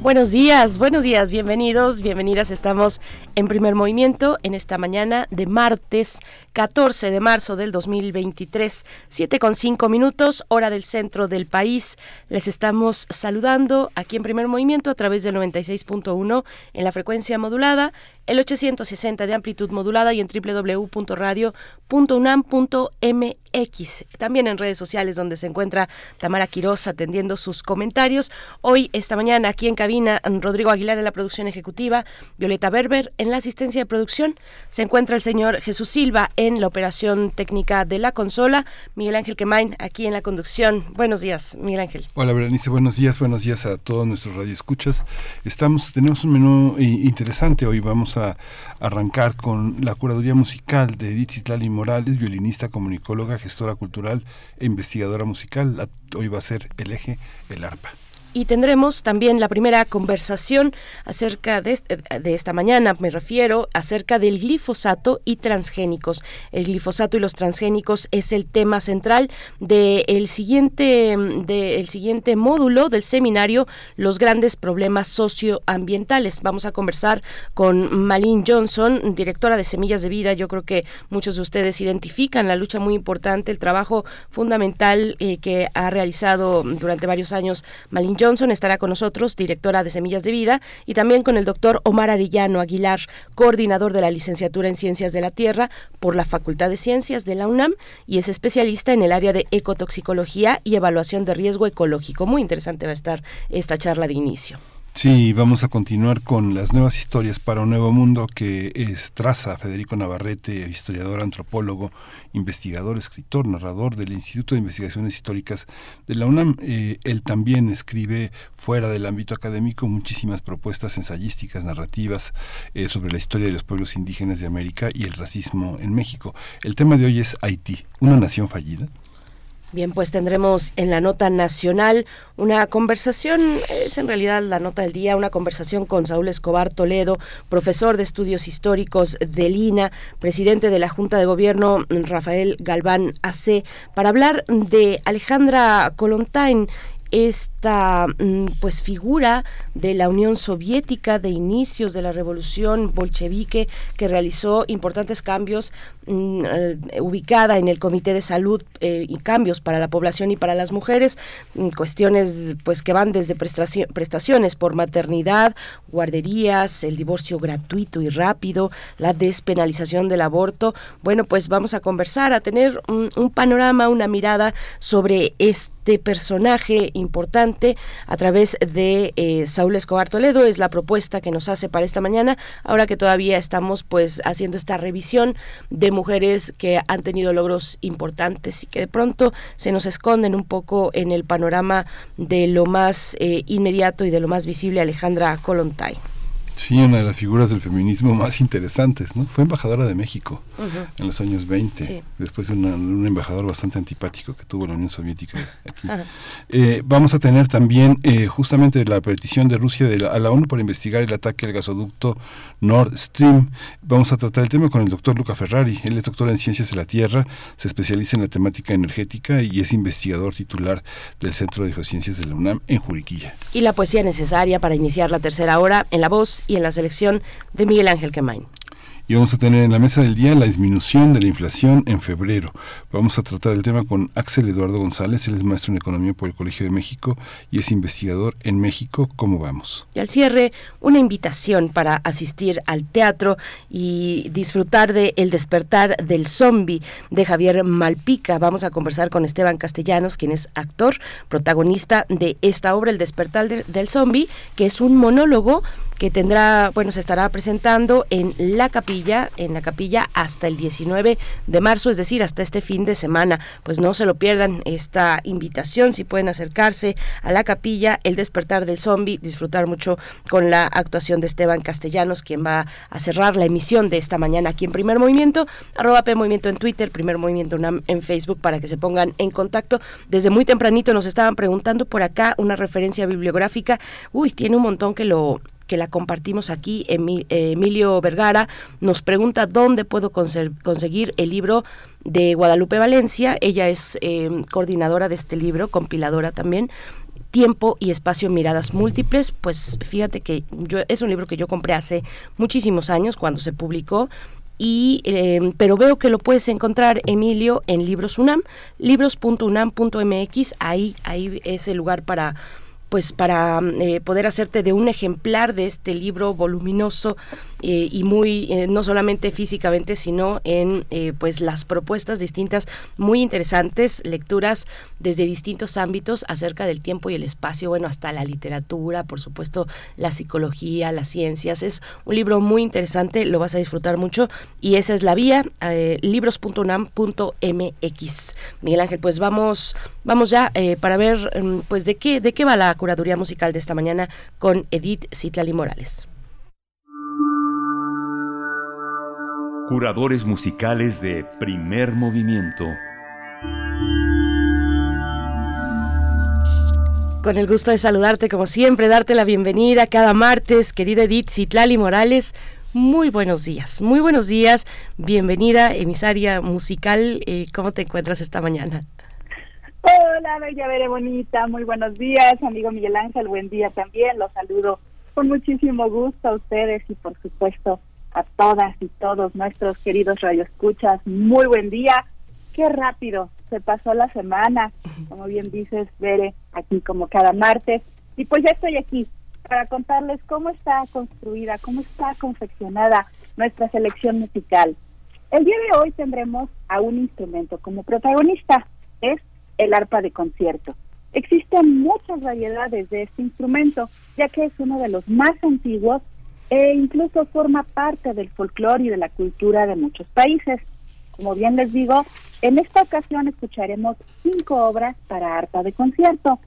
Buenos días, buenos días, bienvenidos, bienvenidas. Estamos en primer movimiento en esta mañana de martes 14 de marzo del 2023, 7 con 5 minutos, hora del centro del país. Les estamos saludando aquí en primer movimiento a través del 96.1 en la frecuencia modulada, el 860 de amplitud modulada y en www.radio.unam.mx. También en redes sociales donde se encuentra Tamara Quiroz atendiendo sus comentarios. Hoy, esta mañana, aquí en cabina, Rodrigo Aguilar en la producción ejecutiva, Violeta Berber en la asistencia de producción. Se encuentra el señor Jesús Silva en la operación técnica de la consola. Miguel Ángel Quemain aquí en la conducción. Buenos días, Miguel Ángel. Hola, Berenice. Buenos días, buenos días a todos nuestros radioescuchas. Estamos, tenemos un menú interesante. Hoy vamos arrancar con la curaduría musical de Edith Lali Morales, violinista, comunicóloga, gestora cultural e investigadora musical. Hoy va a ser el eje, el arpa y tendremos también la primera conversación acerca de, de, esta mañana, me refiero, acerca del glifosato y transgénicos. El glifosato y los transgénicos es el tema central del siguiente, de siguiente módulo del seminario Los grandes problemas socioambientales. Vamos a conversar con Malin Johnson, directora de Semillas de Vida. Yo creo que muchos de ustedes identifican la lucha muy importante, el trabajo fundamental eh, que ha realizado durante varios años Malin Johnson estará con nosotros, directora de Semillas de Vida, y también con el doctor Omar Arillano Aguilar, coordinador de la licenciatura en Ciencias de la Tierra por la Facultad de Ciencias de la UNAM y es especialista en el área de ecotoxicología y evaluación de riesgo ecológico. Muy interesante va a estar esta charla de inicio. Sí, vamos a continuar con las nuevas historias para un nuevo mundo que es traza Federico Navarrete, historiador, antropólogo, investigador, escritor, narrador del Instituto de Investigaciones Históricas de la UNAM. Eh, él también escribe fuera del ámbito académico muchísimas propuestas ensayísticas, narrativas eh, sobre la historia de los pueblos indígenas de América y el racismo en México. El tema de hoy es Haití, una nación fallida. Bien, pues tendremos en la nota nacional una conversación, es en realidad la nota del día, una conversación con Saúl Escobar Toledo, profesor de estudios históricos de Lina, presidente de la Junta de Gobierno Rafael Galván AC, para hablar de Alejandra Kolontain esta mm, pues figura de la Unión Soviética de inicios de la revolución bolchevique que realizó importantes cambios ubicada en el Comité de Salud eh, y cambios para la población y para las mujeres, mm, cuestiones pues que van desde prestaciones por maternidad, guarderías, el divorcio gratuito y rápido, la despenalización del aborto. Bueno, pues vamos a conversar, a tener un panorama, una mirada sobre este personaje importante a través de eh, Saúl Escobar Toledo. Es la propuesta que nos hace para esta mañana, ahora que todavía estamos pues haciendo esta revisión de mujeres que han tenido logros importantes y que de pronto se nos esconden un poco en el panorama de lo más eh, inmediato y de lo más visible Alejandra Colontay. Sí, una de las figuras del feminismo más interesantes, ¿no? Fue embajadora de México en los años 20, después de un embajador bastante antipático que tuvo la Unión Soviética aquí. Eh, vamos a tener también eh, justamente la petición de Rusia de a la ONU para investigar el ataque al gasoducto Nord Stream. Vamos a tratar el tema con el doctor Luca Ferrari. Él es doctor en Ciencias de la Tierra, se especializa en la temática energética y es investigador titular del Centro de Geociencias de la UNAM en Juriquilla. Y la poesía necesaria para iniciar la tercera hora en la voz y en la selección de Miguel Ángel Quemain y vamos a tener en la mesa del día la disminución de la inflación en febrero. Vamos a tratar el tema con Axel Eduardo González, él es maestro en economía por el Colegio de México y es investigador en México. ¿Cómo vamos? Y al cierre, una invitación para asistir al teatro y disfrutar de El despertar del zombie de Javier Malpica. Vamos a conversar con Esteban Castellanos, quien es actor, protagonista de esta obra El despertar del zombie, que es un monólogo que tendrá, bueno, se estará presentando en la capilla, en la capilla hasta el 19 de marzo, es decir, hasta este fin de semana. Pues no se lo pierdan esta invitación, si pueden acercarse a la capilla, el despertar del zombie, disfrutar mucho con la actuación de Esteban Castellanos, quien va a cerrar la emisión de esta mañana aquí en Primer Movimiento, arroba P en Twitter, Primer Movimiento en Facebook para que se pongan en contacto. Desde muy tempranito nos estaban preguntando por acá una referencia bibliográfica. Uy, tiene un montón que lo que la compartimos aquí. Emilio Vergara nos pregunta dónde puedo conseguir el libro de Guadalupe Valencia. Ella es em, coordinadora de este libro, compiladora también. Tiempo y espacio, miradas múltiples. Pues fíjate que yo es un libro que yo compré hace muchísimos años cuando se publicó y em, pero veo que lo puedes encontrar Emilio en Libros UNAM, libros.unam.mx, ahí ahí es el lugar para pues para eh, poder hacerte de un ejemplar de este libro voluminoso eh, y muy eh, no solamente físicamente sino en pues las propuestas distintas muy interesantes lecturas desde distintos ámbitos acerca del tiempo y el espacio bueno hasta la literatura por supuesto la psicología las ciencias. Es un libro muy interesante lo vas a disfrutar mucho. Y esa es la vía libros.unam.mx Miguel Ángel pues vamos vamos ya para ver mm, pues de qué de qué va la curaduría musical de esta mañana con Edith Citlali Morales. Curadores musicales de primer movimiento. Con el gusto de saludarte como siempre, darte la bienvenida cada martes, querida Edith Citlali Morales. Muy buenos días, muy buenos días. Bienvenida, emisaria musical. Eh, ¿Cómo te encuentras esta mañana? Hola, Bella Bere Bonita, muy buenos días, amigo Miguel Ángel, buen día también, los saludo con muchísimo gusto a ustedes y por supuesto a todas y todos nuestros queridos radioescuchas, muy buen día, qué rápido se pasó la semana, como bien dices, Bere, aquí como cada martes, y pues ya estoy aquí para contarles cómo está construida, cómo está confeccionada nuestra selección musical. El día de hoy tendremos a un instrumento como protagonista, es el arpa de concierto. Existen muchas variedades de este instrumento, ya que es uno de los más antiguos e incluso forma parte del folclore y de la cultura de muchos países. Como bien les digo, en esta ocasión escucharemos cinco obras para arpa de concierto.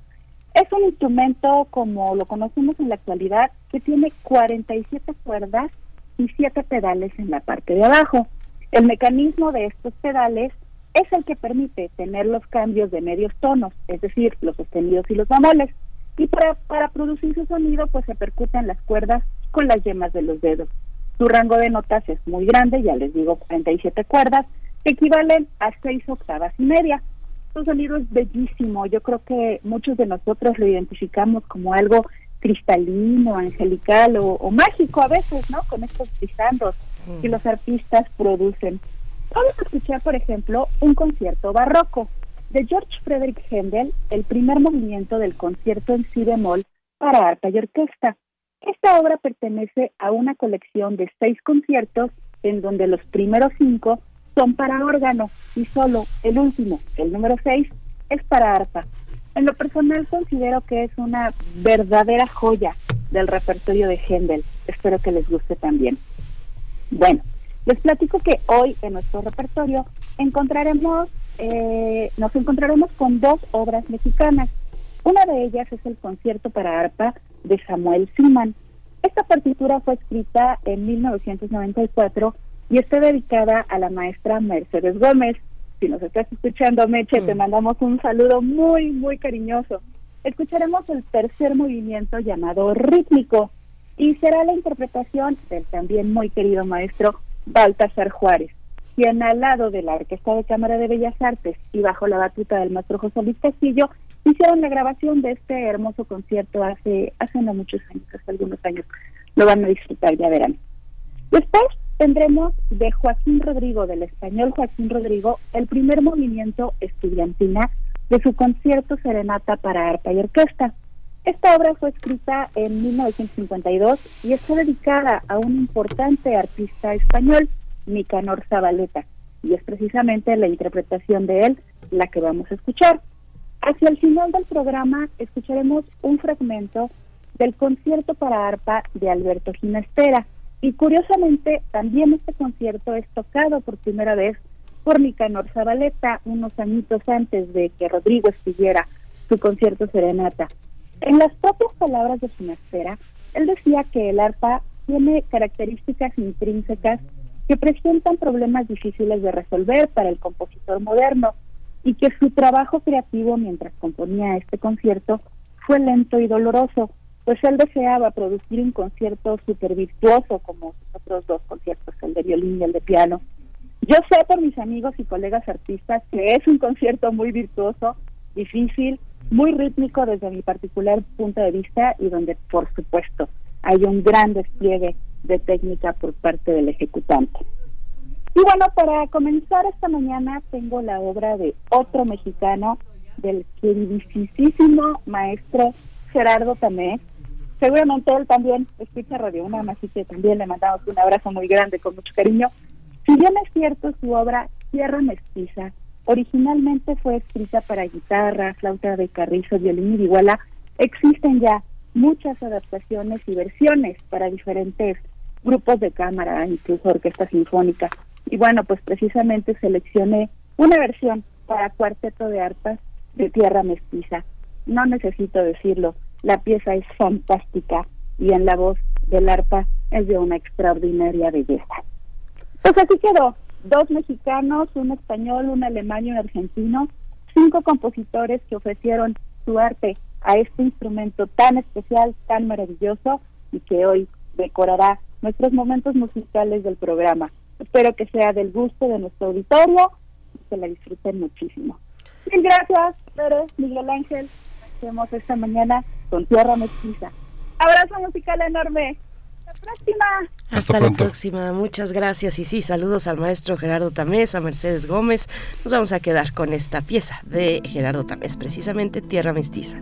Es un instrumento, como lo conocemos en la actualidad, que tiene 47 cuerdas y 7 pedales en la parte de abajo. El mecanismo de estos pedales es el que permite tener los cambios de medios tonos, es decir, los sostenidos y los bemoles. Y para, para producir su sonido, pues se percuten las cuerdas con las yemas de los dedos. Su rango de notas es muy grande, ya les digo, 47 cuerdas, que equivalen a 6 octavas y media. Su sonido es bellísimo, yo creo que muchos de nosotros lo identificamos como algo cristalino, angelical o, mágico a veces, ¿no? Con estos pisandos que mm. los artistas producen. Vamos a escuchar, por ejemplo, un concierto barroco de George Frederick Händel, el primer movimiento del concierto en si bemol para arpa y orquesta. Esta obra pertenece a una colección de seis conciertos en donde los primeros cinco son para órgano y solo el último, el número seis, es para arpa. En lo personal considero que es una verdadera joya del repertorio de Händel. Espero que les guste también. Bueno, les platico que hoy en nuestro repertorio encontraremos, eh, nos encontraremos con dos obras mexicanas. Una de ellas es el concierto para arpa de Samuel Siman. Esta partitura fue escrita en 1994 y está dedicada a la maestra Mercedes Gómez. Si nos estás escuchando, Meche, te mm. mandamos un saludo muy, muy cariñoso. Escucharemos el tercer movimiento llamado rítmico y será la interpretación del también muy querido maestro Baltasar Juárez, quien al lado de la Orquesta de Cámara de Bellas Artes y bajo la batuta del maestro José Luis Castillo, hicieron la grabación de este hermoso concierto hace, hace no muchos años, hace algunos años. Lo van a disfrutar, ya verán. Después tendremos de Joaquín Rodrigo, del español Joaquín Rodrigo, el primer movimiento estudiantina de su concierto Serenata para arpa y orquesta. Esta obra fue escrita en 1952 y está dedicada a un importante artista español, Nicanor Zabaleta, y es precisamente la interpretación de él la que vamos a escuchar. Hacia el final del programa escucharemos un fragmento del concierto para arpa de Alberto Ginastera. Y curiosamente, también este concierto es tocado por primera vez por Nicanor Zabaleta unos añitos antes de que Rodrigo estuviera su concierto Serenata. En las propias palabras de su maestera, él decía que el arpa tiene características intrínsecas que presentan problemas difíciles de resolver para el compositor moderno y que su trabajo creativo mientras componía este concierto fue lento y doloroso, pues él deseaba producir un concierto súper virtuoso como otros dos conciertos, el de violín y el de piano. Yo sé por mis amigos y colegas artistas que es un concierto muy virtuoso, difícil, muy rítmico desde mi particular punto de vista y donde, por supuesto, hay un gran despliegue de técnica por parte del ejecutante. Y bueno, para comenzar esta mañana tengo la obra de otro mexicano, del queridísimo maestro Gerardo Tamés. Seguramente él también escucha Radio UNAM, así que también le mandamos un abrazo muy grande con mucho cariño. Si bien es cierto, su obra Tierra Mestiza originalmente fue escrita para guitarra, flauta de carrizo, violín y vihuela, existen ya muchas adaptaciones y versiones para diferentes grupos de cámara, incluso orquesta sinfónica. Y bueno, pues precisamente seleccioné una versión para cuarteto de arpas de Tierra Mestiza. No necesito decirlo, la pieza es fantástica y en la voz del arpa es de una extraordinaria belleza. Pues así quedó, dos mexicanos, un español, un alemán y un argentino, cinco compositores que ofrecieron su arte a este instrumento tan especial, tan maravilloso y que hoy decorará nuestros momentos musicales del programa. Espero que sea del gusto de nuestro auditorio y que la disfruten muchísimo. Mil gracias, Pérez, Miguel Ángel. Hacemos esta mañana con Tierra Mestiza. Abrazo musical enorme próxima. Hasta, la próxima. Muchas gracias. Y sí, saludos al maestro Gerardo Tamés, a Mercedes Gómez. Nos vamos a quedar con esta pieza de Gerardo Tamés, precisamente Tierra Mestiza.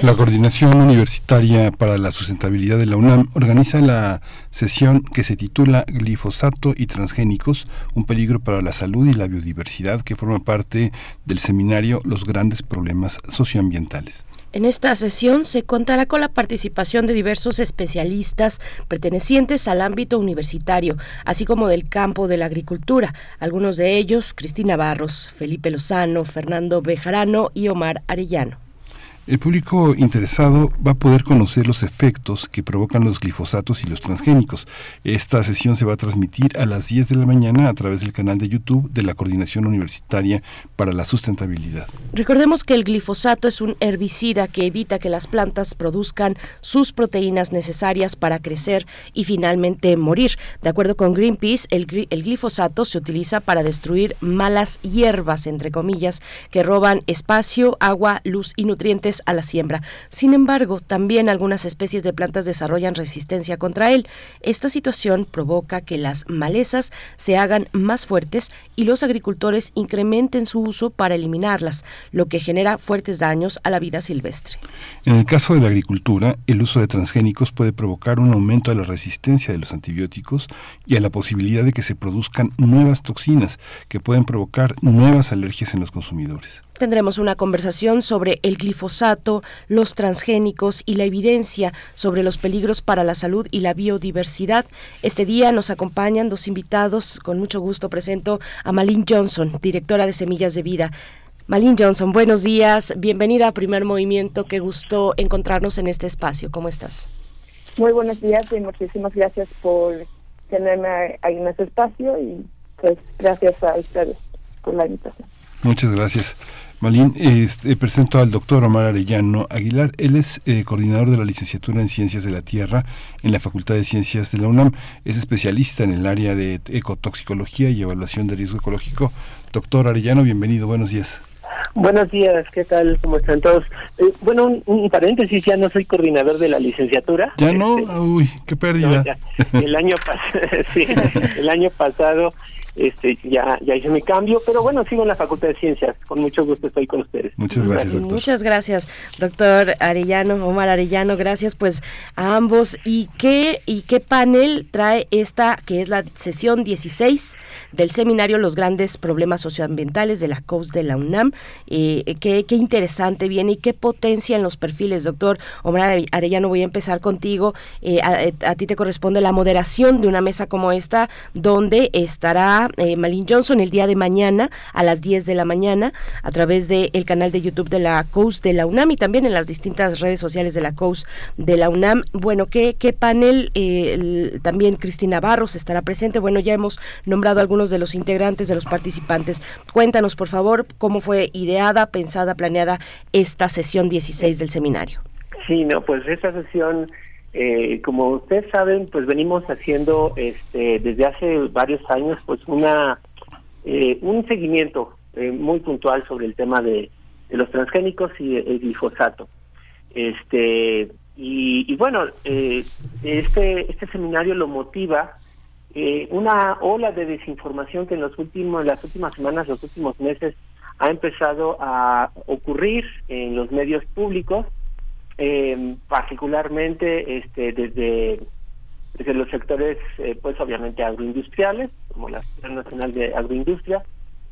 La Coordinación Universitaria para la Sustentabilidad de la UNAM organiza la sesión que se titula Glifosato y transgénicos, un peligro para la salud y la biodiversidad, que forma parte del seminario Los grandes problemas socioambientales. En esta sesión se contará con la participación de diversos especialistas pertenecientes al ámbito universitario, así como del campo de la agricultura, algunos de ellos Cristina Barros, Felipe Lozano, Fernando Bejarano y Omar Arellano. El público interesado va a poder conocer los efectos que provocan los glifosatos y los transgénicos. Esta sesión se va a transmitir a las 10 de la mañana a través del canal de YouTube de la Coordinación Universitaria para la Sustentabilidad. Recordemos que el glifosato es un herbicida que evita que las plantas produzcan sus proteínas necesarias para crecer y finalmente morir. De acuerdo con Greenpeace, el, el glifosato se utiliza para destruir malas hierbas, entre comillas, que roban espacio, agua, luz y nutrientes a la siembra. Sin embargo, también algunas especies de plantas desarrollan resistencia contra él. Esta situación provoca que las malezas se hagan más fuertes y los agricultores incrementen su uso para eliminarlas, lo que genera fuertes daños a la vida silvestre. En el caso de la agricultura, el uso de transgénicos puede provocar un aumento de la resistencia de los antibióticos y a la posibilidad de que se produzcan nuevas toxinas que pueden provocar nuevas alergias en los consumidores. Tendremos una conversación sobre el glifosato, los transgénicos y la evidencia sobre los peligros para la salud y la biodiversidad. Este día nos acompañan dos invitados. Con mucho gusto presento a Malin Johnson, directora de Semillas de Vida. Malin Johnson, buenos días. Bienvenida a Primer Movimiento. Qué gusto encontrarnos en este espacio. ¿Cómo estás? Muy buenos días y muchísimas gracias por tenerme ahí en este espacio y pues gracias a ustedes por la invitación. Muchas gracias. Malín, este, presento al doctor Omar Arellano Aguilar. Él es eh, coordinador de la licenciatura en Ciencias de la Tierra en la Facultad de Ciencias de la UNAM. Es especialista en el área de ecotoxicología y evaluación de riesgo ecológico. Doctor Arellano, bienvenido. Buenos días. Buenos días, ¿qué tal? ¿Cómo están todos? Eh, bueno, un, paréntesis, ya no soy coordinador de la licenciatura. ¿Ya no? Este, Uy, qué pérdida. el, año sí, el año pasado este ya ya hice mi cambio, pero bueno, sigo en la Facultad de Ciencias, con mucho gusto estoy con ustedes. Muchas gracias, doctor. Muchas gracias, doctor Arellano, Omar Arellano, gracias pues a ambos. ¿Y qué y qué panel trae esta que es la sesión 16 del seminario Los grandes problemas socioambientales de la COUS de la UNAM? Eh, qué, qué interesante viene y qué potencia en los perfiles, doctor Omar Arellano, voy a empezar contigo. Eh, a ti te corresponde la moderación de una mesa como esta donde estará eh, Malin Johnson el día de mañana a las 10 de la mañana a través del canal de YouTube de la COUS de la UNAM y también en las distintas redes sociales de la COUS de la UNAM. Bueno, ¿qué, qué panel? Eh, también Cristina Barros estará presente. Bueno, ya hemos nombrado algunos de los integrantes, de los participantes. Cuéntanos, por favor, cómo fue ideada, pensada, planeada esta sesión 16 del seminario. Sí, no, pues esta sesión eh, como ustedes saben, pues venimos haciendo este, desde hace varios años pues una eh, un seguimiento eh, muy puntual sobre el tema de, los transgénicos y el glifosato. Este y, bueno, este este seminario lo motiva una ola de desinformación que en los últimos las últimas semanas, los últimos meses ha empezado a ocurrir en los medios públicos eh, particularmente este, desde, desde los sectores, eh, pues obviamente agroindustriales, como la Asociación Nacional de Agroindustria,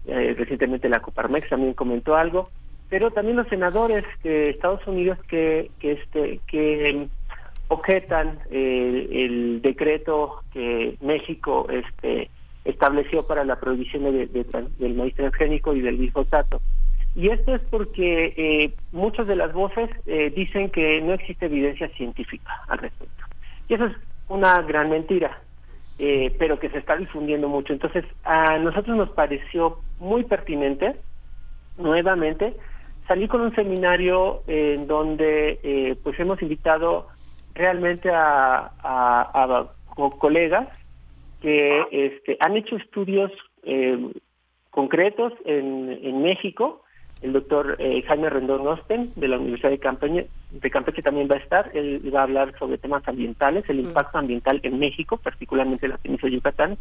eh, recientemente la Coparmex también comentó algo, pero también los senadores de Estados Unidos que, que, este, que objetan el decreto que México este, estableció para la prohibición de, del maíz transgénico y del glifosato. Y esto es porque eh, muchas de las voces eh, dicen que no existe evidencia científica al respecto. Y eso es una gran mentira, eh, pero que se está difundiendo mucho. Entonces, a nosotros nos pareció muy pertinente, nuevamente, salir con un seminario en donde eh, pues hemos invitado realmente a, a, colegas que este, han hecho estudios concretos en, en México el doctor eh, Jaime Rendón Osten de la Universidad de Campeche, de Campeche también va a estar, él va a hablar sobre temas ambientales, el mm. impacto ambiental en México, particularmente en la península de Yucatán,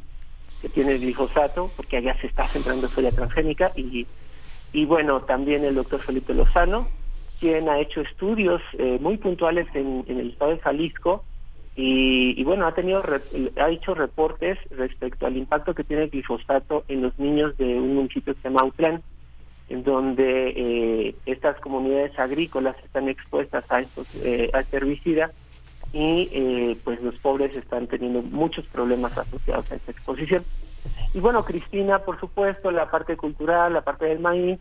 que tiene el glifosato, porque allá se está centrando soya transgénica, y, y bueno, también el doctor Felipe Lozano, quien ha hecho estudios eh, muy puntuales en, el estado de Jalisco, y, bueno, ha tenido ha hecho reportes respecto al impacto que tiene el glifosato en los niños de un municipio que se llama Autlán, en donde eh, estas comunidades agrícolas están expuestas a estos eh, a este herbicida y eh, pues los pobres están teniendo muchos problemas asociados a esta exposición. Y bueno, Cristina, por supuesto, la parte cultural, la parte del maíz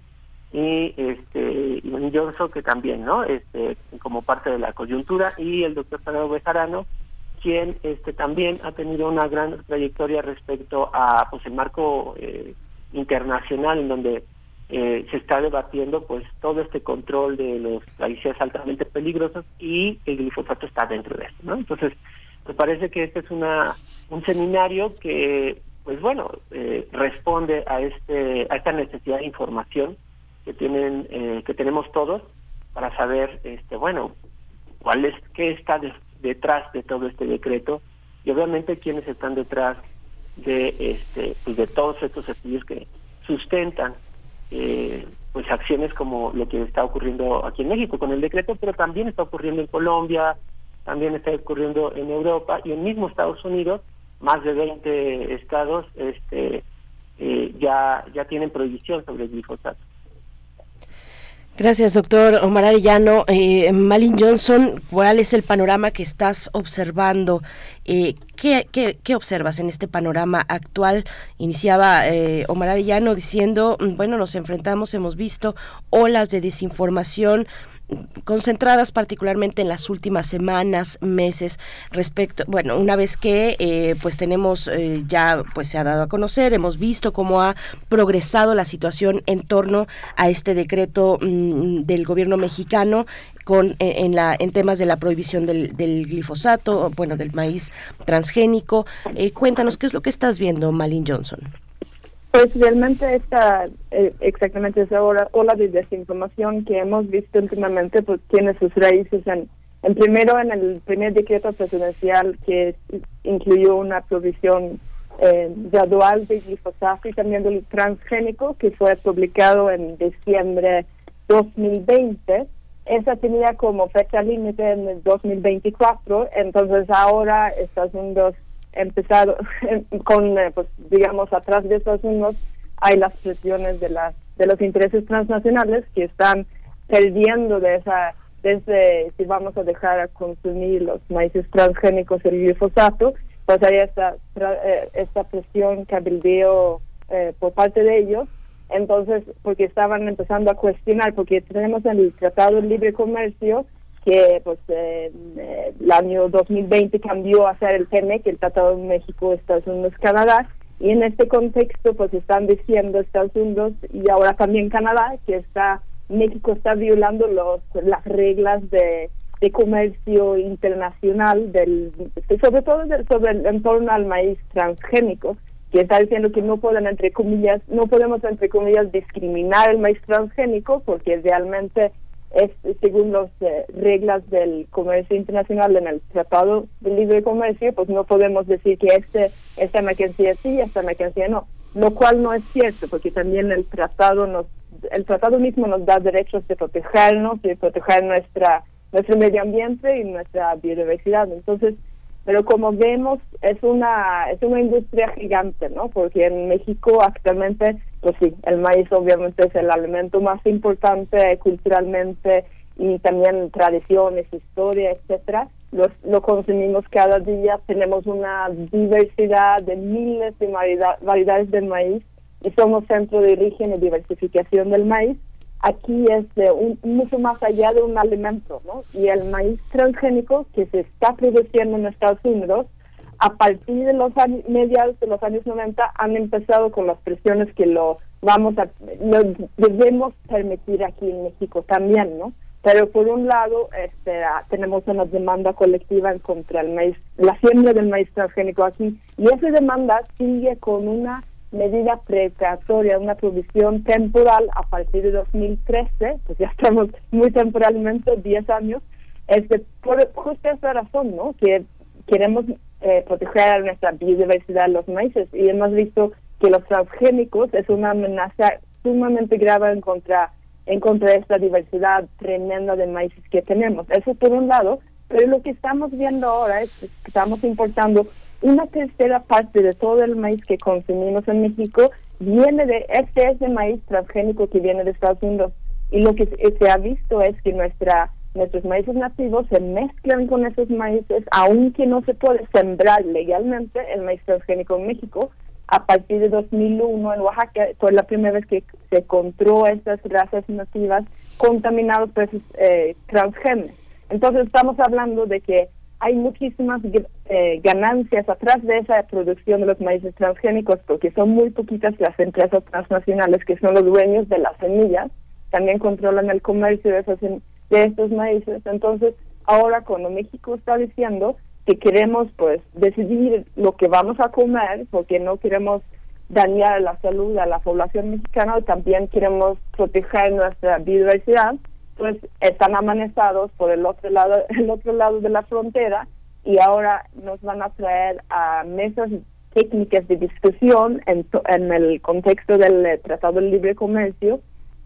y este y Johnson que también, ¿no? Este como parte de la coyuntura y el doctor Pedro Bejarano quien este también ha tenido una gran trayectoria respecto a pues el marco internacional en donde eh, se está debatiendo pues todo este control de los plaguicidas altamente peligrosos y el glifosato está dentro de esto, ¿no? Entonces, me parece que este es una un seminario que pues bueno eh, responde a este a esta necesidad de información que tienen eh, que tenemos todos para saber este bueno cuál es qué está detrás de todo este decreto y obviamente quiénes están detrás de este pues de todos estos estudios que sustentan eh, pues acciones como lo que está ocurriendo aquí en México con el decreto, pero también está ocurriendo en Colombia, también está ocurriendo en Europa y en mismo Estados Unidos, más de 20 estados este eh, ya ya tienen prohibición sobre el glifosato. Gracias, doctor Omar Arellano. Eh, Malin Johnson, ¿cuál es el panorama que estás observando? Eh, ¿qué, qué, observas en este panorama actual? Iniciaba eh, Omar Arellano diciendo, mm, bueno, nos enfrentamos, hemos visto olas de desinformación concentradas particularmente en las últimas semanas, meses, respecto, bueno, una vez que eh, pues tenemos eh, ya pues se ha dado a conocer, hemos visto cómo ha progresado la situación en torno a este decreto mm, del gobierno mexicano con eh, en, la en temas de la prohibición del, del glifosato, bueno, del maíz transgénico. cuéntanos qué es lo que estás viendo, Malin Johnson. Pues realmente esta, eh, exactamente esa ola, ola de desinformación que hemos visto últimamente, pues tiene sus raíces en, en primero en el primer decreto presidencial que incluyó una provisión eh, gradual de glifosato y también del transgénico que fue publicado en diciembre 2020. Esa tenía como fecha límite en el 2024, entonces ahora estas son dos empezado con, eh, pues, digamos, atrás de estos unos hay las presiones de las de los intereses transnacionales que están perdiendo de esa desde si vamos a dejar a consumir los maíces transgénicos el glifosato pues hay esta eh, esta presión cabildeo eh, por parte de ellos. Entonces porque estaban empezando a cuestionar porque tenemos el tratado de libre comercio que pues eh, el año 2020 cambió a ser el TEMEC, el Tratado de México, Estados Unidos, Canadá, y en este contexto pues están diciendo Estados Unidos y ahora también Canadá que está México está violando los las reglas de, de comercio internacional del sobre todo sobre el entorno al maíz transgénico que está diciendo que no pueden entre comillas no podemos entre comillas discriminar el maíz transgénico porque realmente es según las eh, reglas del comercio internacional en el Tratado de Libre Comercio, pues no podemos decir que este esta mercancía sí, esta mercancía no, lo cual no es cierto, porque también el tratado nos el tratado mismo nos da derechos de protegernos, de proteger nuestra nuestro medio ambiente y nuestra biodiversidad. Entonces, pero como vemos es una es una industria gigante no porque en México actualmente pues sí el maíz obviamente es el alimento más importante culturalmente y también tradiciones historia etcétera lo, lo consumimos cada día tenemos una diversidad de miles de variedades del maíz y somos centro de origen y diversificación del maíz aquí es un, mucho más allá de un alimento, ¿no? Y el maíz transgénico que se está produciendo en Estados Unidos, a partir de los años, mediados de los años 90, han empezado con las presiones que lo vamos a, lo debemos permitir aquí en México también, ¿no? Pero por un lado, este, tenemos una demanda colectiva contra el maíz, la siembra del maíz transgénico aquí, y esa demanda sigue con una medida precautoria, una provisión temporal a partir de 2013, pues ya estamos muy temporalmente, 10 años, este, por justo esa razón, ¿no? Que queremos eh, proteger nuestra biodiversidad, los maíces, y hemos visto que los transgénicos es una amenaza sumamente grave en contra, en contra de esta diversidad tremenda de maíces que tenemos. Eso por un lado, pero lo que estamos viendo ahora es que estamos importando una tercera parte de todo el maíz que consumimos en México viene de este es maíz transgénico que viene de Estados Unidos y lo que se ha visto es que nuestra nuestros maíces nativos se mezclan con esos maíces aunque no se puede sembrar legalmente el maíz transgénico en México. A partir de 2001 en Oaxaca fue la primera vez que se encontró estas razas nativas contaminadas por esos eh, entonces estamos hablando de que hay muchísimas eh, ganancias atrás de esa producción de los maíces transgénicos porque son muy poquitas las empresas transnacionales que son los dueños de las semillas, también controlan el comercio de, esos, de estos maíces. Entonces, ahora cuando México está diciendo que queremos pues decidir lo que vamos a comer porque no queremos dañar la salud a la población mexicana, también queremos proteger nuestra biodiversidad, pues están amenazados por el otro lado, el otro lado de la frontera y ahora nos van a traer a mesas técnicas de discusión en, en el contexto del eh, Tratado de Libre Comercio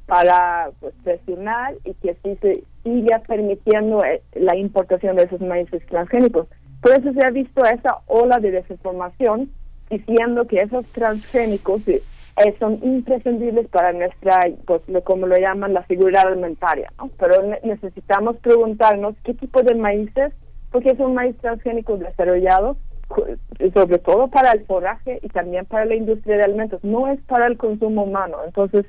para pues, presionar y que así se siga permitiendo eh, la importación de esos maíces transgénicos. Por eso se ha visto esa ola de desinformación diciendo que esos transgénicos eh, son imprescindibles para nuestra, pues como lo llaman, la seguridad alimentaria, ¿no? Pero necesitamos preguntarnos qué tipo de maíces, porque es un maíz transgénico desarrollado, sobre todo para el forraje y también para la industria de alimentos, no es para el consumo humano. Entonces,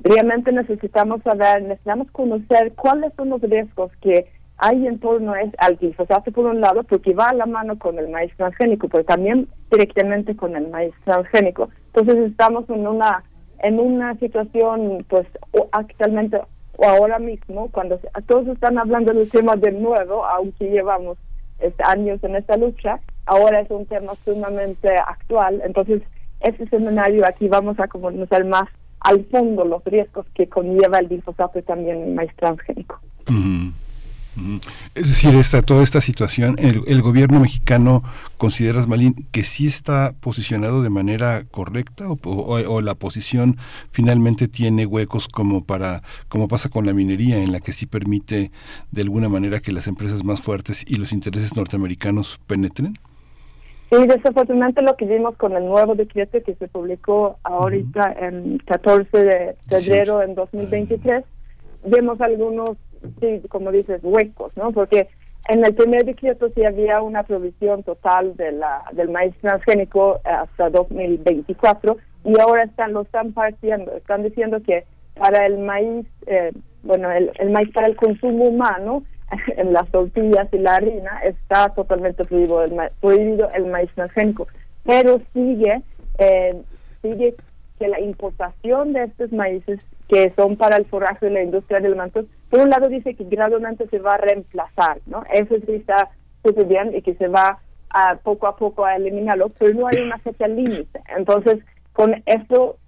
realmente necesitamos saber, necesitamos conocer cuáles son los riesgos que hay en torno al glifosato por un lado, porque va a la mano con el maíz transgénico, pero también directamente con el maíz transgénico. Entonces estamos en una en una situación, pues actualmente o ahora mismo, cuando todos están hablando del tema de nuevo, aunque llevamos este, años en esta lucha, ahora es un tema sumamente actual. Entonces, ese seminario aquí vamos a conocer más al fondo los riesgos que conlleva el glifosato y también el maíz transgénico. Es decir, esta, toda esta situación, el, gobierno mexicano, ¿consideras, Malín, que sí está posicionado de manera correcta o, la posición finalmente tiene huecos como para, como pasa con la minería, en la que sí permite de alguna manera que las empresas más fuertes y los intereses norteamericanos penetren? Sí, desafortunadamente lo que vimos con el nuevo decreto que se publicó ahorita en 14 de febrero en 2023, vemos algunos sí, como dices, huecos, ¿no? Porque en el primer decreto sí había una provisión total de la, del maíz transgénico hasta 2024 y ahora están lo están partiendo, están diciendo que para el maíz, eh, bueno, el, el, maíz para el consumo humano, en las tortillas y la harina, está totalmente prohibido el, maíz, prohibido el maíz transgénico, pero sigue, eh, sigue que la importación de estos maíces que son para el forraje de la industria del manto, por un lado dice que gradualmente se va a reemplazar, ¿no? Eso sí está súper bien y que se va a, poco a poco a eliminarlo, pero no hay una fecha límite. Entonces, con esto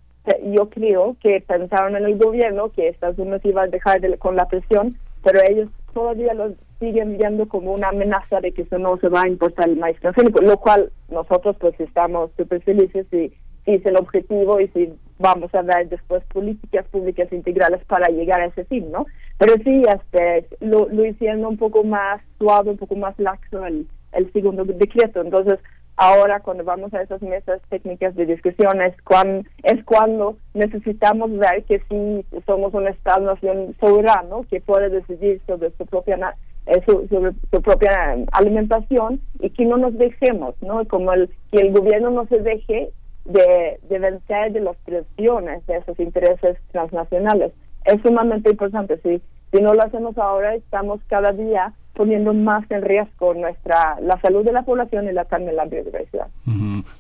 yo creo que pensaron en el gobierno que Estados Unidos iba a dejar con la presión, pero ellos todavía lo siguen viendo como una amenaza de que eso no se va a importar el maíz transgénico, lo cual nosotros pues estamos súper felices y si es el objetivo y si vamos a ver después políticas públicas integrales para llegar a ese fin, ¿no? Pero sí, este, lo, lo hicieron un poco más suave, un poco más laxo el, el segundo decreto. Entonces, ahora cuando vamos a esas mesas técnicas de discusión es, cuando, es cuando necesitamos ver que sí somos un Estado-nación soberano que puede decidir sobre su propia eh, sobre su propia alimentación y que no nos dejemos, ¿no? Como el, que el gobierno no se deje de, de vencer de las presiones de esos intereses transnacionales. Es sumamente importante. Si, si no lo hacemos ahora, estamos cada día poniendo más en riesgo nuestra la salud de la población y la también la biodiversidad.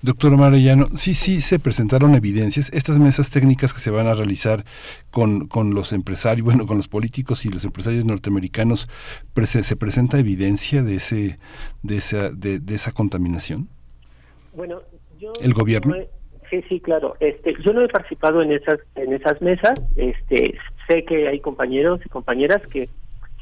Doctor Marellano, sí, sí se presentaron evidencias. Estas mesas técnicas que se van a realizar con, con los empresarios, bueno, con los políticos y los empresarios norteamericanos, ¿se presenta evidencia de ese de esa de, de esa contaminación? Bueno, ¿El gobierno? Sí, sí, claro. Este, yo no he participado en esas en esas mesas. Este, sé que hay compañeros y compañeras que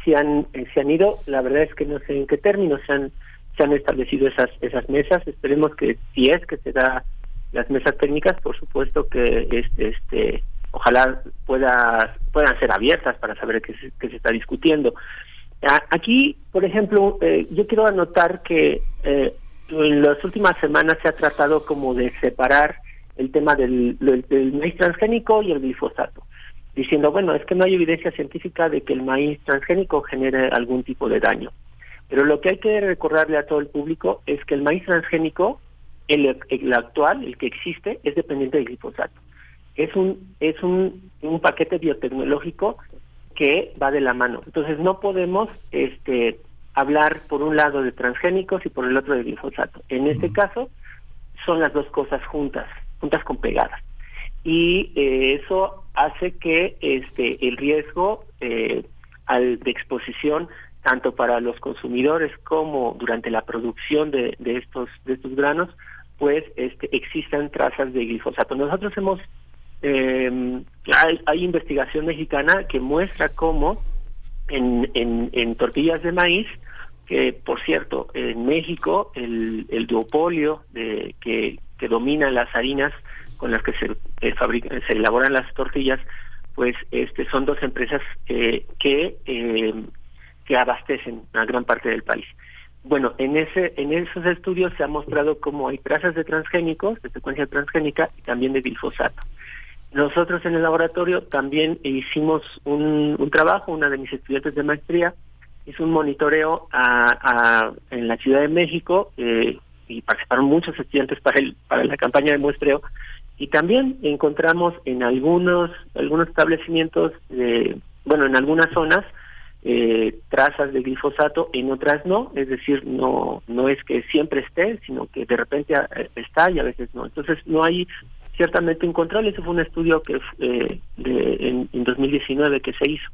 se han eh, se han ido. La verdad es que no sé en qué términos se han se han establecido esas esas mesas. Esperemos que si es que se da las mesas técnicas, por supuesto que este este ojalá pueda puedan ser abiertas para saber qué se, qué se está discutiendo. Aquí, por ejemplo, eh, yo quiero anotar que eh, en las últimas semanas se ha tratado como de separar el tema del, del, maíz transgénico y el glifosato, diciendo, bueno, es que no hay evidencia científica de que el maíz transgénico genere algún tipo de daño. Pero lo que hay que recordarle a todo el público es que el maíz transgénico, el, el actual, el que existe, es dependiente del glifosato. Es un, es un, un paquete biotecnológico que va de la mano. Entonces no podemos este, hablar por un lado de transgénicos y por el otro de glifosato. En este caso son las dos cosas juntas juntas con pegadas. Y eh, eso hace que este el riesgo eh, al, de exposición tanto para los consumidores como durante la producción de, de estos de estos granos pues este existan trazas de glifosato. Nosotros hemos eh, hay, hay, investigación mexicana que muestra cómo en, en, en, tortillas de maíz que por cierto en México el, el duopolio de que que dominan las harinas con las que se eh, fabrican, se elaboran las tortillas, pues este son dos empresas eh, que eh, que abastecen a gran parte del país. Bueno, en ese en esos estudios se ha mostrado cómo hay trazas de transgénicos, de secuencia transgénica y también de glifosato. Nosotros en el laboratorio también hicimos un, trabajo, una de mis estudiantes de maestría hizo un monitoreo a, en la Ciudad de México eh, y participaron muchos estudiantes para el para la campaña de muestreo y también encontramos en algunos algunos establecimientos de bueno en algunas zonas eh, trazas de glifosato en otras no. Es decir no no es que siempre esté sino que de repente eh, está y a veces no. Entonces no hay ciertamente un control. Ese fue un estudio que eh, de, en, en 2019 que se hizo.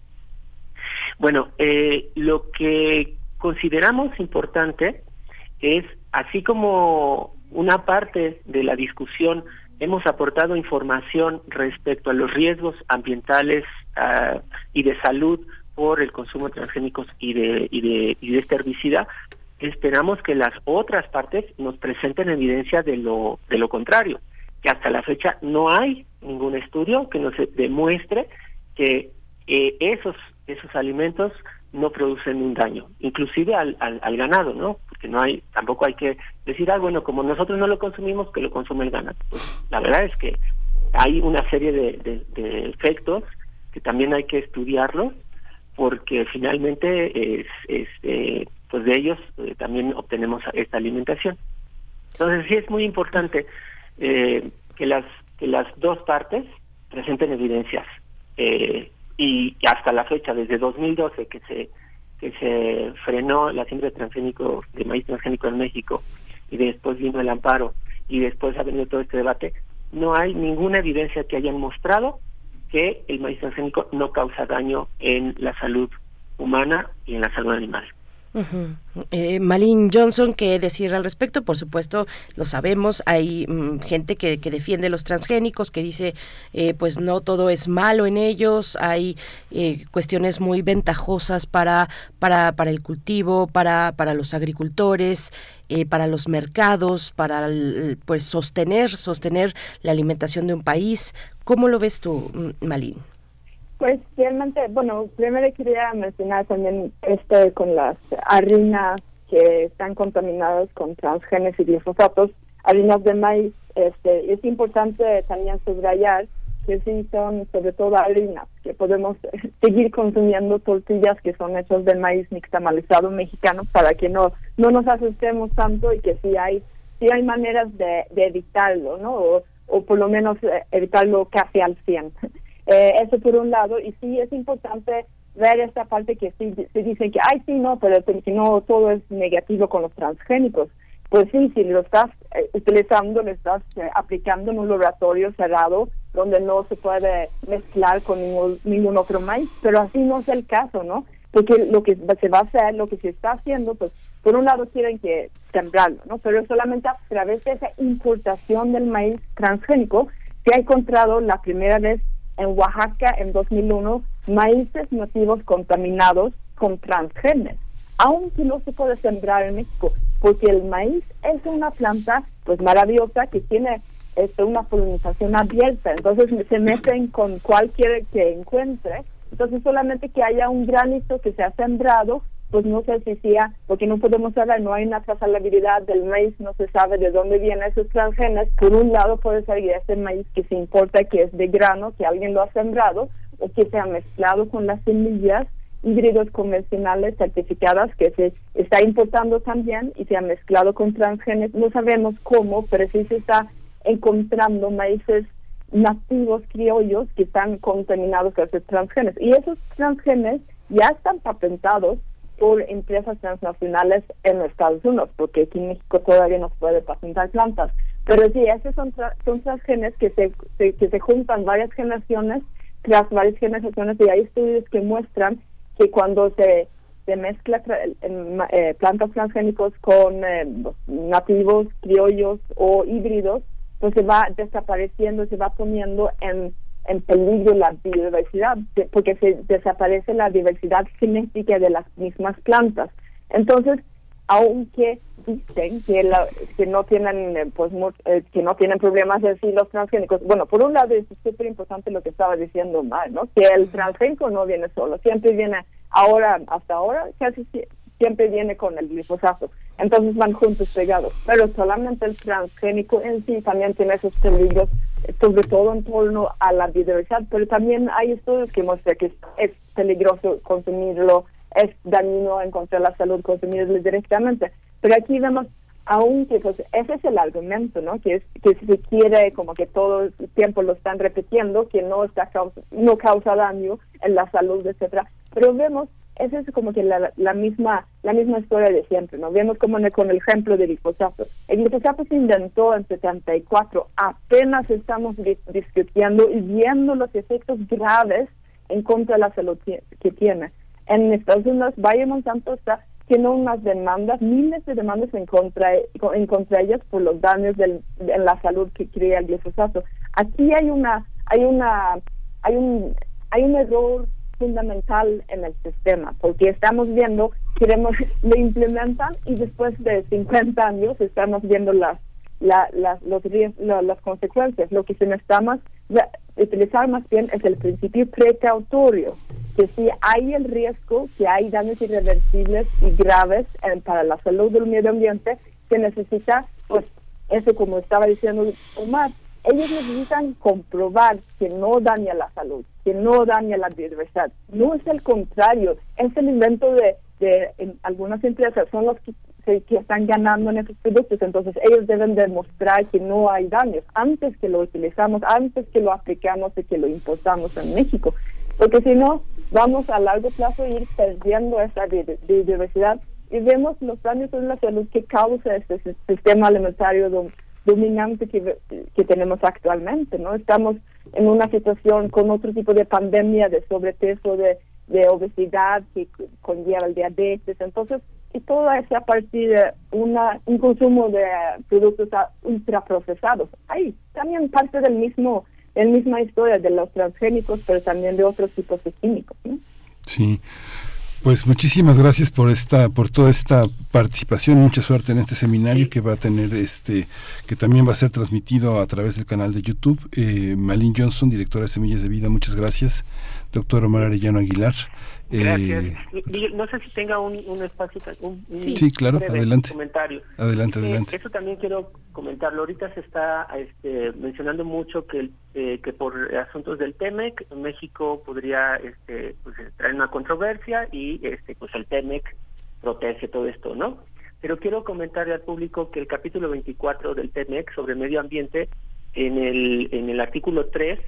Bueno eh, lo que consideramos importante es así como una parte de la discusión hemos aportado información respecto a los riesgos ambientales uh, y de salud por el consumo de transgénicos y de, y de, y de este herbicida, esperamos que las otras partes nos presenten evidencia de lo, de lo contrario, que hasta la fecha no hay ningún estudio que nos demuestre que eh, esos, esos alimentos no producen un daño, inclusive al, al, al, ganado, ¿no? Porque no hay, tampoco hay que decir, ah, bueno, como nosotros no lo consumimos, que lo consume el ganado. Pues, la verdad es que hay una serie de, de, efectos que también hay que estudiarlos, porque finalmente es, es eh, pues de ellos eh, también obtenemos esta alimentación. Entonces sí es muy importante eh, que las que las dos partes presenten evidencias eh, y hasta la fecha, desde 2012 que se que se frenó la siembra de transgénico, de maíz transgénico en México y después vino el amparo y después ha venido todo este debate, no hay ninguna evidencia que hayan mostrado que el maíz transgénico no causa daño en la salud humana y en la salud animal. Uh Malin Johnson, ¿qué decir al respecto? Por supuesto, lo sabemos, hay mm, gente que, que, defiende los transgénicos, que dice, eh, pues no todo es malo en ellos, hay eh, cuestiones muy ventajosas para, para, para el cultivo, para, para los agricultores, eh, para los mercados, para pues sostener, sostener la alimentación de un país. ¿Cómo lo ves tú, mm, Malin? Pues realmente, bueno, primero quería mencionar también este con las harinas que están contaminadas con transgenes y glifosatos, harinas de maíz. Este, es importante también subrayar que sí son sobre todo harinas, que podemos seguir consumiendo tortillas que son hechas de maíz nixtamalizado mexicano para que no no nos asustemos tanto y que sí hay sí hay maneras de, evitarlo, ¿no? O, o por lo menos eh, evitarlo casi al 100. Eh, eso por un lado, y sí es importante ver esta parte que sí se dicen que, ay, sí, no, pero si no todo es negativo con los transgénicos. Pues sí, si lo estás eh, utilizando, lo estás eh, aplicando en un laboratorio cerrado donde no se puede mezclar con ningún, ningún otro maíz, pero así no es el caso, ¿no? Porque lo que se va a hacer, lo que se está haciendo, pues por un lado quieren que sembrarlo, ¿no? Pero solamente a través de esa importación del maíz transgénico se ha encontrado la primera vez en Oaxaca en 2001 maíces nativos contaminados con transgenes, aunque no se puede sembrar en México, porque el maíz es una planta pues maravillosa que tiene este, una polinización abierta, entonces se meten con cualquier que encuentre, entonces solamente que haya un granito que se ha sembrado pues no se decía, porque no podemos saber, no hay una trazabilidad del maíz, no se sabe de dónde vienen esos transgenes. Por un lado puede ser ese maíz que se importa, que es de grano, que alguien lo ha sembrado, o que se ha mezclado con las semillas híbridos convencionales certificadas que se está importando también y se ha mezclado con transgenes. No sabemos cómo, pero sí se está encontrando maíces nativos criollos que están contaminados con esos transgenes. Y esos transgenes ya están patentados por empresas transnacionales en Estados Unidos, porque aquí en México todavía no se puede patentar plantas. Pero sí, esos son, son transgenes que se, que se juntan varias generaciones, tras varias generaciones, y hay estudios que muestran que cuando se, se mezcla eh, plantas transgénicos con eh, nativos, criollos o híbridos, pues se va desapareciendo, se va poniendo en en peligro la biodiversidad, porque se desaparece la diversidad genética de las mismas plantas. Entonces, aunque dicen que, que no tienen eh, pues eh, que no tienen problemas así los transgénicos bueno por un lado es súper importante lo que estaba diciendo Mar no que el transgénico no viene solo siempre viene ahora hasta ahora casi siempre viene con el glifosato. Entonces van juntos pegados pero solamente el transgénico en sí también tiene esos peligros sobre todo en torno a la biodiversidad, pero también hay estudios que muestran que es, peligroso consumirlo, es dañino en contra de la salud consumirlo directamente. Pero aquí vemos, aunque pues ese es el argumento, ¿no? Que es que se quiere como que todo el tiempo lo están repitiendo, que no está no causa daño en la salud, etcétera. Pero vemos esa es como que la, la, misma la misma historia de siempre, ¿no? Vemos como con el ejemplo del glifosato. El glifosato se inventó en 74, apenas estamos discutiendo y viendo los efectos graves en contra de la salud que tiene. En Estados Unidos, Valle Monsanto está tiene unas demandas, miles de demandas en contra, en contra ellas por los daños del, en la salud que crea el glifosato. Aquí hay una, hay una, hay un, hay un error fundamental en el sistema, porque estamos viendo, queremos, lo implementan y después de 50 años estamos viendo las las, los, las consecuencias. Lo que se necesita utilizar más bien es el principio precautorio, que si hay el riesgo, que hay daños irreversibles y graves para la salud del medio ambiente, se necesita, pues, eso como estaba diciendo Omar, ellos necesitan comprobar que no daña la salud, que no daña la biodiversidad. No es el contrario, es el invento de, de algunas empresas, son los que, están ganando en esos productos, entonces ellos deben demostrar que no hay daños antes que lo utilizamos, antes que lo aplicamos y que lo importamos en México, porque si no, vamos a largo plazo a ir perdiendo esa biodiversidad y vemos los daños en la salud que causa este sistema alimentario dominante que, que tenemos actualmente, ¿no? Estamos en una situación con otro tipo de pandemia de sobrepeso, de, de obesidad que conlleva el diabetes, entonces, y todo eso a partir de una, un consumo de productos ultraprocesados. Ahí también parte del mismo, la misma historia de los transgénicos, pero también de otros tipos de químicos. Sí. Pues muchísimas gracias por esta, por toda esta participación, mucha suerte en este seminario que va a tener este, que también va a ser transmitido a través del canal de YouTube. Eh, Malin Johnson, directora de Semillas de Vida, muchas gracias. Doctor Omar Arellano Aguilar, Gracias. Eh, no sé si tenga un, espacio, un, sí, claro, adelante. Comentario. Adelante, eh, adelante. eso también quiero comentarlo. Ahorita se está este, mencionando mucho que eh, que por asuntos del TEMEC México podría este, pues, traer una controversia y este, pues el TEMEC protege todo esto, ¿no? Pero quiero comentarle al público que el capítulo 24 del TEMEC sobre medio ambiente en el en el artículo 3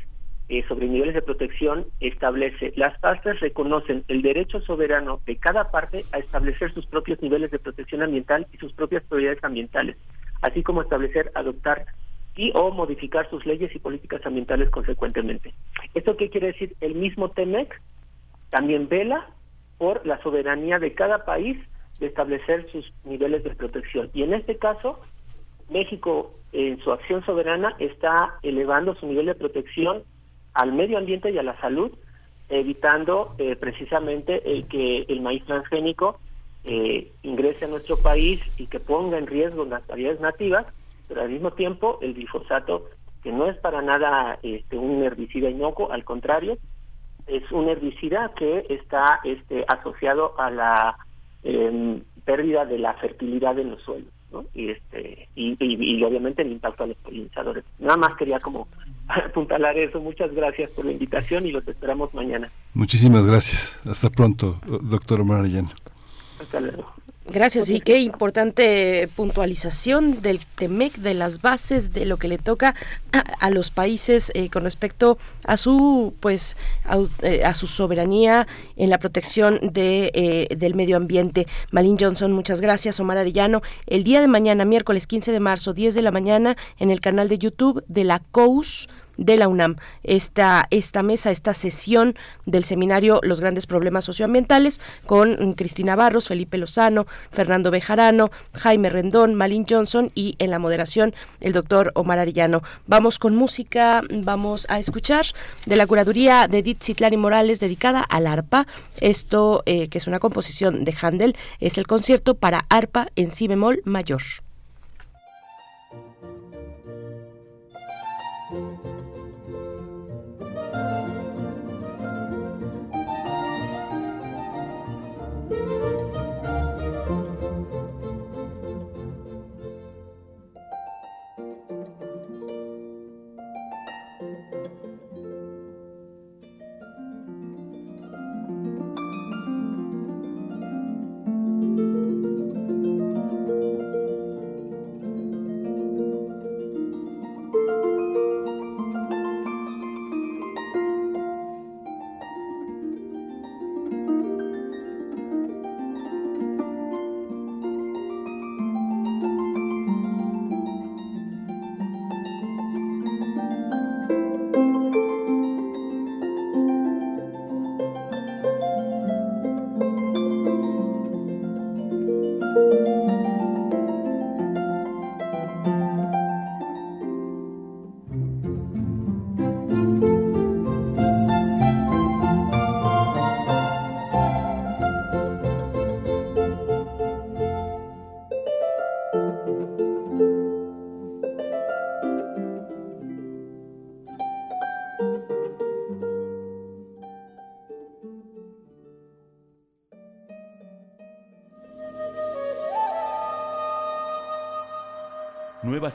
eh, sobre niveles de protección establece, las partes reconocen el derecho soberano de cada parte a establecer sus propios niveles de protección ambiental y sus propias prioridades ambientales, así como establecer, adoptar y o modificar sus leyes y políticas ambientales consecuentemente. ¿Esto qué quiere decir? El mismo TEMEC también vela por la soberanía de cada país de establecer sus niveles de protección. Y en este caso, México en su acción soberana está elevando su nivel de protección al medio ambiente y a la salud, evitando eh, precisamente el que el maíz transgénico eh, ingrese a nuestro país y que ponga en riesgo las variedades nativas, pero al mismo tiempo el glifosato, que no es para nada este, un herbicida inocuo, al contrario, es un herbicida que está este, asociado a la em, pérdida de la fertilidad en los suelos. Y, este, y, y, obviamente el impacto a los polinizadores. Nada más quería como apuntalar eso. Muchas gracias por la invitación y los esperamos mañana. Muchísimas gracias. Hasta pronto, doctor Omar Arellano. Hasta luego. Gracias y qué importante puntualización del TEMEC, de las bases, de lo que le toca a, los países eh, con respecto a su pues eh, a, su soberanía en la protección de, eh, del medio ambiente. Malin Johnson, muchas gracias. Omar Arellano, el día de mañana, miércoles 15 de marzo, 10 de la mañana, en el canal de YouTube de la COUS de la UNAM. Esta, esta mesa, esta sesión del seminario Los grandes problemas socioambientales con Cristina Barros, Felipe Lozano, Fernando Bejarano, Jaime Rendón, Malin Johnson y en la moderación el doctor Omar Arellano. Vamos con música, vamos a escuchar de la curaduría de Edith Citlani Morales dedicada al arpa. Esto, eh, que es una composición de Handel, es el concierto para arpa en si bemol mayor.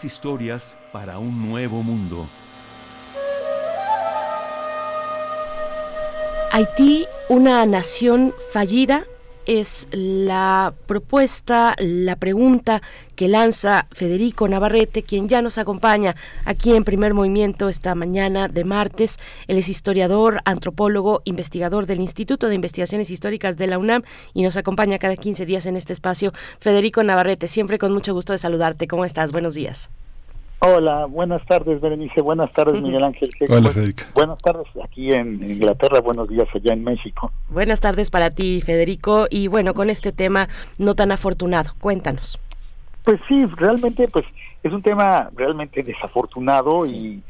Historias para un nuevo mundo. Haití, una nación fallida, es la propuesta, la pregunta que lanza Federico Navarrete, quien ya nos acompaña aquí en Primer Movimiento esta mañana de martes. Él es historiador, antropólogo, investigador del Instituto de Investigaciones Históricas de la UNAM y nos acompaña cada 15 días en este espacio. Federico Navarrete, siempre con mucho gusto de saludarte. ¿Cómo estás? Buenos días. Hola, buenas tardes, Berenice. Buenas tardes, Miguel Ángel. Hola, Federico. Buenas tardes aquí en Inglaterra. Buenos días allá en México. Buenas tardes para ti, Federico. Y bueno, con este tema no tan afortunado, cuéntanos. Pues sí, realmente, pues es un tema realmente desafortunado y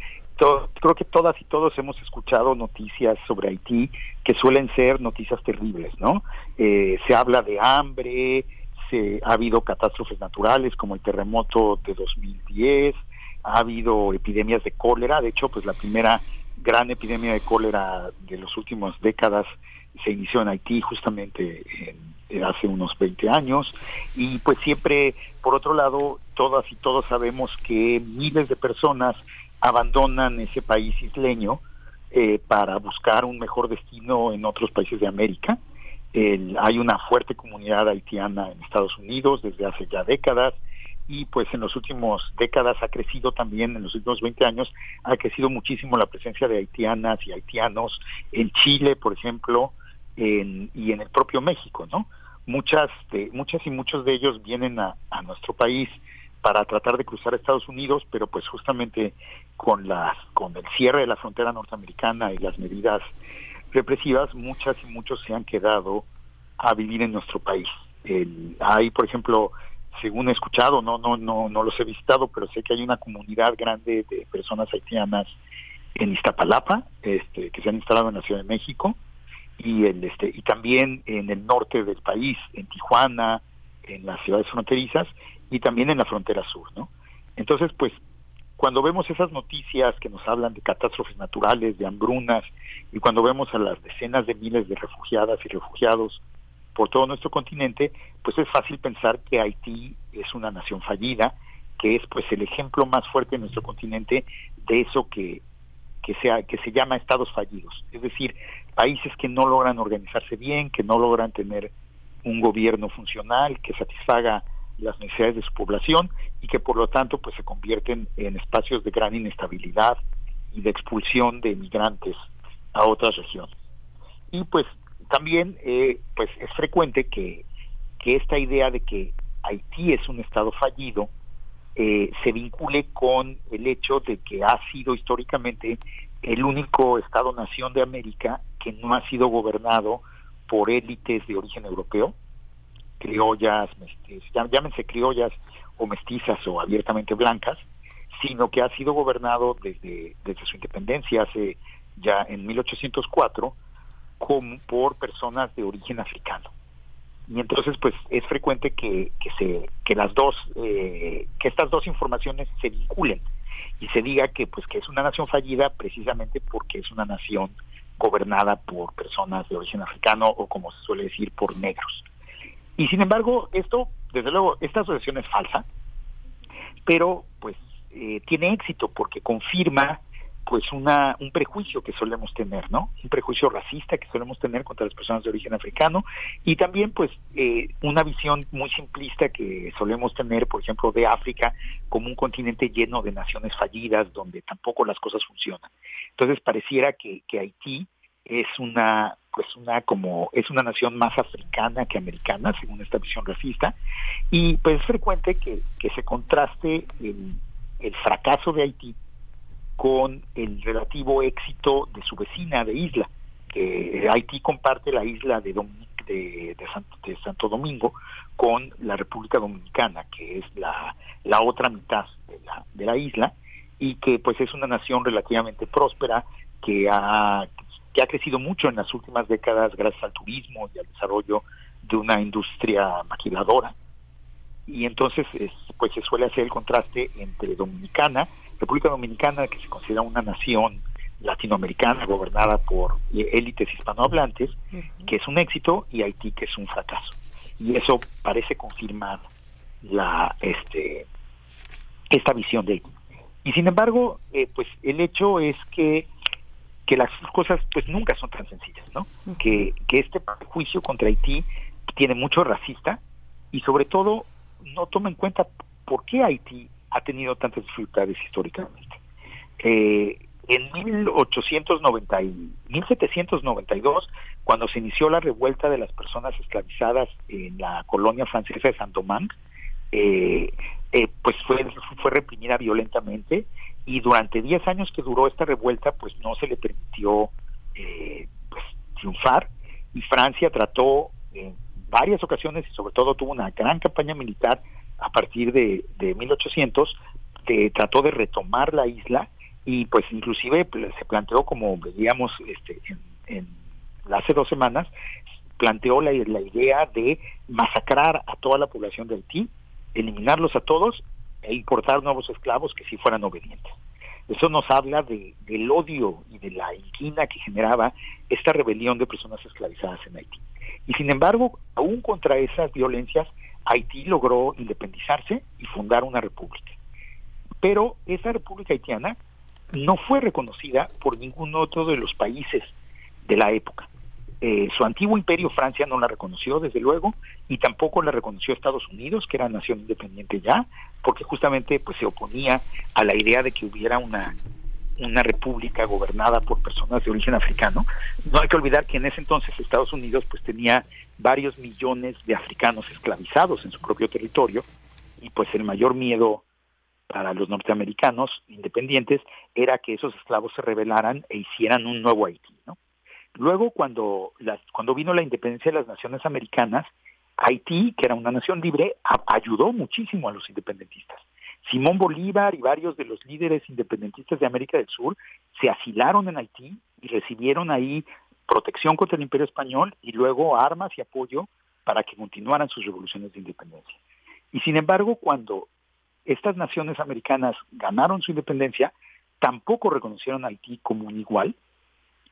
creo que todas y todos hemos escuchado noticias sobre Haití que suelen ser noticias terribles, ¿no? Eh, se habla de hambre, se ha habido catástrofes naturales como el terremoto de 2010 ha habido epidemias de cólera, de hecho, pues la primera gran epidemia de cólera de las últimas décadas se inició en Haití justamente hace unos 20 años. Y pues siempre, por otro lado, todas y todos sabemos que miles de personas abandonan ese país isleño eh, para buscar un mejor destino en otros países de América. hay una fuerte comunidad haitiana en Estados Unidos desde hace ya décadas y pues en los últimos décadas ha crecido también, en los últimos 20 años, ha crecido muchísimo la presencia de haitianas y haitianos en Chile, por ejemplo, en, y en el propio México, ¿no? Muchas, de, muchas y muchos de ellos vienen a, a nuestro país para tratar de cruzar Estados Unidos, pero pues justamente con las con el cierre de la frontera norteamericana y las medidas represivas, muchas y muchos se han quedado a vivir en nuestro país. hay, por ejemplo, según he escuchado, no, no, no, no los he visitado, pero sé que hay una comunidad grande de personas haitianas en Iztapalapa, este, que se han instalado en la Ciudad de México, y el, este, y también en el norte del país, en Tijuana, en las ciudades fronterizas, y también en la frontera sur, ¿no? Entonces, pues, cuando vemos esas noticias que nos hablan de catástrofes naturales, de hambrunas, y cuando vemos a las decenas de miles de refugiadas y refugiados por todo nuestro continente, pues es fácil pensar que Haití es una nación fallida, que es pues el ejemplo más fuerte en nuestro continente de eso que, que, sea, que se llama estados fallidos, es decir, países que no logran organizarse bien, que no logran tener un gobierno funcional que satisfaga las necesidades de su población y que por lo tanto pues se convierten en espacios de gran inestabilidad y de expulsión de migrantes a otras regiones. Y pues también eh, pues es frecuente que, que esta idea de que Haití es un estado fallido eh, se vincule con el hecho de que ha sido históricamente el único estado-nación de América que no ha sido gobernado por élites de origen europeo, criollas, llámense criollas o mestizas o abiertamente blancas, sino que ha sido gobernado desde, desde su independencia hace ya en 1804 como por personas de origen africano. Y entonces, pues, es frecuente que, que se, que las dos, eh, que estas dos informaciones se vinculen y se diga que, pues, que es una nación fallida precisamente porque es una nación gobernada por personas de origen africano o, como se suele decir, por negros. Y sin embargo, esto, desde luego, esta asociación es falsa, pero, pues, eh, tiene éxito porque confirma pues una, un prejuicio que solemos tener, ¿no? Un prejuicio racista que solemos tener contra las personas de origen africano y también pues eh, una visión muy simplista que solemos tener, por ejemplo, de África como un continente lleno de naciones fallidas donde tampoco las cosas funcionan. Entonces pareciera que, que Haití es una pues una como es una nación más africana que americana según esta visión racista y pues es frecuente que, que se contraste el, el fracaso de Haití con el relativo éxito de su vecina de isla, Haití comparte la isla de, de, Santo, Domingo con la República Dominicana, que es la, la otra mitad de la, de la isla, y que pues es una nación relativamente próspera que ha, que ha crecido mucho en las últimas décadas gracias al turismo y al desarrollo de una industria maquiladora. Y entonces pues se suele hacer el contraste entre Dominicana, República Dominicana, que se considera una nación latinoamericana gobernada por élites hispanohablantes, que es un éxito, y Haití, que es un fracaso. Y eso parece confirmar la este esta visión de Haití. Y sin embargo, eh, pues el hecho es que que las cosas pues nunca son tan sencillas, ¿no? Que, que este juicio contra Haití tiene mucho racista y sobre todo no toma en cuenta por qué Haití ha tenido tantas dificultades históricamente. Eh, en 1890 y 1792, cuando se inició la revuelta de las personas esclavizadas en la colonia francesa de Saint-Domingue, eh, eh, pues fue, fue reprimida violentamente y durante 10 años que duró esta revuelta, pues no se le permitió pues, triunfar y Francia trató en varias ocasiones y sobre todo tuvo una gran campaña militar a partir de, de 1800, que trató de retomar la isla y pues inclusive pues, se planteó como veíamos este, en, hace dos semanas, planteó la, la idea de masacrar a toda la población de Haití, eliminarlos a todos e importar nuevos esclavos que sí fueran obedientes. Eso nos habla de, del odio y de la inquina que generaba esta rebelión de personas esclavizadas en Haití. Y sin embargo, aún contra esas violencias, Haití logró independizarse y fundar una república. Pero esa república haitiana no fue reconocida por ningún otro de los países de la época. Eh, su antiguo imperio Francia no la reconoció, desde luego, y tampoco la reconoció Estados Unidos, que era nación independiente ya, porque justamente pues se oponía a la idea de que hubiera una una república gobernada por personas de origen africano. No hay que olvidar que en ese entonces Estados Unidos pues tenía varios millones de africanos esclavizados en su propio territorio y pues el mayor miedo para los norteamericanos independientes era que esos esclavos se rebelaran e hicieran un nuevo Haití. Luego cuando las, cuando vino la independencia de las naciones americanas, Haití, que era una nación libre, ayudó muchísimo a los independentistas. Simón Bolívar y varios de los líderes independentistas de América del Sur se asilaron en Haití y recibieron ahí protección contra el imperio español y luego armas y apoyo para que continuaran sus revoluciones de independencia. Y sin embargo, cuando estas naciones americanas ganaron su independencia, tampoco reconocieron a Haití como un igual,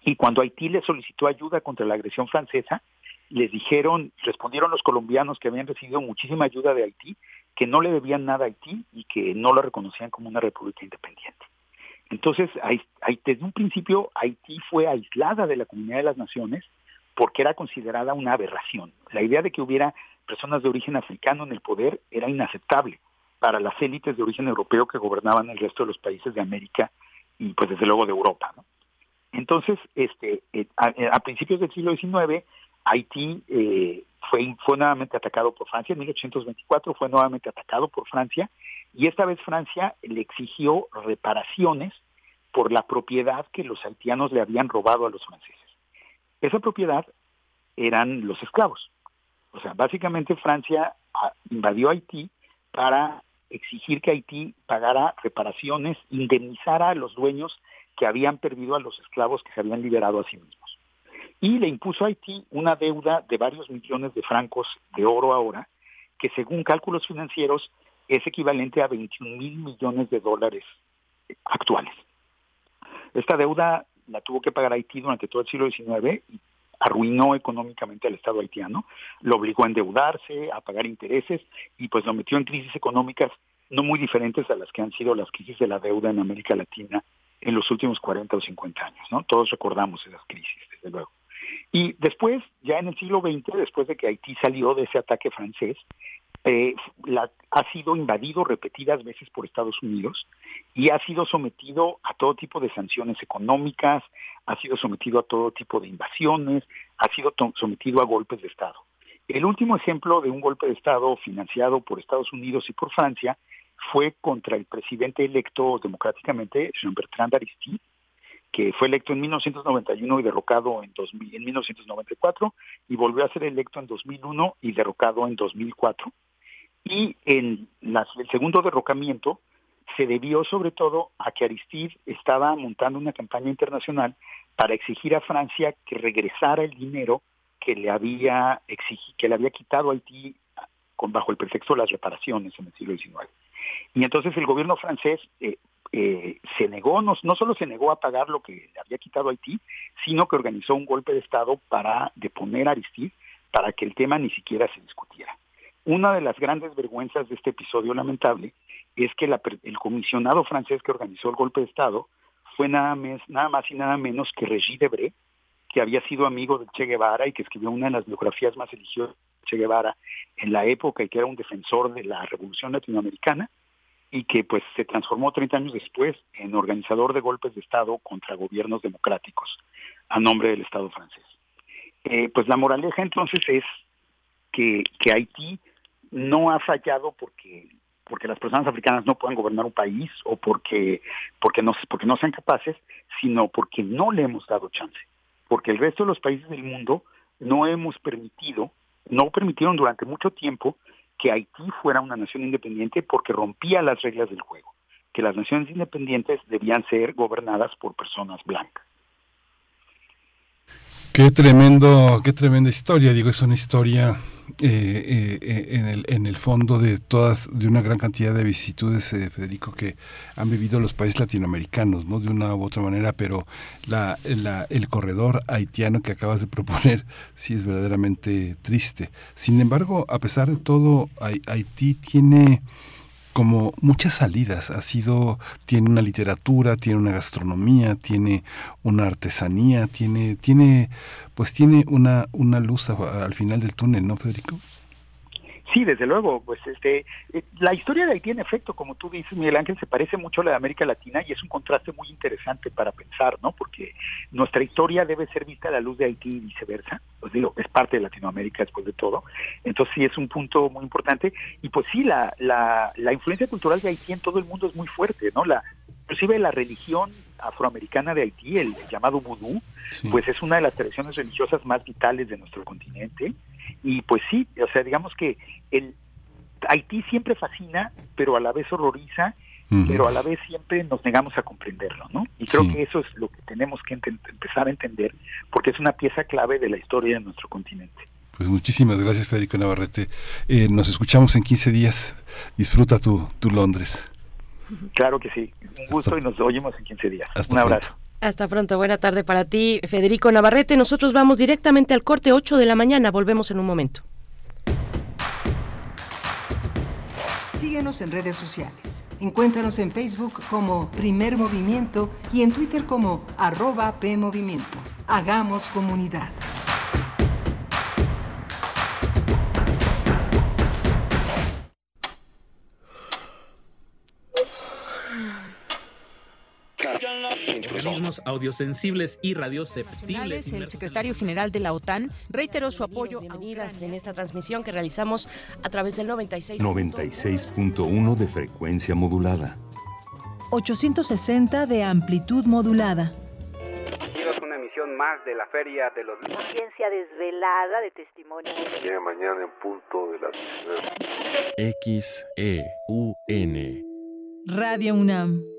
y cuando Haití le solicitó ayuda contra la agresión francesa, les dijeron, respondieron los colombianos que habían recibido muchísima ayuda de Haití, que no le debían nada a Haití y que no la reconocían como una república independiente. Entonces, desde un principio, Haití fue aislada de la comunidad de las naciones porque era considerada una aberración. La idea de que hubiera personas de origen africano en el poder era inaceptable para las élites de origen europeo que gobernaban el resto de los países de América y pues desde luego de Europa. Entonces, este, eh, a, principios del siglo XIX, Haití eh, fue, fue nuevamente atacado por Francia, en 1824 fue nuevamente atacado por Francia, y esta vez Francia le exigió reparaciones por la propiedad que los haitianos le habían robado a los franceses. Esa propiedad eran los esclavos. O sea, básicamente Francia ah, invadió Haití para exigir que Haití pagara reparaciones, indemnizara a los dueños que habían perdido a los esclavos que se habían liberado a sí mismos. Y le impuso a Haití una deuda de varios millones de francos de oro ahora, que según cálculos financieros es equivalente a 21 mil millones de dólares actuales. Esta deuda la tuvo que pagar Haití durante todo el siglo XIX y arruinó económicamente al Estado haitiano, lo obligó a endeudarse, a pagar intereses y pues lo metió en crisis económicas no muy diferentes a las que han sido las crisis de la deuda en América Latina en los últimos 40 o 50 años, ¿no? Todos recordamos esas crisis, desde luego. Y después, ya en el siglo XX, después de que Haití salió de ese ataque francés, eh, la, ha sido invadido repetidas veces por Estados Unidos y ha sido sometido a todo tipo de sanciones económicas, ha sido sometido a todo tipo de invasiones, ha sido sometido a golpes de Estado. El último ejemplo de un golpe de Estado financiado por Estados Unidos y por Francia fue contra el presidente electo democráticamente, Jean-Bertrand Aristide, que fue electo en 1991 y derrocado en, 2000, en 1994, y volvió a ser electo en 2001 y derrocado en 2004. Y en el segundo derrocamiento se debió sobre todo a que Aristide estaba montando una campaña internacional para exigir a Francia que regresara el dinero que le había exigido, que le había quitado Haití con, bajo el pretexto de las reparaciones en el siglo XIX. Y entonces el gobierno francés eh, eh, se negó, no, no, solo se negó a pagar lo que le había quitado Haití, sino que organizó un golpe de Estado para deponer a Aristide, para que el tema ni siquiera se discutiera. Una de las grandes vergüenzas de este episodio lamentable es que el comisionado francés que organizó el golpe de Estado fue nada más, nada más y nada menos que Regis Debré, que había sido amigo de Che Guevara y que escribió una de las biografías más religiosas de Che Guevara en la época y que era un defensor de la revolución latinoamericana y que pues se transformó 30 años después en organizador de golpes de Estado contra gobiernos democráticos a nombre del Estado francés. Eh, pues la moraleja entonces es que, que Haití no ha fallado porque porque las personas africanas no puedan gobernar un país o porque porque no porque no sean capaces, sino porque no le hemos dado chance, porque el resto de los países del mundo no hemos permitido, no permitieron durante mucho tiempo que Haití fuera una nación independiente porque rompía las reglas del juego, que las naciones independientes debían ser gobernadas por personas blancas. Qué tremendo, qué tremenda historia, digo, es una historia eh, eh, en, el, en el fondo de todas, de una gran cantidad de vicisitudes, eh, Federico, que han vivido los países latinoamericanos, ¿no? De una u otra manera, pero la, la, el corredor haitiano que acabas de proponer sí es verdaderamente triste. Sin embargo, a pesar de todo, Haití tiene como muchas salidas, ha sido, tiene una literatura, tiene una gastronomía, tiene una artesanía, tiene, tiene, pues tiene una, una luz al final del túnel, ¿no, Federico? Sí, desde luego, pues este, eh, la historia de Haití en efecto, como tú dices, Miguel Ángel, se parece mucho a la de América Latina y es un contraste muy interesante para pensar, ¿no? Porque nuestra historia debe ser vista a la luz de Haití y viceversa, pues digo, es parte de Latinoamérica después de todo, entonces sí es un punto muy importante y pues sí, la, la, la influencia cultural de Haití en todo el mundo es muy fuerte, ¿no? La, inclusive la religión afroamericana de Haití, el, llamado vudú, pues es una de las tradiciones religiosas más vitales de nuestro continente Y pues sí, o sea, digamos que el Haití siempre fascina, pero a la vez horroriza, pero a la vez siempre nos negamos a comprenderlo, ¿no? Y creo que eso es lo que tenemos que empezar a entender, porque es una pieza clave de la historia de nuestro continente. Pues muchísimas gracias, Federico Navarrete. Eh, nos escuchamos en 15 días. Disfruta tu, tu Londres. Claro que sí. Un gusto y nos oímos en 15 días. Un abrazo. Hasta pronto, buena tarde para ti, Federico Navarrete. Nosotros vamos directamente al corte 8 de la mañana, volvemos en un momento. Síguenos en redes sociales. Encuéntranos en Facebook como Primer Movimiento y en Twitter como arroba PMovimiento. Hagamos comunidad. Organismos audiosensibles y radioceptibles. El secretario general de la OTAN reiteró su apoyo. Bienvenidas en esta transmisión que realizamos a través del 96. 96.1 de frecuencia modulada. 860 de amplitud modulada. una emisión más de la Feria de los Ciencia desvelada de testimonio. mañana en punto de las... X, E, U, N. Radio UNAM.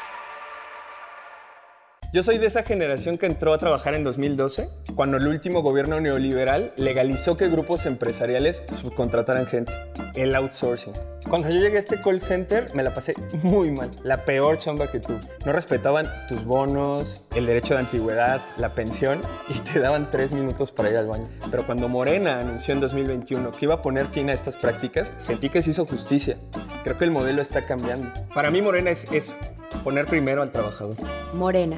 Yo soy de esa generación que entró a trabajar en 2012, cuando el último gobierno neoliberal legalizó que grupos empresariales subcontrataran gente. El outsourcing. Cuando yo llegué a este call center, me la pasé muy mal. La peor chamba que tuve. No respetaban tus bonos, el derecho de antigüedad, la pensión y te daban tres minutos para ir al baño. Pero cuando Morena anunció en 2021 que iba a poner fin a estas prácticas, sentí que se hizo justicia. Creo que el modelo está cambiando. Para mí Morena es eso, poner primero al trabajador. Morena.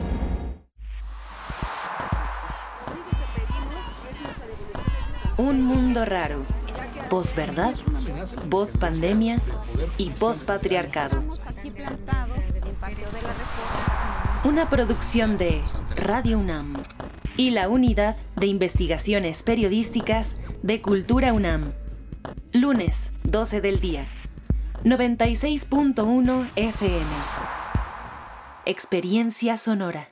Un mundo raro. Posverdad, pospandemia y pospatriarcado. Una producción de Radio UNAM y la Unidad de Investigaciones Periodísticas de Cultura UNAM. Lunes, 12 del día. 96.1 FM. Experiencia sonora.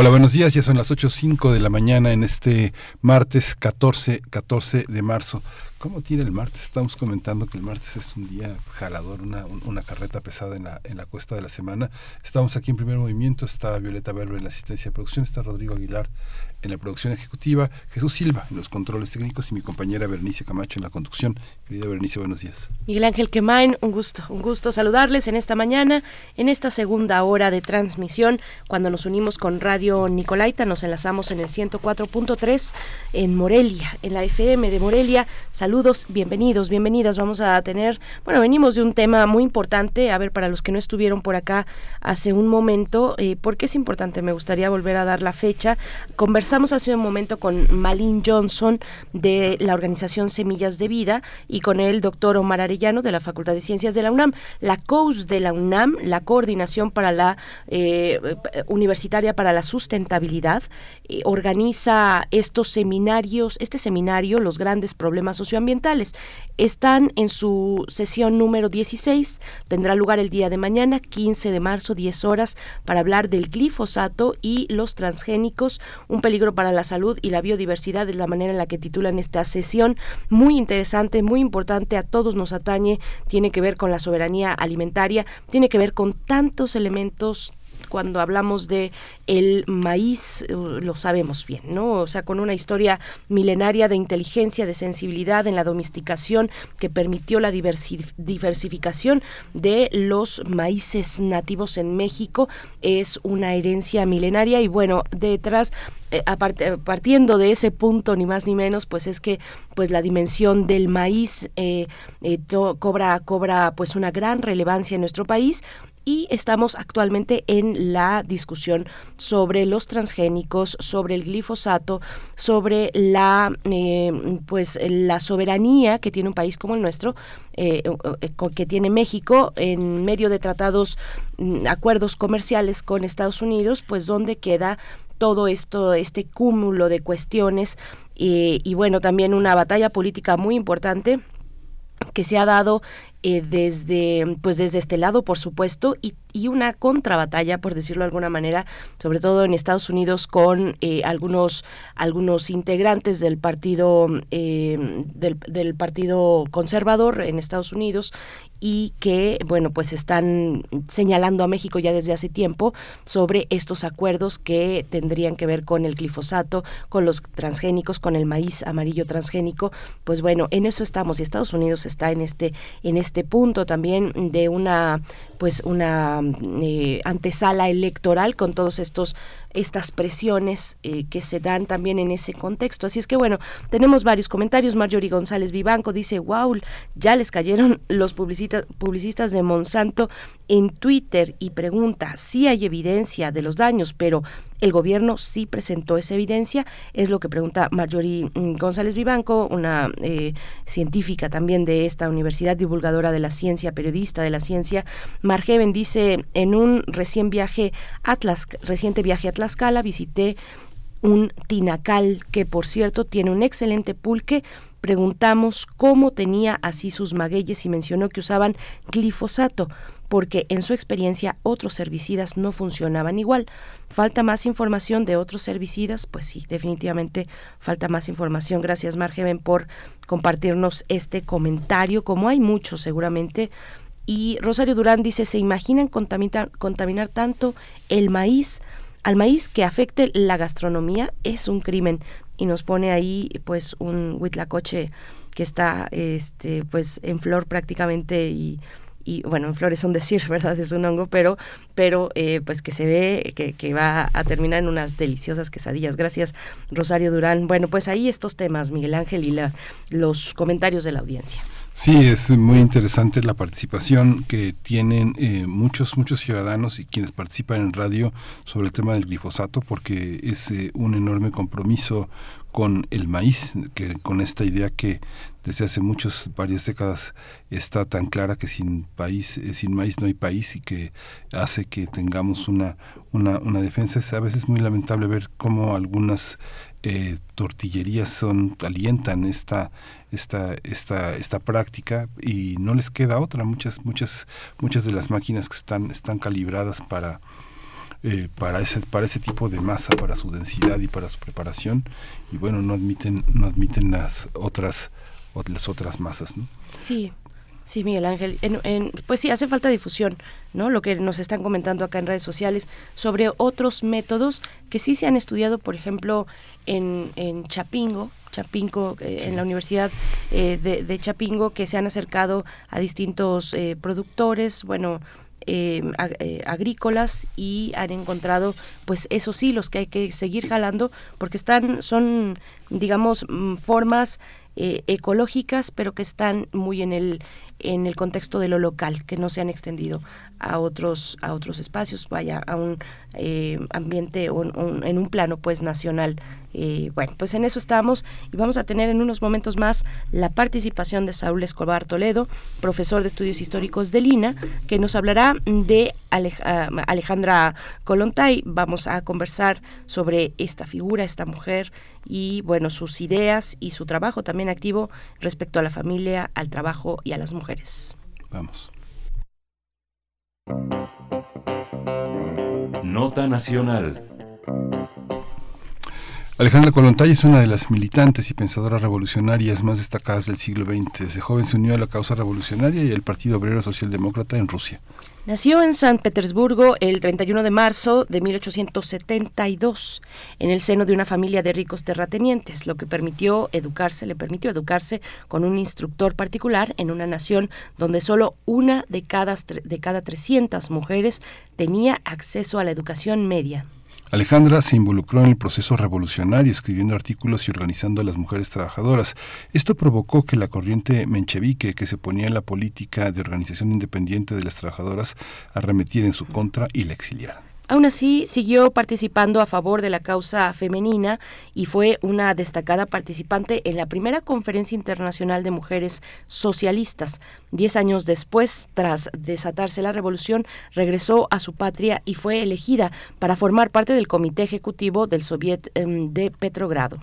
Hola, buenos días. Ya son las 8.05 de la mañana en este martes 14, 14 de marzo. ¿Cómo tiene el martes? Estamos comentando que el martes es un día jalador, una, una carreta pesada en la, en la cuesta de la semana. Estamos aquí en primer movimiento, está Violeta Berber en la asistencia de producción, está Rodrigo Aguilar en la producción ejecutiva, Jesús Silva en los controles técnicos y mi compañera Bernice Camacho en la conducción. Querida Bernice, buenos días. Miguel Ángel Quemain, un gusto, un gusto saludarles en esta mañana, en esta segunda hora de transmisión, cuando nos unimos con Radio Nicolaita, nos enlazamos en el 104.3 en Morelia, en la FM de Morelia. Saludos, bienvenidos, bienvenidas. Vamos a tener, bueno, venimos de un tema muy importante, a ver, para los que no estuvieron por acá hace un momento, eh, porque es importante, me gustaría volver a dar la fecha, conversar Conversamos hace un momento con Malin Johnson de la organización Semillas de Vida y con el doctor Omar Arellano de la Facultad de Ciencias de la UNAM. La COUS de la UNAM, la Coordinación para la eh, Universitaria para la Sustentabilidad, eh, organiza estos seminarios, este seminario, los grandes problemas socioambientales. Están en su sesión número 16, tendrá lugar el día de mañana, 15 de marzo, 10 horas, para hablar del glifosato y los transgénicos, un peligro para la salud y la biodiversidad es la manera en la que titulan esta sesión. Muy interesante, muy importante, a todos nos atañe, tiene que ver con la soberanía alimentaria, tiene que ver con tantos elementos cuando hablamos de el maíz, uh, lo sabemos bien, ¿no? O sea, con una historia milenaria de inteligencia, de sensibilidad en la domesticación que permitió la diversificación de los maíces nativos en México, es una herencia milenaria y bueno, detrás eh, partiendo de ese punto ni más ni menos pues es que pues la dimensión del maíz eh, eh, cobra cobra pues una gran relevancia en nuestro país y estamos actualmente en la discusión sobre los transgénicos, sobre el glifosato, sobre la eh, pues la soberanía que tiene un país como el nuestro, eh, eh, que tiene México en medio de tratados, mm, acuerdos comerciales con Estados Unidos, pues donde queda todo esto, este cúmulo de cuestiones y bueno, también una batalla política muy importante que se ha dado eh, desde pues desde este lado por supuesto y, y, una contrabatalla por decirlo de alguna manera sobre todo en Estados Unidos con eh, algunos algunos integrantes del partido eh, del, del, partido conservador en Estados Unidos y que, bueno, pues están señalando a México ya desde hace tiempo sobre estos acuerdos que tendrían que ver con el glifosato, con los transgénicos, con el maíz amarillo transgénico. Pues bueno, en eso estamos y Estados Unidos está en este en este punto también de una pues una eh, antesala electoral con todos estos estas presiones eh, que se dan también en ese contexto. Así es que bueno, tenemos varios comentarios. Marjorie González Vivanco dice, wow, ya les cayeron los publicistas de Monsanto en Twitter y pregunta si hay evidencia de los daños, pero el gobierno sí presentó esa evidencia, es lo que pregunta Marjorie mm, González Vivanco, una eh, científica también de esta universidad, divulgadora de la ciencia, periodista de la ciencia. Margeven dice, en un recién viaje Atlas, reciente viaje a Tlaxcala, visité un tinacal que por cierto tiene un excelente pulque. Preguntamos cómo tenía así sus magueyes y mencionó que usaban glifosato porque en su experiencia otros herbicidas no funcionaban igual. ¿Falta más información de otros herbicidas? Pues sí, definitivamente falta más información. Gracias, Margeven, por compartirnos este comentario, como hay muchos seguramente. Y Rosario Durán dice, ¿se imaginan contaminar, tanto el maíz? Al maíz que afecte la gastronomía es un crimen y nos pone ahí pues un huitlacoche que está este pues en flor prácticamente y y bueno, en flores son decir, ¿verdad? Es un hongo, pero, pero eh, pues que se ve que, que, va a terminar en unas deliciosas quesadillas. Gracias, Rosario Durán. Bueno, pues ahí estos temas, Miguel Ángel, y la, los comentarios de la audiencia. Sí, es muy interesante la participación que tienen eh, muchos, muchos ciudadanos y quienes participan en radio sobre el tema del glifosato, porque es eh, un enorme compromiso con el maíz, que con esta idea que desde hace muchas, varias décadas está tan clara que sin país, eh, sin maíz no hay país y que hace que tengamos una, una, una defensa. Es a veces muy lamentable ver cómo algunas eh, tortillerías son alientan esta esta esta esta práctica y no les queda otra muchas muchas muchas de las máquinas que están están calibradas para eh, para ese para ese tipo de masa para su densidad y para su preparación y bueno no admiten no admiten las otras las otras masas ¿no? sí Sí, Miguel Ángel. En, pues sí, hace falta difusión, ¿no? Lo que nos están comentando acá en redes sociales sobre otros métodos que sí se han estudiado, por ejemplo, en, en Chapingo, Chapingo, eh, en la Universidad eh, de, Chapingo, que se han acercado a distintos eh, productores, bueno, agrícolas y han encontrado pues esos hilos que hay que seguir jalando porque están son digamos mm, formas ecológicas pero que están muy en el en el contexto de lo local, que no se han extendido a otros a otros espacios, vaya a un eh, ambiente o en un plano pues nacional. Eh, bueno, pues en eso estamos y vamos a tener en unos momentos más la participación de Saúl Escobar Toledo, profesor de estudios históricos de Lina, que nos hablará de ah, Alejandra Colontay. Vamos a conversar sobre esta figura, esta mujer y bueno, sus ideas y su trabajo también activo respecto a la familia, al trabajo y a las mujeres. Vamos. Nota Nacional. Alejandra Colontay es una de las militantes y pensadoras revolucionarias más destacadas del siglo XX. Desde joven se unió a la causa revolucionaria y al Partido Obrero Socialdemócrata en Rusia. Nació en San Petersburgo el 31 de marzo de 1872 en el seno de una familia de ricos terratenientes, lo que permitió educarse, le permitió educarse con un instructor particular en una nación donde solo una de cada, de cada 300 mujeres tenía acceso a la educación media. Alejandra se involucró en el proceso revolucionario, escribiendo artículos y organizando a las mujeres trabajadoras. Esto provocó que la corriente menchevique, que se ponía en la política de organización independiente de las trabajadoras, arremetiera en su contra y la exiliara. Aún así, siguió participando a favor de la causa femenina y fue una destacada participante en la primera Conferencia Internacional de Mujeres Socialistas. Diez años después, tras desatarse la revolución, regresó a su patria y fue elegida para formar parte del comité ejecutivo del Soviet em, de Petrogrado.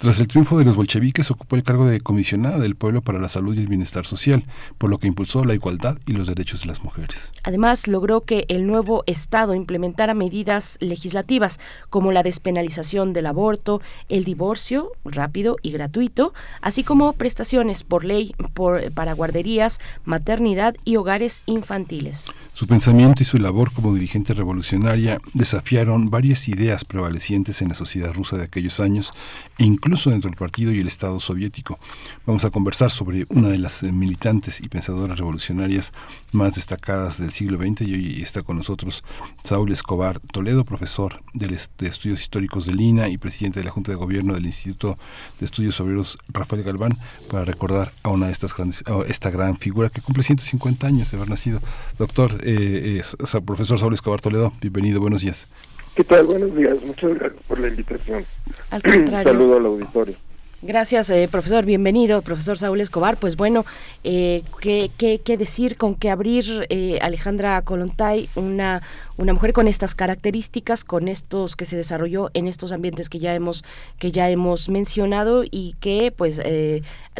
Tras el triunfo de los bolcheviques, ocupó el cargo de comisionada del pueblo para la salud y el bienestar social, por lo que impulsó la igualdad y los derechos de las mujeres. Además, logró que el nuevo Estado implementara medidas legislativas como la despenalización del aborto, el divorcio rápido y gratuito, así como prestaciones por ley por, para guarderías, maternidad y hogares infantiles. Su pensamiento y su labor como dirigente revolucionaria desafiaron varias ideas prevalecientes en la sociedad rusa de aquellos años, incluso incluso dentro del partido y el Estado soviético. Vamos a conversar sobre una de las eh, militantes y pensadoras revolucionarias más destacadas del siglo XX y hoy está con nosotros Saúl Escobar Toledo, profesor de Estudios Históricos de Lina y presidente de la Junta de Gobierno del Instituto de Estudios Obreros Rafael Galván, para recordar a una de estas grandes, esta gran figura que cumple 150 años de haber nacido. Doctor, eh, eh, profesor Saúl Escobar Toledo, bienvenido, buenos días. ¿Qué tal? Buenos días. Muchas gracias por la invitación. Al contrario. saludo al auditorio. Gracias, eh, profesor. Bienvenido, profesor Saúl Escobar. Pues bueno, eh, ¿qué, qué, decir con qué abrir eh, Alejandra Colontay, una, una mujer con estas características, con estos que se desarrolló en estos ambientes que ya hemos, que ya hemos mencionado y que pues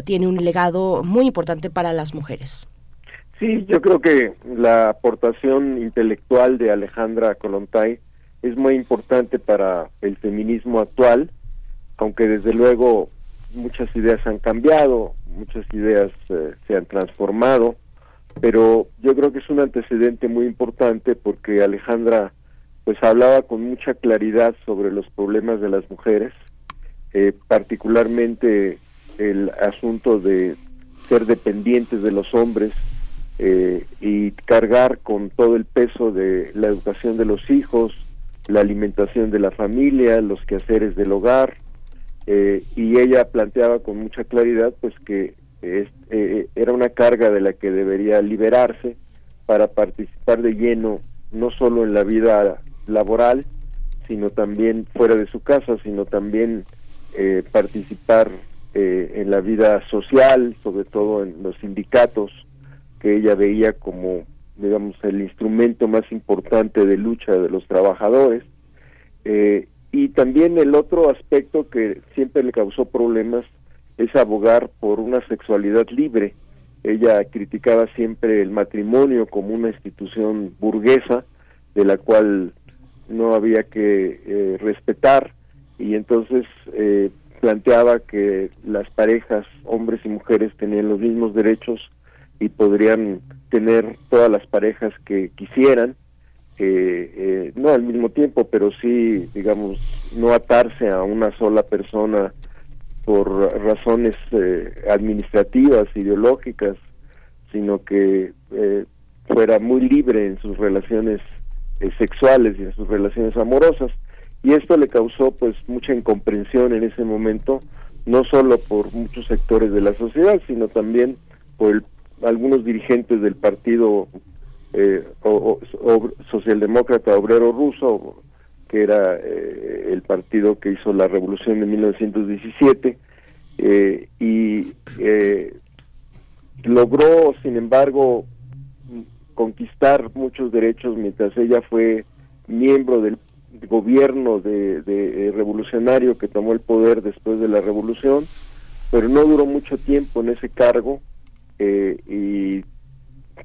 tiene un legado muy importante para las mujeres? Sí, yo creo que la aportación intelectual de Alejandra Colontay es muy importante para el feminismo actual, aunque desde luego muchas ideas han cambiado, muchas ideas eh, se han transformado, pero yo creo que es un antecedente muy importante porque Alejandra pues hablaba con mucha claridad sobre los problemas de las mujeres, eh, particularmente el asunto de ser dependientes de los hombres eh, y cargar con todo el peso de la educación de los hijos, la alimentación de la familia, los quehaceres del hogar, eh, y ella planteaba con mucha claridad pues que eh, era una carga de la que debería liberarse para participar de lleno no solo en la vida laboral, sino también fuera de su casa, sino también eh, participar eh, en la vida social, sobre todo en los sindicatos, que ella veía como, digamos, el instrumento más importante de lucha de los trabajadores. Eh, y también el otro aspecto que siempre le causó problemas es abogar por una sexualidad libre. Ella criticaba siempre el matrimonio como una institución burguesa de la cual no había que eh, respetar y entonces eh, planteaba que las parejas, hombres y mujeres, tenían los mismos derechos y podrían tener todas las parejas que quisieran, eh, no al mismo tiempo, pero sí, digamos, no atarse a una sola persona por razones administrativas, ideológicas, sino que fuera muy libre en sus relaciones sexuales y en sus relaciones amorosas. Y esto le causó pues mucha incomprensión en ese momento no solo por muchos sectores de la sociedad sino también por algunos dirigentes del partido eh, socialdemócrata obrero ruso que era eh, el partido que hizo la revolución de 1917 eh, y logró sin embargo conquistar muchos derechos mientras ella fue miembro del gobierno de, eh, revolucionario que tomó el poder después de la revolución, pero no duró mucho tiempo en ese cargo eh, y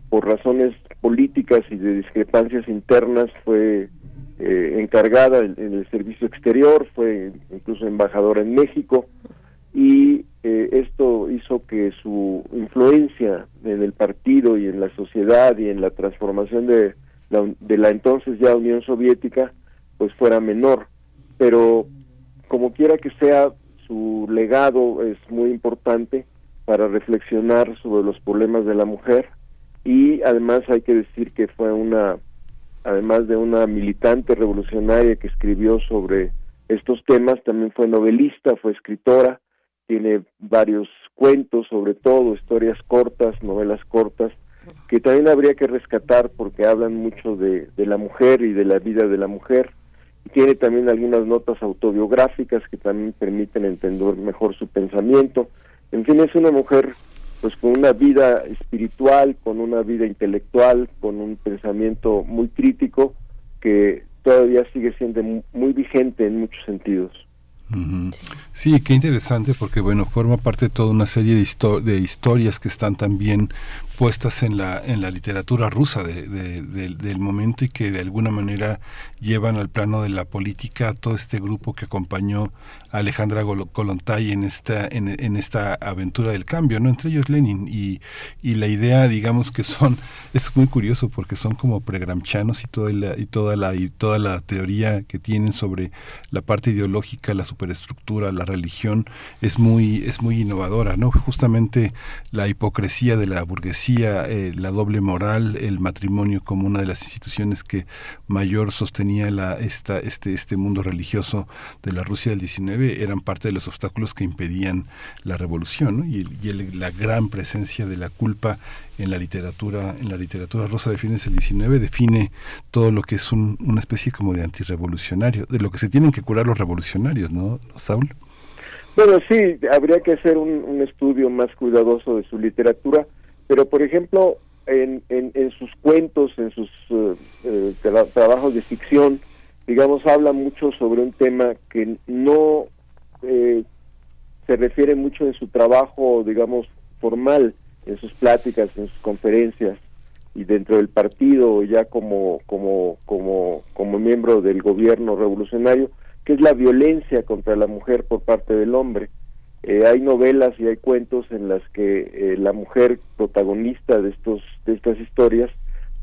por razones políticas y de discrepancias internas fue eh, encargada en, el servicio exterior, fue incluso embajadora en México y esto hizo que su influencia en el partido y en la sociedad y en la transformación de de la entonces ya Unión Soviética pues fuera menor, pero como quiera que sea, su legado es muy importante para reflexionar sobre los problemas de la mujer y además hay que decir que fue una, además de una militante revolucionaria que escribió sobre estos temas, también fue novelista, fue escritora, tiene varios cuentos, sobre todo historias cortas, novelas cortas, que también habría que rescatar porque hablan mucho de, la mujer y de la vida de la mujer tiene también algunas notas autobiográficas que también permiten entender mejor su pensamiento. En fin, es una mujer pues con una vida espiritual, con una vida intelectual, con un pensamiento muy crítico que todavía sigue siendo muy vigente en muchos sentidos. sí. qué interesante porque bueno, forma parte de toda una serie de, de historias que están también puestas en la, en la literatura rusa de, del momento y que de alguna manera llevan al plano de la política a todo este grupo que acompañó a Alejandra Kolontai en esta, en, esta aventura del cambio, ¿no? Entre ellos Lenin y, y la idea, digamos que son, es muy curioso porque son como pregramchanos y toda la, y toda la, y toda la teoría que tienen sobre la parte ideológica, la superestructura, la religión, es muy, es muy innovadora, ¿no? Justamente la hipocresía de la burguesía eh, la doble moral, el matrimonio como una de las instituciones que mayor sostenía la, esta, este, este mundo religioso de la Rusia del 19, eran parte de los obstáculos que impedían la revolución y, la gran presencia de la culpa en la literatura en la literatura rusa de fines del 19 define todo lo que es una especie como de antirrevolucionario, de lo que se tienen que curar los revolucionarios, ¿no, Saúl? Bueno, sí, habría que hacer un, estudio más cuidadoso de su literatura pero por ejemplo en, en, sus cuentos, en sus eh, eh, trabajos de ficción, digamos, habla mucho sobre un tema que no eh, se refiere mucho en su trabajo, digamos, formal, en sus pláticas, en sus conferencias y dentro del partido ya como como como como miembro del gobierno revolucionario, que es la violencia contra la mujer por parte del hombre. Eh, hay novelas y hay cuentos en las que eh, la mujer protagonista de estos de estas historias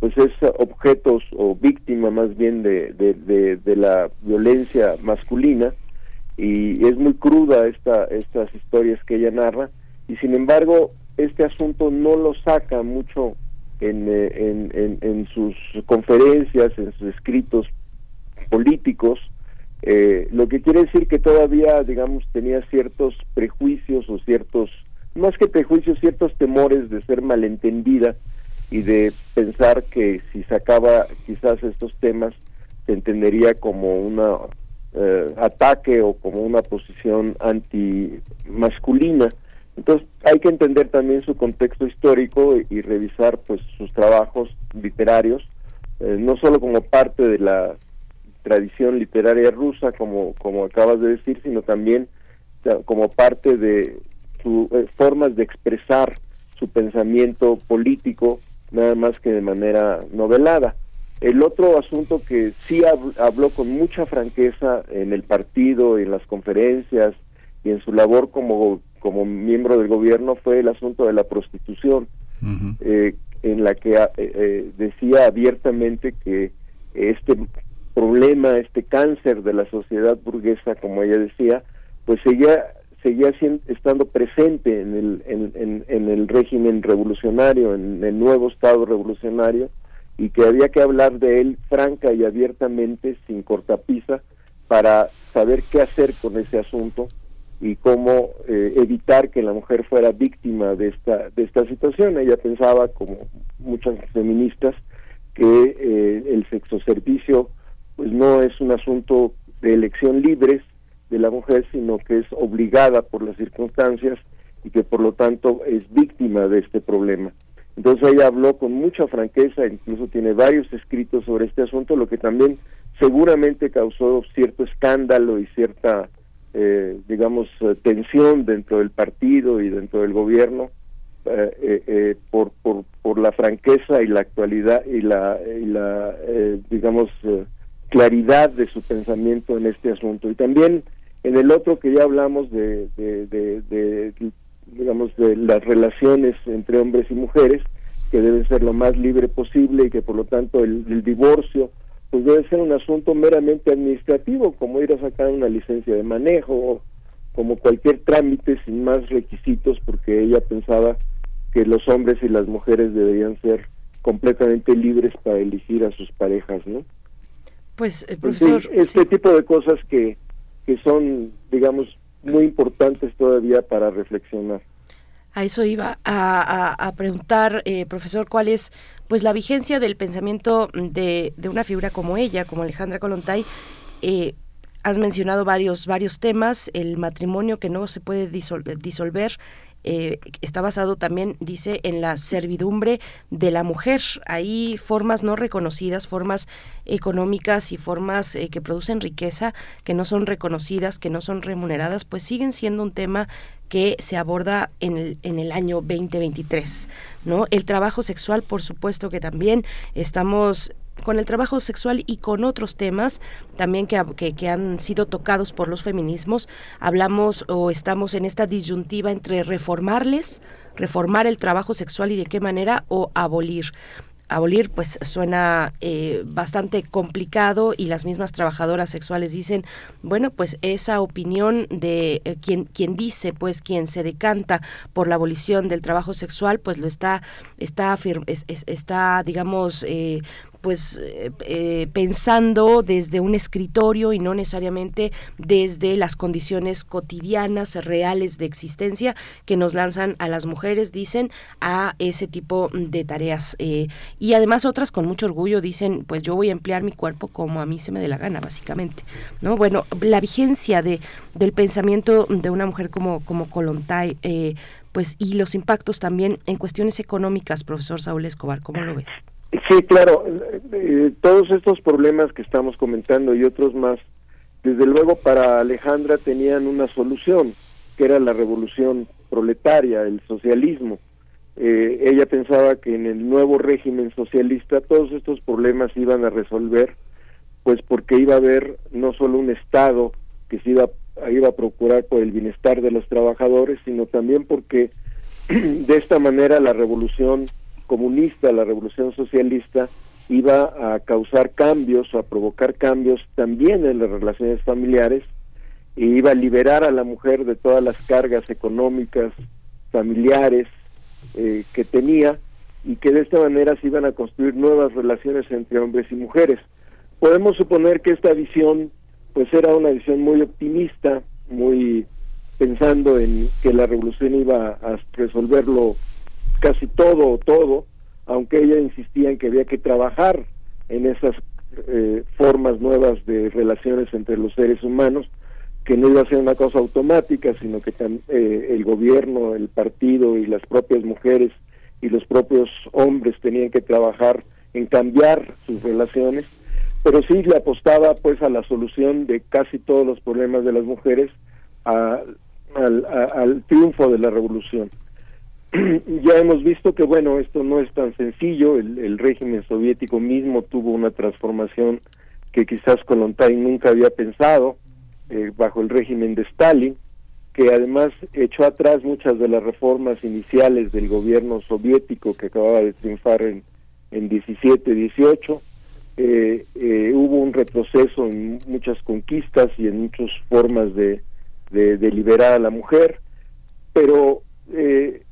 pues es objetos o víctima más bien de, de, la violencia masculina. Y es muy cruda esta estas historias que ella narra. Y sin embargo este asunto no lo saca mucho en, eh, en, en sus conferencias en sus escritos políticos eh, lo que quiere decir que todavía, digamos, tenía ciertos prejuicios o ciertos, más que prejuicios, ciertos temores de ser malentendida y de pensar que si sacaba quizás estos temas se entendería como una eh, ataque o como una posición anti-masculina. Entonces hay que entender también su contexto histórico y, revisar pues sus trabajos literarios, eh, no solo como parte de la tradición literaria rusa, como, como acabas de decir, sino también como parte de sus eh, formas de expresar su pensamiento político, nada más que de manera novelada. El otro asunto que sí habló con mucha franqueza en el partido, en las conferencias y en su labor como, como miembro del gobierno fue el asunto de la prostitución, eh, en la que eh, decía abiertamente que este problema, este cáncer de la sociedad burguesa, como ella decía, pues seguía seguía estando presente en el, en, el régimen revolucionario, en el nuevo Estado revolucionario, y que había que hablar de él franca y abiertamente, sin cortapisa, para saber qué hacer con ese asunto y cómo eh, evitar que la mujer fuera víctima de esta de esta situación. Ella pensaba, como muchas feministas, que eh, el sexoservicio pues no es un asunto de elección libre de la mujer, sino que es obligada por las circunstancias y que por lo tanto es víctima de este problema. Entonces ella habló con mucha franqueza, incluso tiene varios escritos sobre este asunto, lo que también seguramente causó cierto escándalo y cierta, eh, digamos, eh, tensión dentro del partido y dentro del gobierno eh, por, por, por la franqueza y la actualidad y la, y la digamos, claridad de su pensamiento en este asunto. Y también en el otro que ya hablamos de, de, digamos, de las relaciones entre hombres y mujeres, que deben ser lo más libre posible y que por lo tanto el, divorcio pues debe ser un asunto meramente administrativo, como ir a sacar una licencia de manejo, como cualquier trámite sin más requisitos, porque ella pensaba que los hombres y las mujeres deberían ser completamente libres para elegir a sus parejas, ¿no? Pues, eh, profesor... este tipo de cosas que, que son, digamos, muy importantes todavía para reflexionar. A eso iba a, preguntar, eh, profesor, cuál es pues la vigencia del pensamiento de, de una figura como ella, como Alejandra Colontay. Eh, has mencionado varios, varios temas, el matrimonio que no se puede disolver, eh, está basado también, dice, en la servidumbre de la mujer. Hay formas no reconocidas, formas económicas y formas eh, que producen riqueza que no son reconocidas, que no son remuneradas, pues siguen siendo un tema que se aborda en el, en el año 2023, ¿no? El trabajo sexual, por supuesto que también estamos con el trabajo sexual y con otros temas también que, que, han sido tocados por los feminismos. Hablamos o estamos en esta disyuntiva entre reformarles, reformar el trabajo sexual y de qué manera, o abolir abolir pues suena eh, bastante complicado y las mismas trabajadoras sexuales dicen bueno pues esa opinión de eh, quien quien dice pues quien se decanta por la abolición del trabajo sexual pues lo está está está digamos eh, pues eh, eh, pensando desde un escritorio y no necesariamente desde las condiciones cotidianas, reales de existencia que nos lanzan a las mujeres, dicen, a ese tipo de tareas. Eh, y además otras con mucho orgullo dicen, pues yo voy a emplear mi cuerpo como a mí se me dé la gana, básicamente. ¿no? Bueno, la vigencia de, del pensamiento de una mujer como, como Colontay, pues y los impactos también en cuestiones económicas, profesor Saúl Escobar, ¿cómo lo ve? Sí, claro, eh, todos estos problemas que estamos comentando y otros más, desde luego para Alejandra tenían una solución, que era la revolución proletaria, el socialismo. Eh, ella pensaba que en el nuevo régimen socialista todos estos problemas iban a resolver, pues porque iba a haber no solo un Estado que se iba, iba a procurar por el bienestar de los trabajadores, sino también porque de esta manera la revolución comunista, la revolución socialista, iba a causar cambios o a provocar cambios también en las relaciones familiares e iba a liberar a la mujer de todas las cargas económicas, familiares eh, que tenía y que de esta manera se iban a construir nuevas relaciones entre hombres y mujeres. Podemos suponer que esta visión pues era una visión muy optimista, muy pensando en que la revolución iba a resolverlo casi todo o todo, aunque ella insistía en que había que trabajar en esas eh, formas nuevas de relaciones entre los seres humanos, que no iba a ser una cosa automática, sino que eh, el gobierno, el partido y las propias mujeres y los propios hombres tenían que trabajar en cambiar sus relaciones, pero sí le apostaba pues a la solución de casi todos los problemas de las mujeres, al, al triunfo de la revolución. Ya hemos visto que bueno, esto no es tan sencillo, el, régimen soviético mismo tuvo una transformación que quizás Kolontai nunca había pensado eh, bajo el régimen de Stalin, que además echó atrás muchas de las reformas iniciales del gobierno soviético que acababa de triunfar en, en 17, 18. Eh, eh, hubo un retroceso en muchas conquistas y en muchas formas de, de, de liberar a la mujer, pero eh,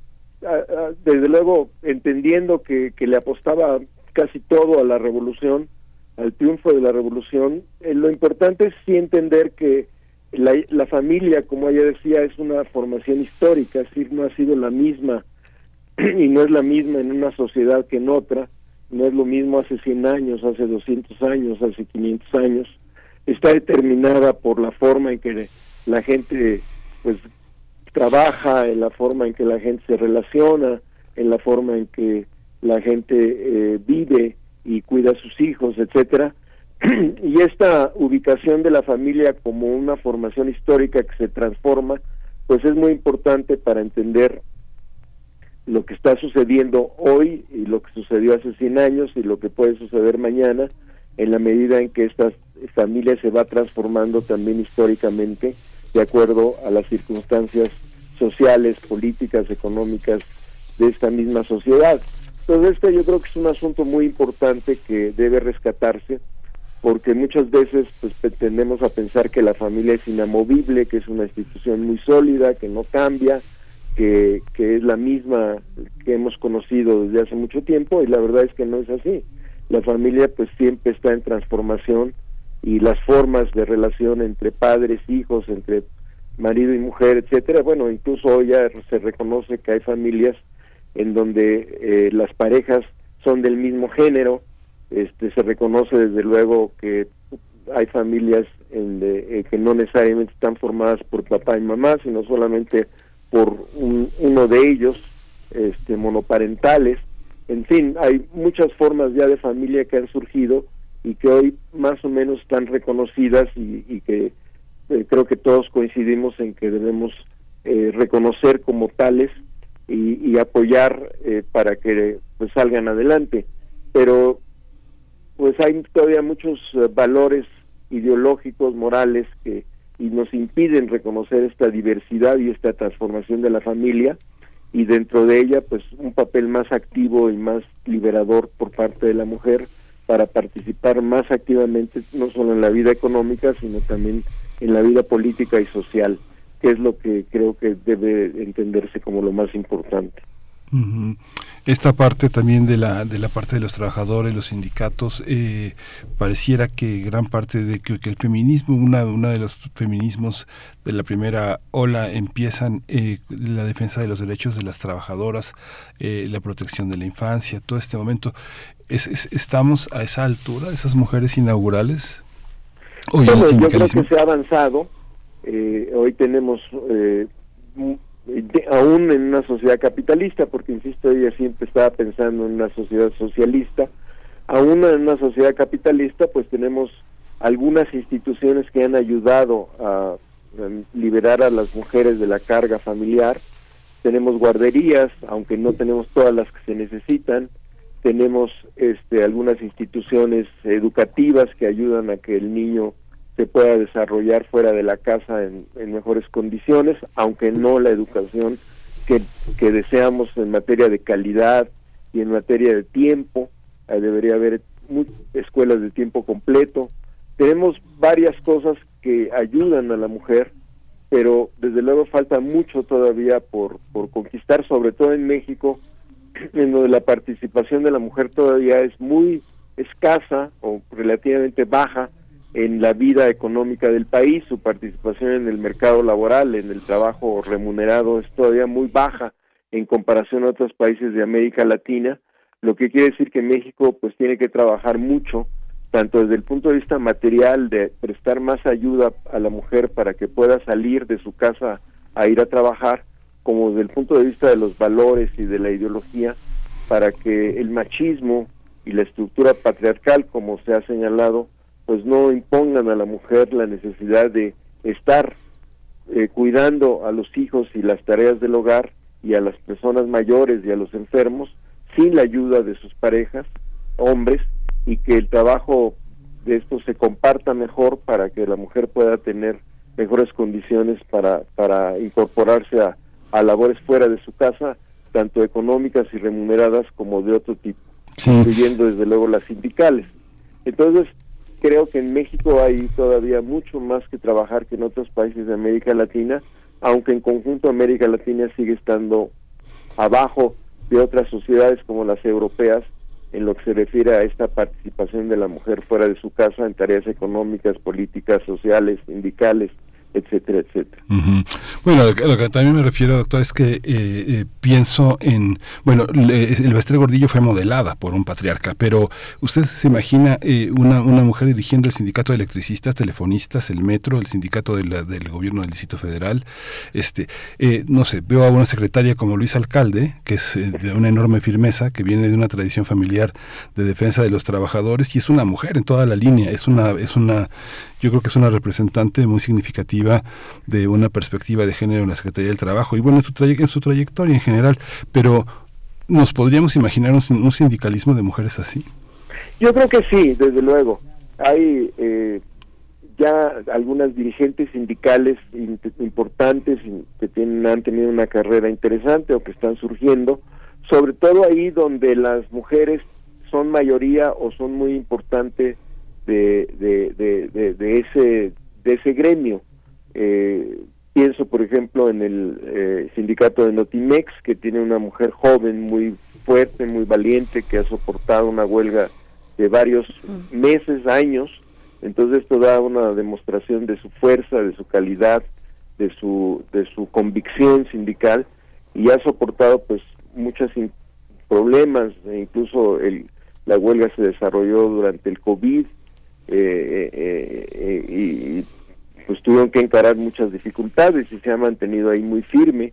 desde luego entendiendo que, le apostaba casi todo a la revolución, al triunfo de la revolución, eh, lo importante es sí entender que la, la, familia, como ella decía, es una formación histórica, es no ha sido la misma y no es la misma en una sociedad que en otra, no es lo mismo hace 100 años, hace 200 años, hace 500 años, está determinada por la forma en que la gente pues trabaja, en la forma en que la gente se relaciona, en la forma en que la gente eh, vive y cuida a sus hijos, etcétera. y esta ubicación de la familia como una formación histórica que se transforma, pues es muy importante para entender lo que está sucediendo hoy y lo que sucedió hace 100 años y lo que puede suceder mañana en la medida en que esta familia se va transformando también históricamente de acuerdo a las circunstancias sociales, políticas, económicas de esta misma sociedad. Entonces, este yo creo que es un asunto muy importante que debe rescatarse, porque muchas veces pues, tendemos a pensar que la familia es inamovible, que es una institución muy sólida, que no cambia, que, que es la misma que hemos conocido desde hace mucho tiempo, y la verdad es que no es así. La familia pues siempre está en transformación y las formas de relación entre padres, hijos, entre marido y mujer, etcétera. Bueno, incluso hoy ya se reconoce que hay familias en donde eh, las parejas son del mismo género. Este, se reconoce desde luego que hay familias en de, eh, que no necesariamente están formadas por papá y mamá, sino solamente por uno de ellos, este, monoparentales. En fin, hay muchas formas ya de familia que han surgido y que hoy más o menos están reconocidas y, que eh, creo que todos coincidimos en que debemos eh, reconocer como tales y, apoyar eh, para que pues salgan adelante. Pero pues hay todavía muchos valores ideológicos morales que y nos impiden reconocer esta diversidad y esta transformación de la familia. Y dentro de ella pues un papel más activo y más liberador por parte de la mujer para participar más activamente no solo en la vida económica, sino también en la vida política y social, que es lo que creo que debe entenderse como lo más importante. Esta parte también de la de la parte de los trabajadores, los sindicatos, eh, pareciera que gran parte de que, el feminismo, una una de los feminismos de la primera ola empiezan eh, la defensa de los derechos de las trabajadoras, eh, la protección de la infancia, todo este momento estamos a esa altura, esas mujeres inaugurales. Hoy yo creo que se ha avanzado. Eh, hoy tenemos, eh, aún en una sociedad capitalista, porque insisto, ella siempre estaba pensando en una sociedad socialista, aún en una sociedad capitalista, pues tenemos algunas instituciones que han ayudado a liberar a las mujeres de la carga familiar. Tenemos guarderías, aunque no tenemos todas las que se necesitan tenemos este, algunas instituciones educativas que ayudan a que el niño se pueda desarrollar fuera de la casa en, mejores condiciones, aunque no la educación que, deseamos en materia de calidad y en materia de tiempo. debería haber escuelas de tiempo completo. Tenemos varias cosas que ayudan a la mujer, pero desde luego falta mucho todavía por, por conquistar, sobre todo en México, en donde la participación de la mujer todavía es muy escasa o relativamente baja en la vida económica del país, su participación en el mercado laboral, en el trabajo remunerado es todavía muy baja en comparación a otros países de América Latina, lo que quiere decir que México pues tiene que trabajar mucho tanto desde el punto de vista material, de prestar más ayuda a la mujer para que pueda salir de su casa a ir a trabajar, como desde el punto de vista de los valores y de la ideología, para que el machismo y la estructura patriarcal, como se ha señalado, pues no impongan a la mujer la necesidad de estar eh, cuidando a los hijos y las tareas del hogar y a las personas mayores y a los enfermos sin la ayuda de sus parejas, hombres, y que el trabajo de esto se comparta mejor para que la mujer pueda tener mejores condiciones para, para incorporarse a, a labores fuera de su casa, tanto económicas y remuneradas como de otro tipo, incluyendo desde luego las sindicales. Entonces, creo que en México hay todavía mucho más que trabajar que en otros países de América Latina, aunque en conjunto América Latina sigue estando abajo de otras sociedades como las europeas en lo que se refiere a esta participación de la mujer fuera de su casa en tareas económicas, políticas, sociales, sindicales, etcétera, etcétera. Bueno, lo que, también me refiero, doctor, es que eh, eh, pienso en, bueno, el Vestre Gordillo fue modelada por un patriarca, pero usted se imagina eh, una, una mujer dirigiendo el sindicato de electricistas, telefonistas, el metro, el sindicato de del gobierno del Distrito Federal, este, no sé, veo a una secretaria como Luis Alcalde, que es de una enorme firmeza, que viene de una tradición familiar de defensa de los trabajadores y es una mujer en toda la línea, es una, es una yo creo que es una representante muy significativa de una perspectiva de género en la Secretaría del Trabajo y bueno, en su, en su trayectoria en general, pero ¿nos podríamos imaginar un, sindicalismo de mujeres así? Yo creo que sí, desde luego. Hay eh, ya algunas dirigentes sindicales importantes que tienen, han tenido una carrera interesante o que están surgiendo, sobre todo ahí donde las mujeres son mayoría o son muy importantes de, de, de, ese, de ese gremio. Eh, pienso, por ejemplo, en el eh, sindicato de Notimex, que tiene una mujer joven, muy fuerte, muy valiente, que ha soportado una huelga de varios meses, años. Entonces esto da una demostración de su fuerza, de su calidad, de su, de su convicción sindical y ha soportado pues muchos problemas, e incluso el, la huelga se desarrolló durante el COVID, eh, eh, eh, y pues tuvieron que encarar muchas dificultades y se ha mantenido ahí muy firme.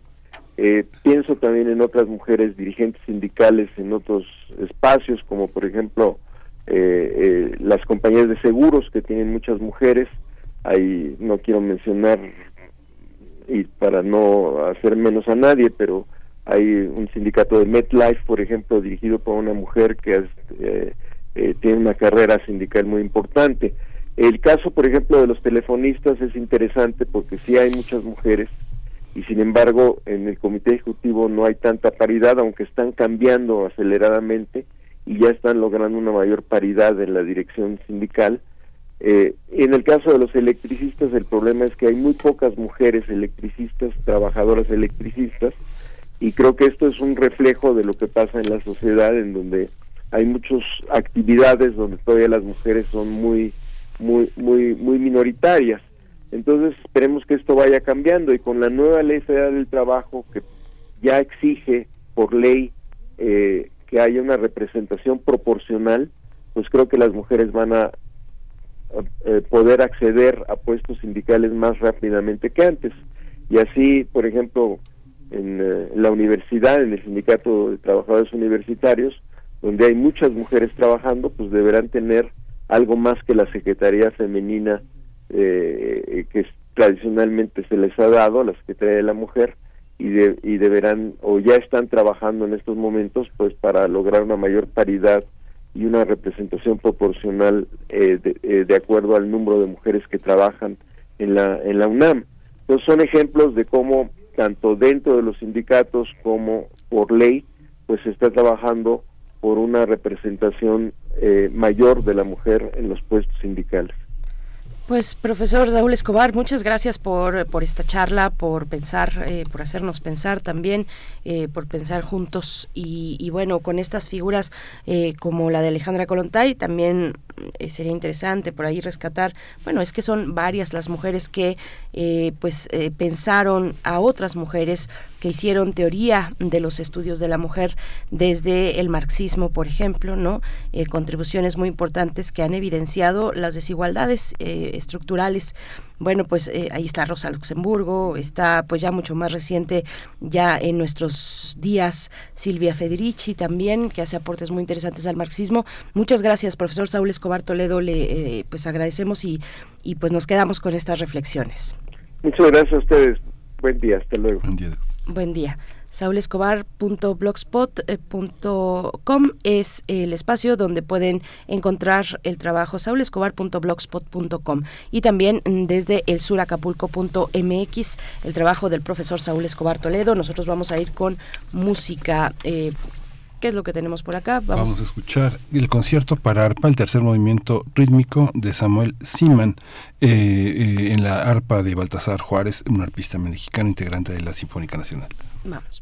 pienso también en otras mujeres dirigentes sindicales en otros espacios, como por ejemplo las compañías de seguros que tienen muchas mujeres. Ahí no quiero mencionar y para no hacer menos a nadie, pero hay un sindicato de MetLife, por ejemplo, dirigido por una mujer que eh, eh, tiene una carrera sindical muy importante. El caso, por ejemplo, de los telefonistas es interesante porque sí hay muchas mujeres y sin embargo en el comité ejecutivo no hay tanta paridad, aunque están cambiando aceleradamente y ya están logrando una mayor paridad en la dirección sindical. Eh, en el caso de los electricistas el problema es que hay muy pocas mujeres electricistas, trabajadoras electricistas, y creo que esto es un reflejo de lo que pasa en la sociedad en donde hay muchas actividades donde todavía las mujeres son muy muy muy muy minoritarias. Entonces esperemos que esto vaya cambiando y con la nueva ley federal del trabajo que ya exige por ley eh, que haya una representación proporcional pues creo que las mujeres van a eh, poder acceder a puestos sindicales más rápidamente que antes. Y así por ejemplo en eh, la universidad en el sindicato de trabajadores universitarios donde hay muchas mujeres trabajando, pues deberán tener algo más que la Secretaría Femenina eh, que tradicionalmente se les ha dado, la Secretaría de la Mujer, y, y deberán o ya están trabajando en estos momentos pues para lograr una mayor paridad y una representación proporcional eh, de, eh, de, acuerdo al número de mujeres que trabajan en la en la UNAM. Entonces son ejemplos de cómo tanto dentro de los sindicatos como por ley pues se está trabajando por una representación eh, mayor de la mujer en los puestos sindicales. Pues profesor Raúl Escobar, muchas gracias por, por esta charla, por pensar, eh, por hacernos pensar también, eh, por pensar juntos y, bueno, con estas figuras como la de Alejandra Colontay también sería interesante por ahí rescatar, bueno, es que son varias las mujeres que pues pensaron a otras mujeres que hicieron teoría de los estudios de la mujer desde el marxismo, por ejemplo, ¿no? Eh, contribuciones muy importantes que han evidenciado las desigualdades eh, estructurales bueno, pues eh, ahí está Rosa Luxemburgo, está pues ya mucho más reciente, ya en nuestros días, Silvia Federici también, que hace aportes muy interesantes al marxismo. Muchas gracias, profesor Saúl Escobar Toledo, le pues agradecemos y, y pues nos quedamos con estas reflexiones. Muchas gracias a ustedes. Buen día, hasta luego. Buen día. Buen día saulescobar.blogspot.com es el espacio donde pueden encontrar el trabajo saulescobar.blogspot.com y también desde el suracapulco.mx el trabajo del profesor Saúl Escobar Toledo. Nosotros vamos a ir con música. Eh, ¿Qué es lo que tenemos por acá? Vamos. a escuchar el concierto para arpa, el tercer movimiento rítmico de Samuel Siman eh, eh, en la arpa de Baltasar Juárez, un arpista mexicano integrante de la Sinfónica Nacional. Vamos.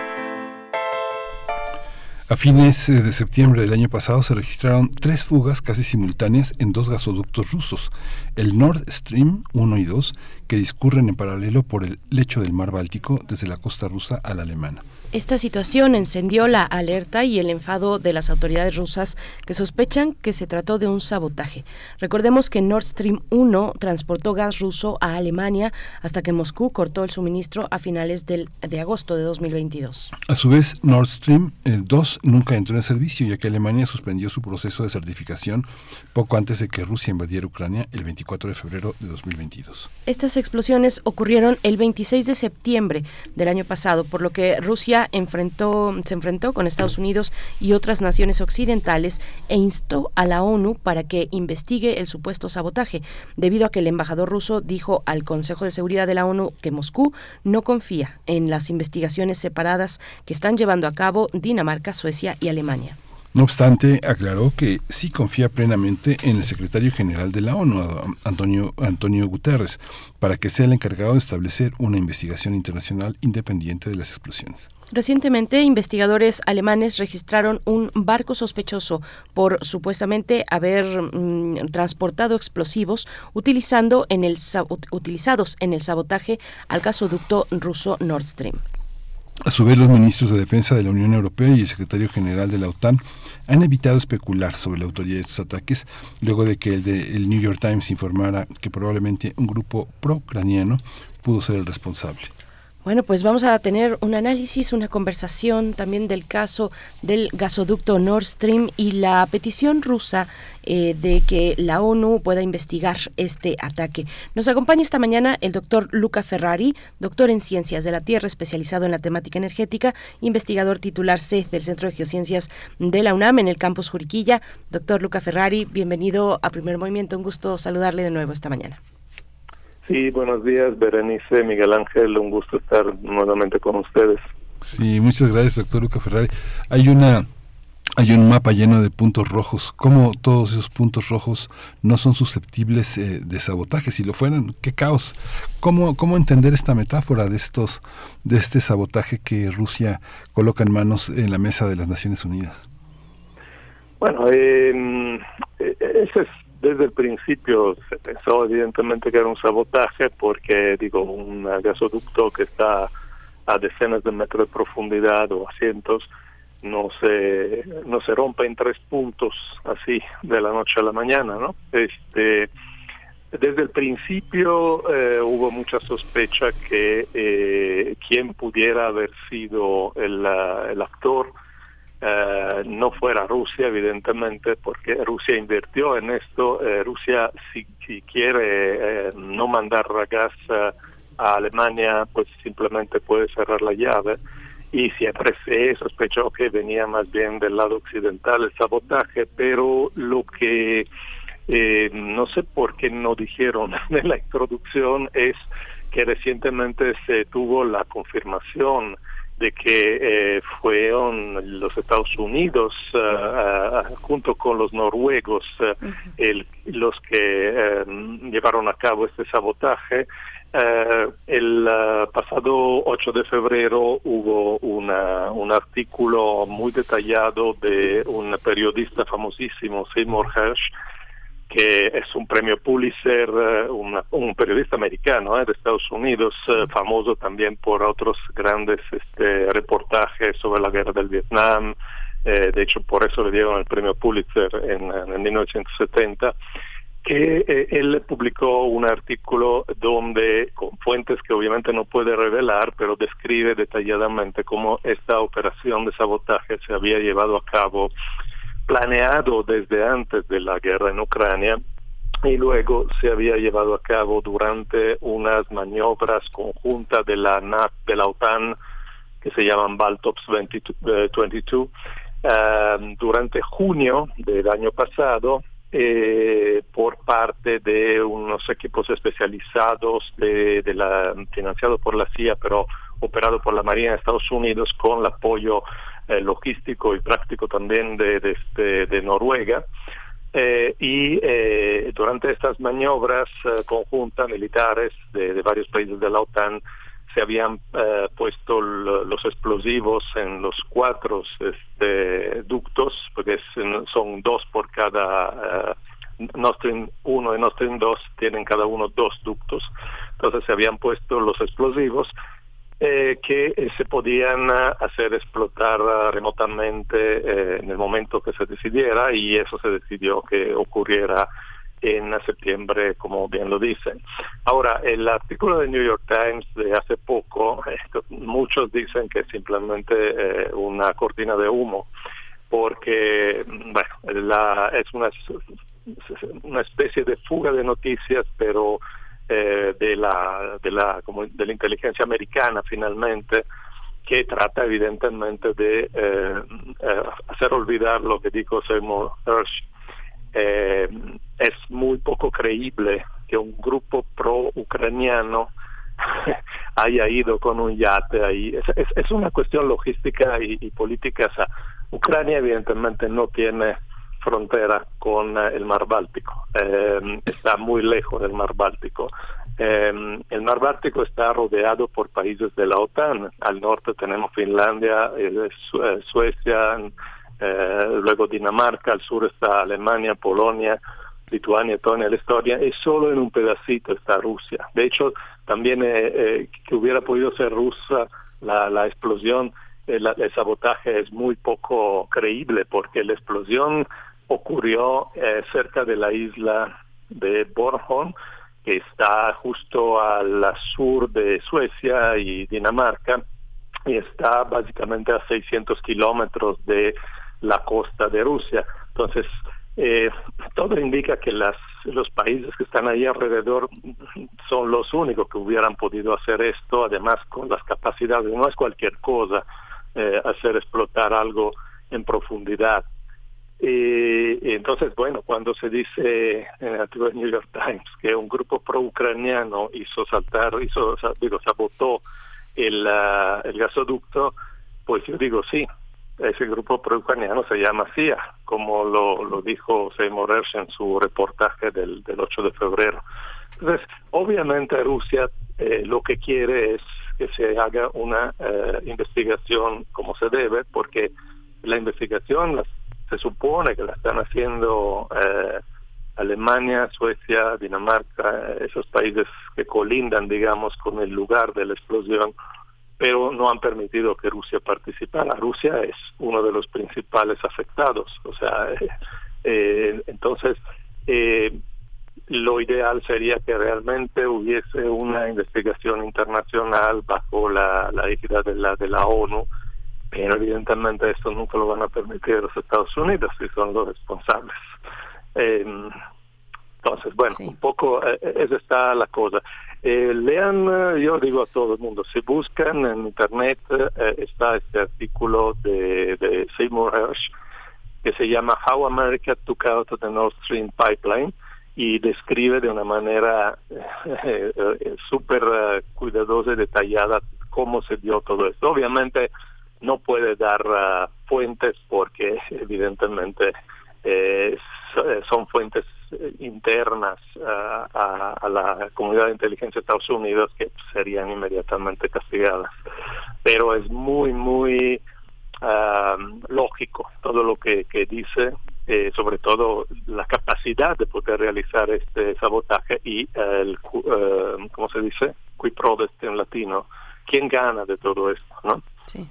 a fines eh, de septiembre del año pasado se registraron tres fugas casi simultáneas en dos gasoductos rusos, el Nord Stream 1 y 2, que discurren en paralelo por el lecho del mar Báltico desde la costa rusa a la alemana. Esta situación encendió la alerta y el enfado de las autoridades rusas que sospechan que se trató de un sabotaje. Recordemos que Nord Stream 1 transportó gas ruso a Alemania hasta que Moscú cortó el suministro a finales del, de agosto de 2022. A su vez, Nord Stream 2 eh, nunca entró en servicio ya que Alemania suspendió su proceso de certificación poco antes de que Rusia invadiera Ucrania el 24 de febrero de 2022. Estas explosiones ocurrieron el 26 de septiembre del año pasado, por lo que Rusia Enfrentó, se enfrentó con Estados Unidos y otras naciones occidentales e instó a la ONU para que investigue el supuesto sabotaje, debido a que el embajador ruso dijo al Consejo de Seguridad de la ONU que Moscú no confía en las investigaciones separadas que están llevando a cabo Dinamarca, Suecia y Alemania. No obstante, aclaró que sí confía plenamente en el secretario general de la ONU, Antonio, Antonio Guterres, para que sea el encargado de establecer una investigación internacional independiente de las explosiones. Recientemente, investigadores alemanes registraron un barco sospechoso por supuestamente haber mm, transportado explosivos utilizando en el, utilizados en el sabotaje al gasoducto ruso Nord Stream. A su vez, los ministros de Defensa de la Unión Europea y el secretario general de la OTAN han evitado especular sobre la autoría de estos ataques luego de que el, de, el New York Times informara que probablemente un grupo pro-ucraniano pudo ser el responsable. Bueno, pues vamos a tener un análisis, una conversación también del caso del gasoducto Nord Stream y la petición rusa eh, de que la ONU pueda investigar este ataque. Nos acompaña esta mañana el doctor Luca Ferrari, doctor en Ciencias de la Tierra, especializado en la temática energética, investigador titular C del Centro de Geociencias de la UNAM en el campus Juriquilla. Doctor Luca Ferrari, bienvenido a Primer Movimiento. Un gusto saludarle de nuevo esta mañana. Sí, buenos días, Berenice, Miguel Ángel, un gusto estar nuevamente con ustedes. Sí, muchas gracias, doctor Luca Ferrari. Hay una hay un mapa lleno de puntos rojos. ¿Cómo todos esos puntos rojos no son susceptibles eh, de sabotaje? Si lo fueran, qué caos. ¿Cómo, ¿Cómo entender esta metáfora de estos de este sabotaje que Rusia coloca en manos en la mesa de las Naciones Unidas? Bueno, eh, ese es desde el principio se pensó evidentemente que era un sabotaje porque, digo, un gasoducto que está a decenas de metros de profundidad o a cientos no se no se rompe en tres puntos así de la noche a la mañana, ¿no? Este desde el principio eh, hubo mucha sospecha que eh, quien pudiera haber sido el, el actor eh, no fuera Rusia, evidentemente, porque Rusia invirtió en esto. Eh, Rusia, si, quiere eh, no mandar gas a Alemania, pues simplemente puede cerrar la llave. Y siempre se sospechó que venía más bien del lado occidental el sabotaje, pero lo que no sé por qué no dijeron en la introducción es que recientemente se tuvo la confirmación de que eh, fueron los Estados Unidos eh, junto con los noruegos el, los que llevaron a cabo este sabotaje. el pasado 8 de febrero hubo una, un artículo muy detallado de un periodista famosísimo, Seymour Hersh, que es un premio Pulitzer, eh, un periodista americano eh, de Estados Unidos, eh, famoso también por otros grandes este, reportajes sobre la guerra del Vietnam. de hecho, por eso le dieron el premio Pulitzer en, en 1970 que él publicó un artículo donde, con fuentes que obviamente no puede revelar, pero describe detalladamente cómo esta operación de sabotaje se había llevado a cabo planeado desde antes de la guerra en Ucrania y luego se había llevado a cabo durante unas maniobras conjuntas de la NAT, de la OTAN, que se llaman Baltops 22, eh, durante junio del año pasado eh, por parte de unos equipos especializados de, de la financiados por la CIA pero operado por la Marina de Estados Unidos con el apoyo eh, logístico y práctico también de, de, este, de Noruega. Eh, y eh, durante estas maniobras conjuntas militares de, de, varios países de la OTAN se habían puesto los explosivos en los cuatro este, ductos, porque son dos por cada Nord Stream 1 y Nord Stream 2 tienen cada uno dos ductos, entonces se habían puesto los explosivos eh, que eh, se podían eh, hacer explotar remotamente en el momento que se decidiera y eso se decidió que ocurriera en septiembre, como bien lo dicen. Ahora, el artículo de New York Times de hace poco, muchos dicen que es simplemente una cortina de humo, porque, bueno, la, es una, una especie de fuga de noticias, pero eh, de la de la como de la inteligencia americana finalmente que trata evidentemente de hacer olvidar lo que dijo Seymour Hersh. es muy poco creíble que un grupo pro-ucraniano haya ido con un yate ahí. Es, es, una cuestión logística y, política. Ucrania evidentemente no tiene frontera con eh, el mar Báltico, eh, está muy lejos del mar Báltico. Eh, el mar Báltico está rodeado por países de la OTAN. Al norte tenemos Finlandia, Suecia, luego Dinamarca, al sur está Alemania, Polonia, Lituania, toda la historia, y solo en un pedacito está Rusia. De hecho, también eh, que hubiera podido ser rusa la explosión, el, sabotaje es muy poco creíble porque la explosión ocurrió eh, cerca de la isla de Bornholm, que está justo al sur de Suecia y Dinamarca, y está básicamente a 600 kilómetros de la costa de Rusia. Entonces, eh, todo indica que las, los países que están ahí alrededor son los únicos que hubieran podido hacer esto, además con las capacidades, no es cualquier cosa eh, hacer explotar algo en profundidad. Y, entonces, bueno, cuando se dice en el artículo de New York Times que un grupo pro-ucraniano hizo saltar, hizo, digo, sabotó el, uh, el gasoducto, pues yo digo sí, ese grupo pro-ucraniano se llama CIA, como lo, lo dijo Seymour Hersh en su reportaje del, del 8 de febrero. Entonces, obviamente Rusia eh, lo que quiere es que se haga una eh, investigación como se debe, porque la investigación se supone que la están haciendo eh, Alemania, Suecia, Dinamarca, esos países que colindan, digamos, con el lugar de la explosión, pero no han permitido que Rusia participara. Rusia es uno de los principales afectados, o sea, entonces lo ideal sería que realmente hubiese una investigación internacional bajo la, la de la, de la ONU, pero evidentemente esto nunca lo van a permitir los Estados Unidos, y son los responsables. Eh, entonces, bueno, un poco eh, esa está la cosa. Eh, lean, eh, yo digo a todo el mundo, si buscan en Internet está este artículo de, de Seymour Hersh que se llama How America Took Out the Nord Stream Pipeline y describe de una manera eh, eh, súper eh, cuidadosa y detallada cómo se dio todo esto. Obviamente no puede dar fuentes porque evidentemente son fuentes internas a, la comunidad de inteligencia de Estados Unidos que serían inmediatamente castigadas. Pero es muy, muy lógico todo lo que, dice eh, sobre todo la capacidad de poder realizar este sabotaje y el, uh, ¿cómo se dice? Qui prodest en latino. ¿Quién gana de todo esto? ¿no? Sí.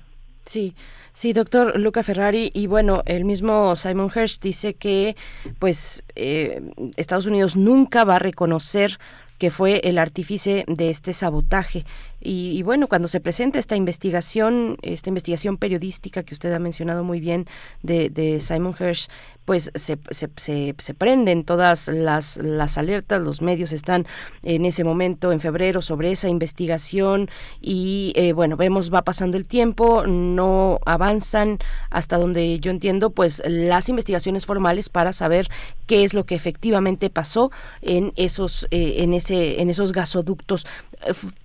Sí, sí, doctor Luca Ferrari. Y bueno, el mismo Simon Hirsch dice que, pues, eh, Estados Unidos nunca va a reconocer que fue el artífice de este sabotaje. Y, bueno, cuando se presenta esta investigación, esta investigación periodística que usted ha mencionado muy bien de, Simon Hirsch, pues se, se, prenden todas las, las alertas, los medios están en ese momento, en febrero, sobre esa investigación y eh, bueno, vemos, va pasando el tiempo, no avanzan hasta donde yo entiendo, pues las investigaciones formales para saber qué es lo que efectivamente pasó en esos, eh, en ese, en esos gasoductos.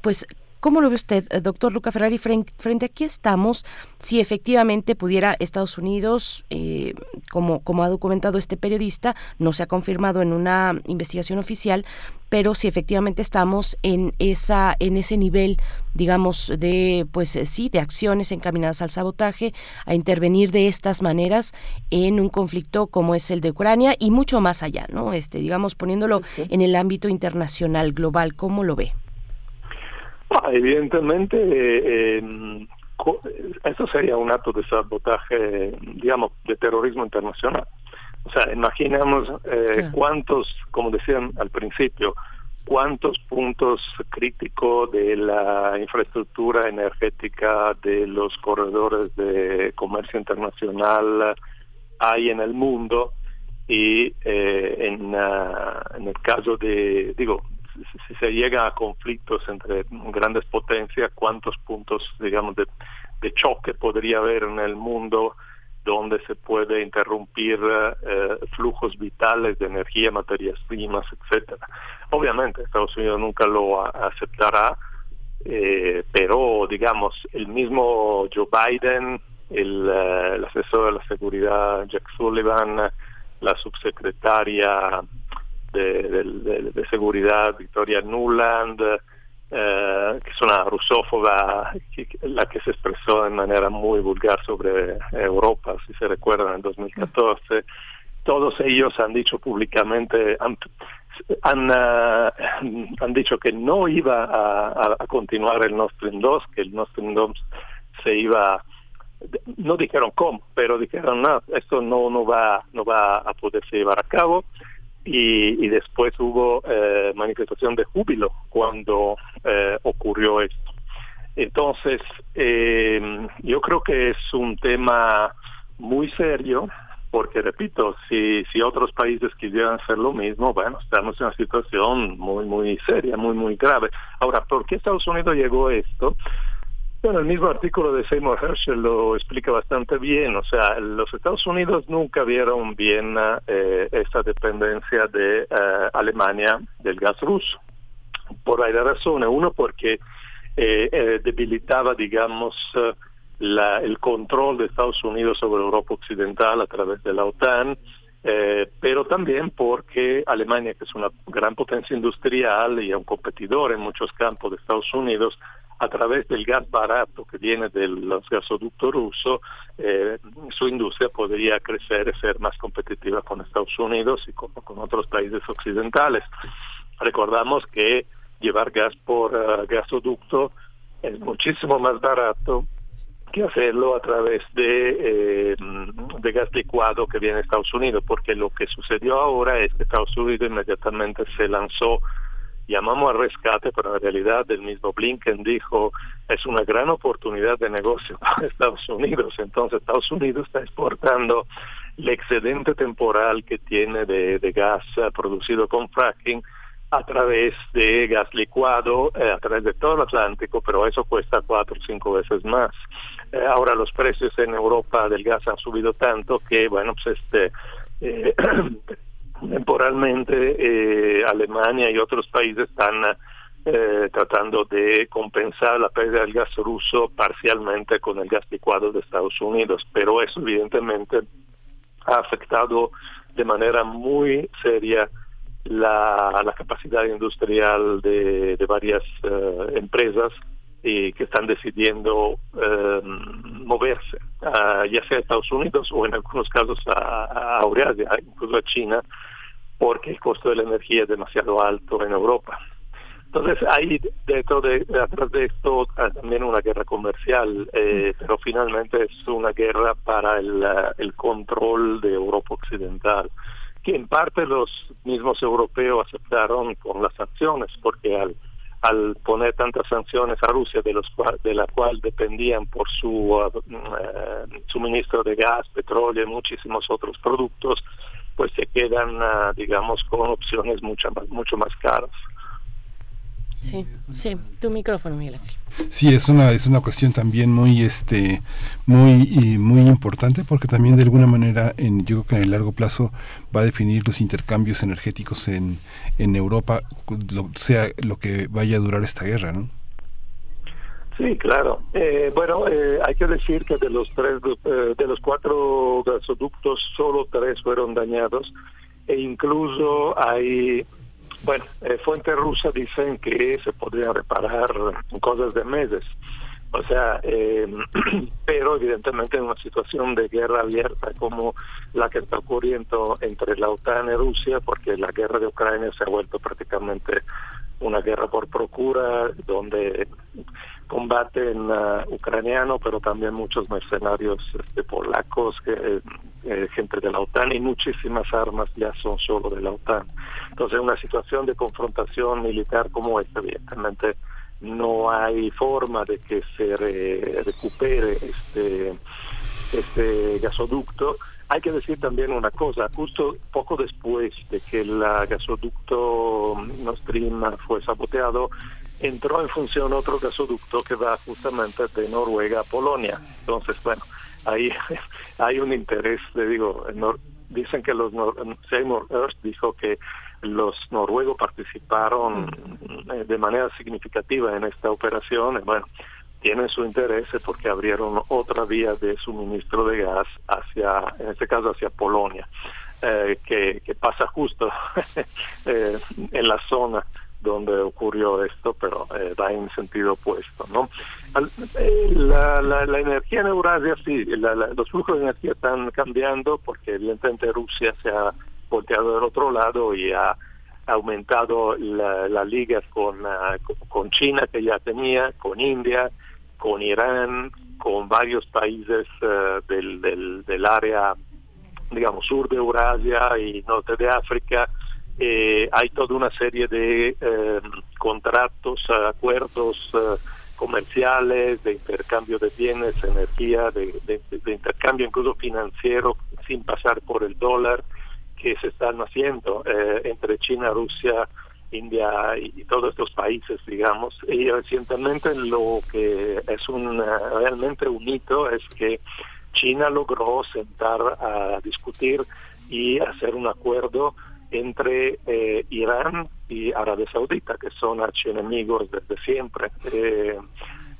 Pues ¿Cómo lo ve usted, eh, doctor Luca Ferrari? Frente, a qué estamos, si efectivamente pudiera Estados Unidos, eh, como, como ha documentado este periodista, no se ha confirmado en una investigación oficial, pero si efectivamente estamos en esa en ese nivel digamos de pues eh, sí de acciones encaminadas al sabotaje a intervenir de estas maneras en un conflicto como es el de Ucrania y mucho más allá no este digamos poniéndolo en el ámbito internacional global cómo lo ve Ah, evidentemente, eh, eso sería un acto de sabotaje, digamos, de terrorismo internacional. O sea, imaginemos eh, cuántos, como decían al principio, cuántos puntos críticos de la infraestructura energética de los corredores de comercio internacional hay en el mundo y eh, en, ah, en el caso de, digo, si se llega a conflictos entre grandes potencias, cuántos puntos, digamos, de, de choque podría haber en el mundo donde se puede interrumpir eh, flujos vitales de energía, materias primas, etcétera. Obviamente Estados Unidos nunca lo aceptará, eh, pero digamos el mismo Joe Biden, el, eh, el, asesor de la seguridad Jack Sullivan, la subsecretaria de, de seguridad Victoria Nuland, eh, que es una rusófoba, la que se expresó de manera muy vulgar sobre Europa, si se recuerdan, en 2014. Todos ellos han dicho públicamente, han, han, uh, dicho que no iba a, a, continuar el Nord Stream 2, que el Nord Stream 2 se iba no dijeron cómo, pero dijeron no, esto no no va no va a poderse llevar a cabo y, después hubo eh, manifestación de júbilo cuando eh, ocurrió esto. Entonces, eh, yo creo que es un tema muy serio, porque repito, si, si otros países quisieran hacer lo mismo, bueno, estamos en una situación muy, muy seria, muy, muy grave. Ahora, ¿por qué Estados Unidos llegó esto? Bueno, el mismo artículo de Seymour Herschel lo explica bastante bien. O sea, los Estados Unidos nunca vieron bien eh, esta dependencia de eh, Alemania del gas ruso. Por varias razones. Uno, porque eh, eh debilitaba, digamos, la, el control de Estados Unidos sobre Europa Occidental a través de la OTAN. Eh, pero también porque Alemania, que es una gran potencia industrial y un competidor en muchos campos de Estados Unidos, a través del gas barato que viene de los gasoductos rusos, eh, su industria podría crecer y ser más competitiva con Estados Unidos y con, otros países occidentales. Recordamos que llevar gas por uh, gasoducto es muchísimo más barato que hacerlo a través de, eh, de gas licuado que viene de Estados Unidos, porque lo que sucedió ahora es que Estados Unidos inmediatamente se lanzó llamamos al rescate, pero en realidad el mismo Blinken dijo es una gran oportunidad de negocio para Estados Unidos. Entonces Estados Unidos está exportando el excedente temporal que tiene de, gas eh, producido con fracking a través de gas licuado eh, a través de todo el Atlántico, pero eso cuesta cuatro o cinco veces más. Eh, ahora los precios en Europa del gas han subido tanto que, bueno, pues este temporalmente eh, Alemania y otros países están eh, tratando de compensar la pérdida del gas ruso parcialmente con el gas licuado de Estados Unidos, pero eso evidentemente ha afectado de manera muy seria la, capacidad industrial de, de varias eh, empresas y que están decidiendo eh, moverse, ya sea a Estados Unidos o en algunos casos a, a Eurasia, incluso a China, porque el costo de la energía es demasiado alto en Europa. Entonces hay dentro de atrás de esto ah, también una guerra comercial, eh, pero finalmente es una guerra para el, el control de Europa occidental, que en parte los mismos europeos aceptaron con las sanciones, porque al al poner tantas sanciones a Rusia, de, los de la cual dependían por su uh, suministro de gas, petróleo y muchísimos otros productos, pues se quedan, uh, digamos, con opciones mucho mucho más caras. Sí, sí, tu micrófono, Miguel Sí, es una es una cuestión también muy este muy muy importante porque también de alguna manera en yo creo que en el largo plazo va a definir los intercambios energéticos en en Europa, sea lo que vaya a durar esta guerra, ¿no? Sí, claro. Eh, bueno, eh, hay que decir que de los tres, eh, de los cuatro gasoductos, solo tres fueron dañados e incluso hay bueno, eh, fuentes rusas dicen que se podrían reparar cosas de meses. O sea, eh, pero evidentemente en una situación de guerra abierta como la que está ocurriendo entre la OTAN y Rusia, porque la guerra de Ucrania se ha vuelto prácticamente una guerra por procura, donde combaten uh, ucranianos, pero también muchos mercenarios este, polacos, que, eh, gente de la OTAN y muchísimas armas ya son solo de la OTAN. Entonces, una situación de confrontación militar como esta, evidentemente, no hay forma de que se recupere este, este gasoducto. Hay que decir también una cosa, justo poco después de que el gasoducto Nord Stream fue saboteado, entró en función otro gasoducto que va justamente de Noruega a Polonia. Entonces, bueno, ahí hay un interés, le digo, dicen que los Seymour Earth dijo que los noruegos participaron eh, de manera significativa en esta operación. Bueno, tienen su interés porque abrieron otra vía de suministro de gas hacia, en este caso, hacia Polonia, eh, que, pasa justo eh, en la zona donde ocurrió esto, pero eh, va en sentido opuesto, ¿no? Eh, la, la, energía en Eurasia, sí, los flujos de energía están cambiando porque evidentemente Rusia se ha volteado del otro lado y ha aumentado la, liga con, ah, con China que ya tenía, con India, con Irán, con varios países eh, del, del, área, digamos, sur de Eurasia y norte de África, eh, hay toda una serie de eh, contratos, acuerdos eh, comerciales, de intercambio de bienes, energía, de, intercambio incluso financiero sin pasar por el dólar que se están haciendo entre China, Rusia, India y, todos estos países, digamos. Y recientemente lo que es un realmente un hito es que China logró sentar a discutir y hacer un acuerdo entre eh, Irán y Arabia Saudita, que son archienemigos desde siempre. Eh,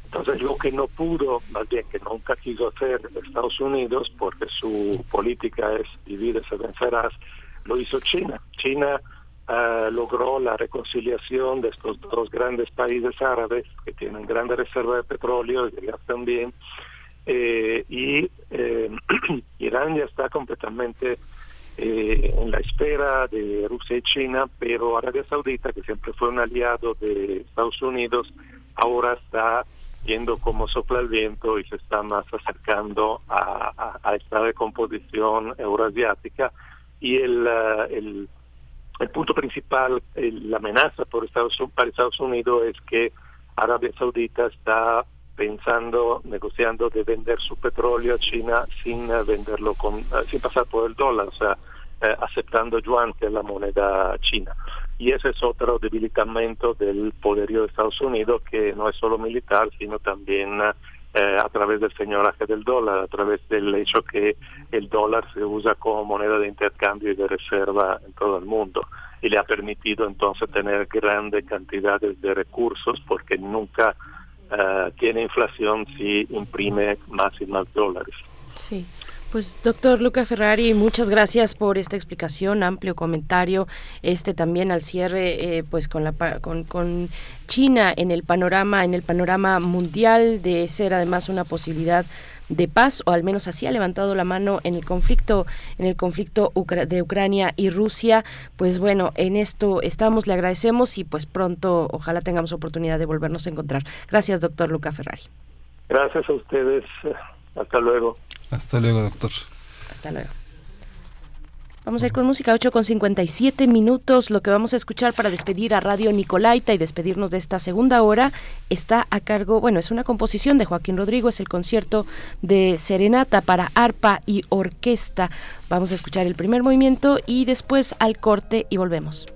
entonces, lo que no pudo, más bien que nunca quiso hacer Estados Unidos, porque su política es dividir se vencerás, lo hizo China. China eh, logró la reconciliación de estos dos grandes países árabes que tienen grandes reservas de petróleo y de gas también. y Irán ya está completamente eh, en la espera de Rusia y China, pero Arabia Saudita, que siempre fue un aliado de Estados Unidos, ahora está viendo cómo sopla el viento y se está más acercando a, esta decomposición euroasiática. Y el, uh, el, el, punto principal, la amenaza por Estados, para Estados Unidos es que Arabia Saudita está pensando, negociando de vender su petróleo a China sin eh, venderlo con, eh, sin pasar por el dólar, o sea, eh, aceptando yuan, que la moneda china. Y ese es otro debilitamiento del poderío de Estados Unidos, que no es solo militar, sino también a través del señoraje del dólar, a través del hecho que el dólar se usa como moneda de intercambio y de reserva en todo el mundo. Y le ha permitido entonces tener grandes cantidades de recursos, porque nunca eh, tiene inflación si imprime más y más dólares. Sí. Pues doctor Luca Ferrari, muchas gracias por esta explicación, amplio comentario, este también al cierre, eh, pues con la con, con China en el panorama en el panorama mundial de ser además una posibilidad de paz o al menos así ha levantado la mano en el conflicto en el conflicto de Ucrania y Rusia. Pues bueno en esto estamos le agradecemos y pues pronto ojalá tengamos oportunidad de volvernos a encontrar. Gracias doctor Luca Ferrari. Gracias a ustedes. Hasta luego hasta luego doctor hasta luego Vamos a ir con música 8 con 57 minutos. Lo que vamos a escuchar para despedir a Radio Nicolaita y despedirnos de esta segunda hora está a cargo, bueno, es una composición de Joaquín Rodrigo, es el concierto de Serenata para arpa y orquesta. Vamos a escuchar el primer movimiento y después al corte y volvemos.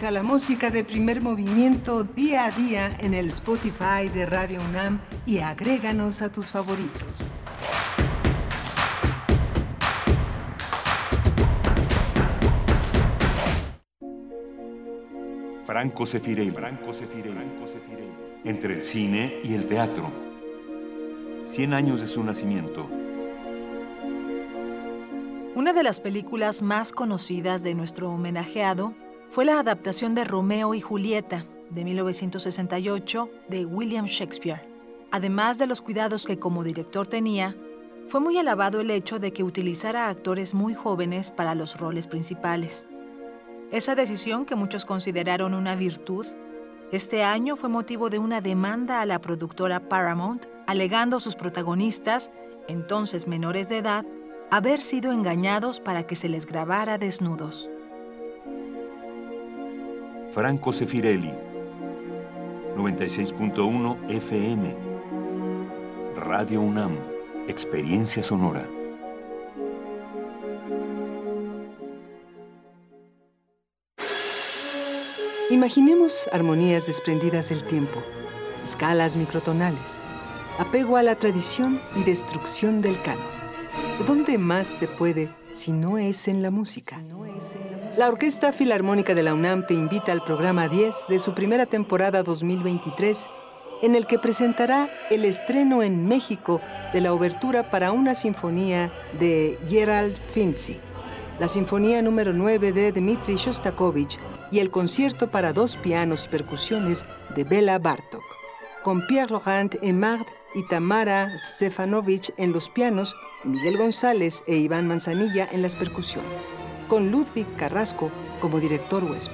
Encuentra la música de primer movimiento día a día en el Spotify de Radio UNAM y agréganos a tus favoritos. Franco Sefirelli. Franco Entre el cine y el teatro. Cien años de su nacimiento. Una de las películas más conocidas de nuestro homenajeado fue la adaptación de Romeo y Julieta de 1968 de William Shakespeare. Además de los cuidados que como director tenía, fue muy alabado el hecho de que utilizara actores muy jóvenes para los roles principales. Esa decisión, que muchos consideraron una virtud, este año fue motivo de una demanda a la productora Paramount, alegando sus protagonistas, entonces menores de edad, haber sido engañados para que se les grabara desnudos. Franco Sefirelli, 96.1 FM, Radio UNAM, Experiencia Sonora. Imaginemos armonías desprendidas del tiempo, escalas microtonales, apego a la tradición y destrucción del canon. ¿Dónde más se puede si no es en la música? La Orquesta Filarmónica de la UNAM te invita al programa 10 de su primera temporada 2023, en el que presentará el estreno en México de la obertura para una sinfonía de Gerald Finzi, la sinfonía número 9 de Dmitri Shostakovich y el concierto para dos pianos y percusiones de Bela Bartok, con Pierre Laurent Emard y Tamara Stefanovic en los pianos, Miguel González e Iván Manzanilla en las percusiones, con Ludwig Carrasco como director huésped.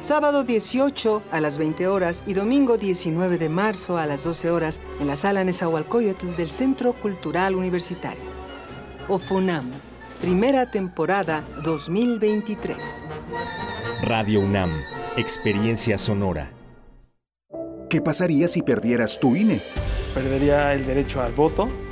Sábado 18 a las 20 horas y domingo 19 de marzo a las 12 horas en la sala Nezahualcóyotl del Centro Cultural Universitario. OFUNAM, primera temporada 2023. Radio UNAM, Experiencia Sonora. ¿Qué pasaría si perdieras tu INE? Perdería el derecho al voto.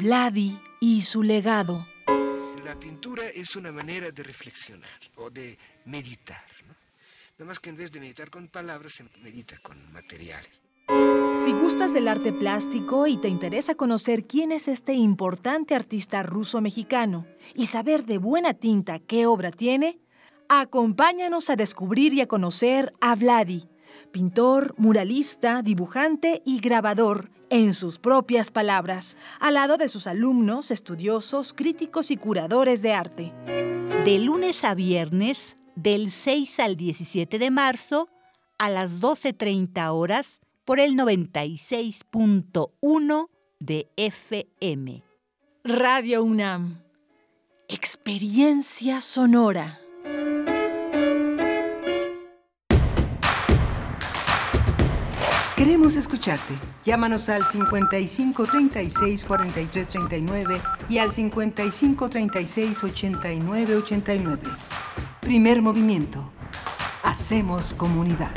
Vladi y su legado. La pintura es una manera de reflexionar o de meditar. ¿no? Nada más que en vez de meditar con palabras, se medita con materiales. Si gustas del arte plástico y te interesa conocer quién es este importante artista ruso-mexicano y saber de buena tinta qué obra tiene, acompáñanos a descubrir y a conocer a Vladi, pintor, muralista, dibujante y grabador, en sus propias palabras, al lado de sus alumnos, estudiosos, críticos y curadores de arte. De lunes a viernes, del 6 al 17 de marzo, a las 12.30 horas, por el 96.1 de FM. Radio UNAM. Experiencia sonora. Queremos escucharte. Llámanos al 55 36 43 39 y al 55 36 89 89. Primer movimiento. Hacemos comunidad.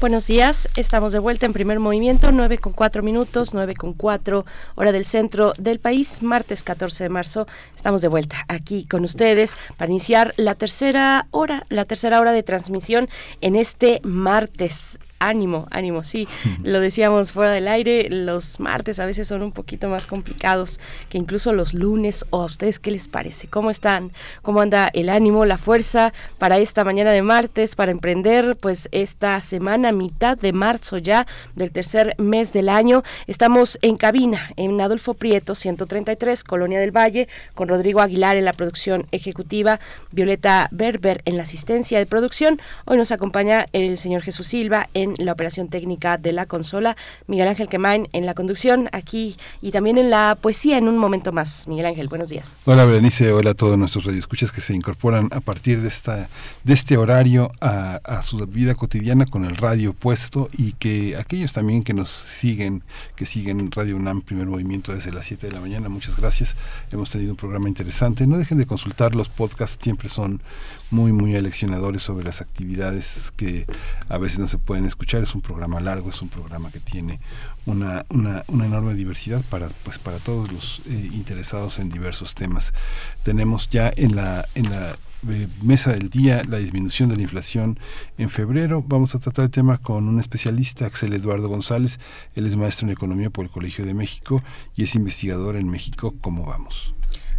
Buenos días, estamos de vuelta en primer movimiento, 9 con 4 minutos, 9 con 4, hora del centro del país, martes 14 de marzo. Estamos de vuelta aquí con ustedes para iniciar la tercera hora, la tercera hora de transmisión en este martes ánimo, ánimo, sí. Lo decíamos fuera del aire, los martes a veces son un poquito más complicados que incluso los lunes. ¿O a ustedes qué les parece? ¿Cómo están? ¿Cómo anda el ánimo, la fuerza para esta mañana de martes, para emprender pues esta semana, mitad de marzo ya del tercer mes del año? Estamos en cabina en Adolfo Prieto, 133, Colonia del Valle, con Rodrigo Aguilar en la producción ejecutiva, Violeta Berber en la asistencia de producción. Hoy nos acompaña el señor Jesús Silva en la operación técnica de la consola, Miguel Ángel Quemain en la conducción aquí y también en la poesía en un momento más. Miguel Ángel, buenos días. Hola Berenice, hola a todos nuestros radioescuchas que se incorporan a partir de esta de este horario a, a su vida cotidiana con el radio puesto y que aquellos también que nos siguen, que siguen Radio UNAM Primer Movimiento desde las 7 de la mañana, muchas gracias. Hemos tenido un programa interesante. No dejen de consultar los podcasts, siempre son muy, muy aleccionadores sobre las actividades que a veces no se pueden escuchar. Es un programa largo, es un programa que tiene una, una, una enorme diversidad para, pues, para todos los eh, interesados en diversos temas. Tenemos ya en la, en la eh, mesa del día la disminución de la inflación en febrero. Vamos a tratar el tema con un especialista, Axel Eduardo González. Él es maestro en economía por el Colegio de México y es investigador en México. ¿Cómo vamos?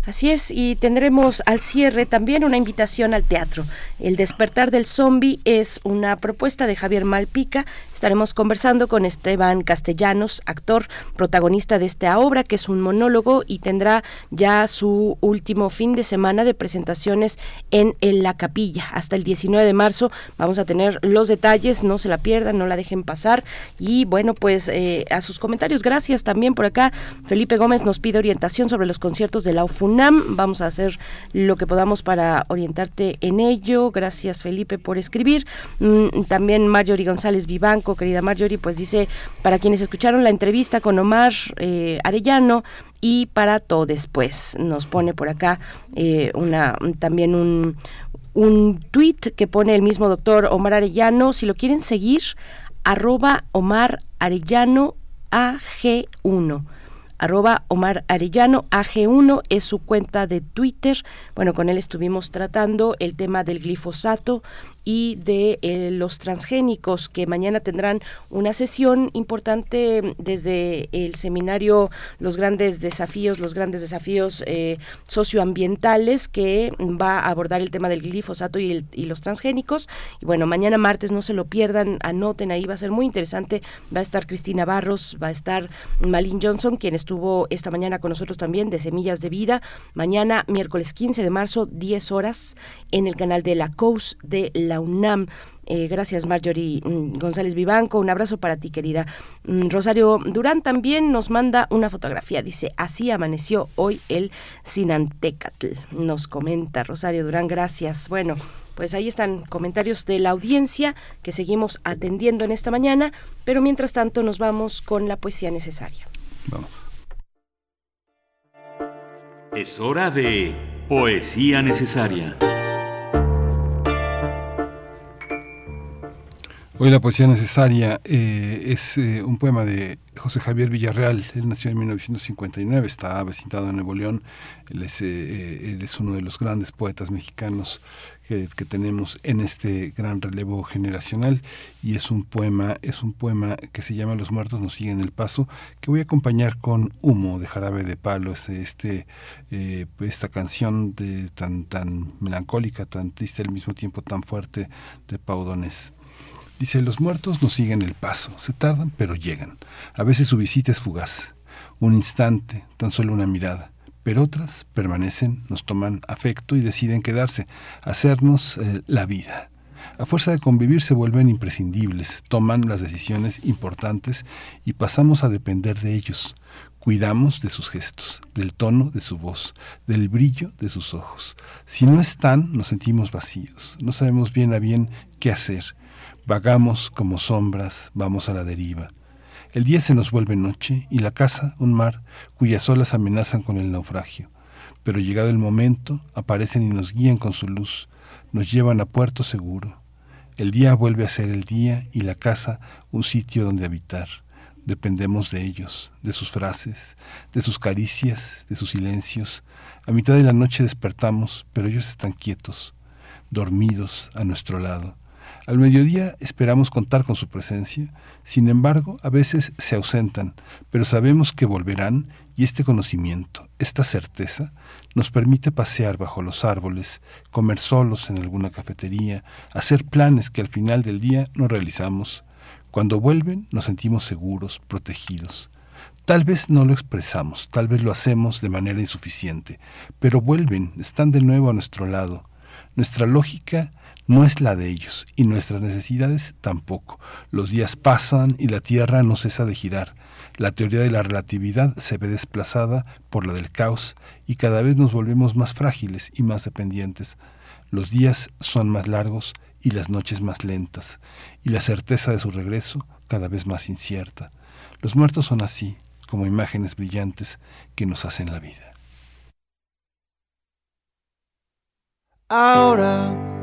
Así es, y tendremos al cierre también una invitación al teatro. El despertar del zombie es una propuesta de Javier Malpica. Estaremos conversando con Esteban Castellanos, actor protagonista de esta obra, que es un monólogo y tendrá ya su último fin de semana de presentaciones en, La Capilla. Hasta el 19 de marzo vamos a tener los detalles, no se la pierdan, no la dejen pasar. Y bueno, pues eh, a sus comentarios, gracias también por acá. Felipe Gómez nos pide orientación sobre los conciertos de la Vamos a hacer lo que podamos para orientarte en ello. Gracias Felipe por escribir. Mm, también Marjorie González Vivanco querida Marjorie, pues dice, para quienes escucharon la entrevista con Omar eh, Arellano y para todo después, nos pone por acá eh, una también un, un tweet que pone el mismo doctor Omar Arellano, si lo quieren seguir, arroba Omar Arellano AG1 arroba Omar Arellano, AG1 es su cuenta de Twitter. Bueno, con él estuvimos tratando el tema del glifosato, y de eh, los transgénicos que mañana tendrán una sesión importante desde el seminario Los grandes desafíos, los grandes desafíos eh, socioambientales que va a abordar el tema del glifosato y, y, los transgénicos. Y bueno, mañana martes no se lo pierdan, anoten ahí, va a ser muy interesante. Va a estar Cristina Barros, va a estar Malin Johnson, quien estuvo esta mañana con nosotros también de Semillas de Vida. Mañana, miércoles 15 de marzo, 10 horas, en el canal de la COUS de la UNAM. Eh, gracias, Marjorie mm, González Vivanco. Un abrazo para ti, querida. Mm, Rosario Durán también nos manda una fotografía. Dice, así amaneció hoy el Sinantecatl. Nos comenta Rosario Durán, gracias. Bueno, pues ahí están comentarios de la audiencia que seguimos atendiendo en esta mañana, pero mientras tanto nos vamos con la poesía necesaria. Vamos. Es hora de poesía necesaria. Hoy la poesía necesaria eh, es eh, un poema de José Javier Villarreal. Él nació en 1959, está avecindado en Nuevo León. Él es, eh, él es uno de los grandes poetas mexicanos que, tenemos en este gran relevo generacional y es un poema es un poema que se llama Los muertos nos siguen el paso que voy a acompañar con Humo de Jarabe de Palo este esta canción de tan tan melancólica tan triste al mismo tiempo tan fuerte de Paudones. Dice, los muertos nos siguen el paso, se tardan pero llegan. A veces su visita es fugaz, un instante, tan solo una mirada, pero otras permanecen, nos toman afecto y deciden quedarse, hacernos eh, la vida. A fuerza de convivir se vuelven imprescindibles, toman las decisiones importantes y pasamos a depender de ellos. Cuidamos de sus gestos, del tono de su voz, del brillo de sus ojos. Si no están, nos sentimos vacíos, no sabemos bien a bien qué hacer Vagamos como sombras, vamos a la deriva. El día se nos vuelve noche y la casa un mar cuyas olas amenazan con el naufragio. Pero llegado el momento, aparecen y nos guían con su luz, nos llevan a puerto seguro. El día vuelve a ser el día y la casa un sitio donde habitar. Dependemos de ellos, de sus frases, de sus caricias, de sus silencios. A mitad de la noche despertamos, pero ellos están quietos, dormidos a nuestro lado Al mediodía esperamos contar con su presencia, sin embargo, a veces se ausentan, pero sabemos que volverán y este conocimiento, esta certeza, nos permite pasear bajo los árboles, comer solos en alguna cafetería, hacer planes que al final del día no realizamos. Cuando vuelven nos sentimos seguros, protegidos. Tal vez no lo expresamos, tal vez lo hacemos de manera insuficiente, pero vuelven, están de nuevo a nuestro lado. Nuestra lógica no es la de ellos y nuestras necesidades tampoco. Los días pasan y la Tierra no cesa de girar. La teoría de la relatividad se ve desplazada por la del caos y cada vez nos volvemos más frágiles y más dependientes. Los días son más largos y las noches más lentas, y la certeza de su regreso cada vez más incierta. Los muertos son así, como imágenes brillantes que nos hacen la vida. Ahora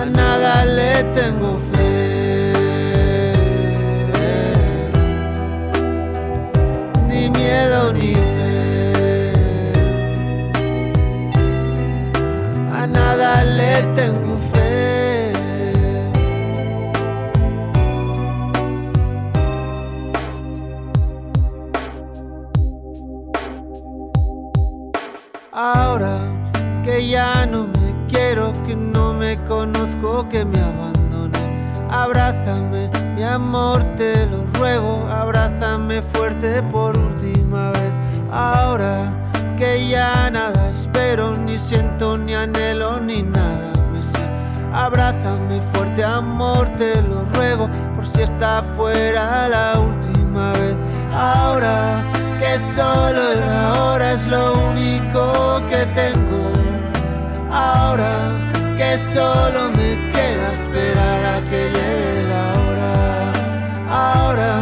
A nada le tengo fe. Ni miedo ni fe. A nada le tengo fe. Ahora que ya no me me conozco, que me abandone. Abrázame, mi amor, te lo ruego. Abrázame fuerte por última vez. Ahora que ya nada espero, ni siento, ni anhelo, ni nada me sé. Abrázame fuerte, amor, te lo ruego. Por si está fuera la última vez. Ahora que solo el ahora es lo único que tengo. Ahora que solo me queda esperar a que llegue la hora. Ahora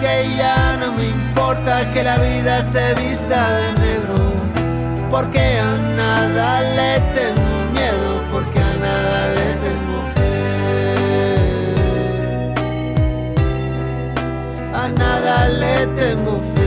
que ya no me importa que la vida se vista de negro. Porque a nada le tengo miedo, porque a nada le tengo fe. A nada le tengo fe.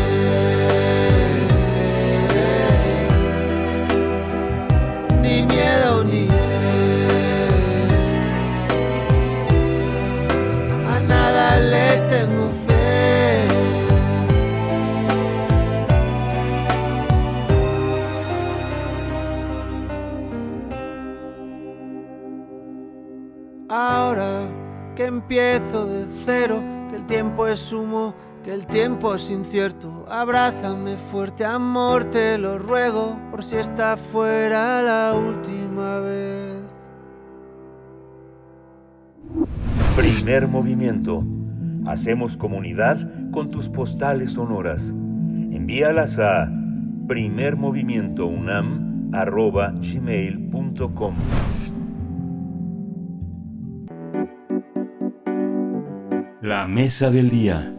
Empiezo de cero, que el tiempo es humo, que el tiempo es incierto. Abrázame fuerte, amor, te lo ruego, por si está fuera la última vez. Primer movimiento. Hacemos comunidad con tus postales sonoras. Envíalas a primermovimientounam.gmail.com La mesa del día.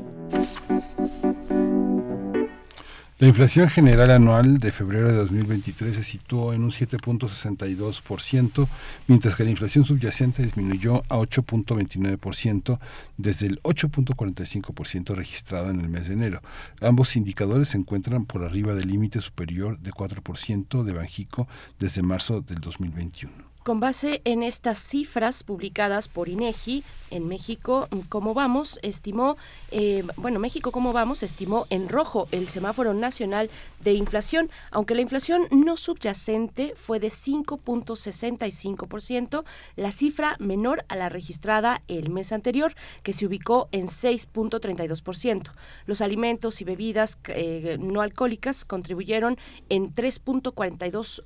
La inflación general anual de febrero de 2023 se situó en un 7.62%, mientras que la inflación subyacente disminuyó a 8.29% desde el 8.45% registrado en el mes de enero. Ambos indicadores se encuentran por arriba del límite superior de 4% de Banjico desde marzo del 2021. Con base en estas cifras publicadas por INEGI, en México, ¿cómo vamos? Estimó, eh, bueno, México, ¿cómo vamos? Estimó en rojo el semáforo nacional de inflación, aunque la inflación no subyacente fue de 5.65%, la cifra menor a la registrada el mes anterior, que se ubicó en 6.32%. Los alimentos y bebidas eh, no alcohólicas contribuyeron en 3.42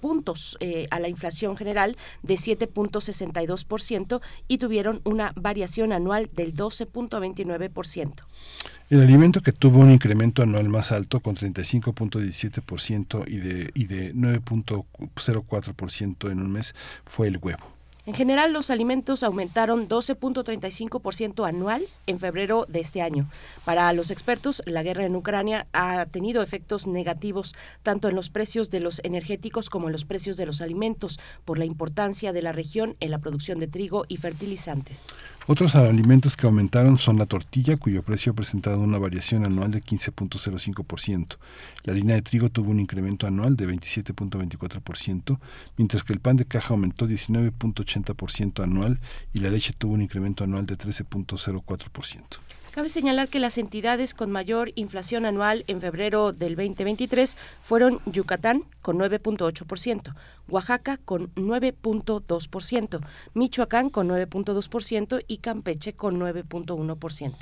puntos eh, a la inflación general de 7.62% y tuvieron una variación anual del 12.29%. El alimento que tuvo un incremento anual más alto con 35.17% y de, y de 9.04% en un mes fue el huevo. En general, los alimentos aumentaron 12.35% anual en febrero de este año. Para los expertos, la guerra en Ucrania ha tenido efectos negativos tanto en los precios de los energéticos como en los precios de los alimentos por la importancia de la región en la producción de trigo y fertilizantes. Otros alimentos que aumentaron son la tortilla, cuyo precio ha presentado una variación anual de 15.05%. La harina de trigo tuvo un incremento anual de 27.24%, mientras que el pan de caja aumentó 19.80% anual y la leche tuvo un incremento anual de 13.04%. Cabe señalar que las entidades con mayor inflación anual en febrero del 2023 fueron Yucatán con 9.8%, Oaxaca con 9.2%, Michoacán con 9.2% y Campeche con 9.1%.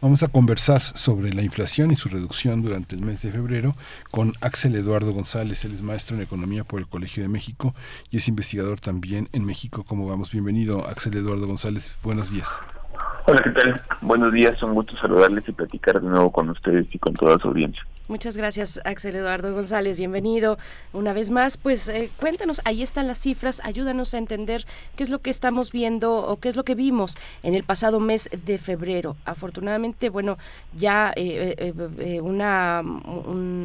Vamos a conversar sobre la inflación y su reducción durante el mes de febrero con Axel Eduardo González. Él es maestro en economía por el Colegio de México y es investigador también en México. ¿Cómo vamos? Bienvenido, Axel Eduardo González. Buenos días. Hola, ¿qué tal? Buenos días, un gusto saludarles y platicar de nuevo con ustedes y con toda su audiencia. Muchas gracias, Axel Eduardo González. Bienvenido una vez más. Pues eh, cuéntanos, ahí están las cifras, ayúdanos a entender qué es lo que estamos viendo o qué es lo que vimos en el pasado mes de febrero. Afortunadamente, bueno, ya eh, eh, una,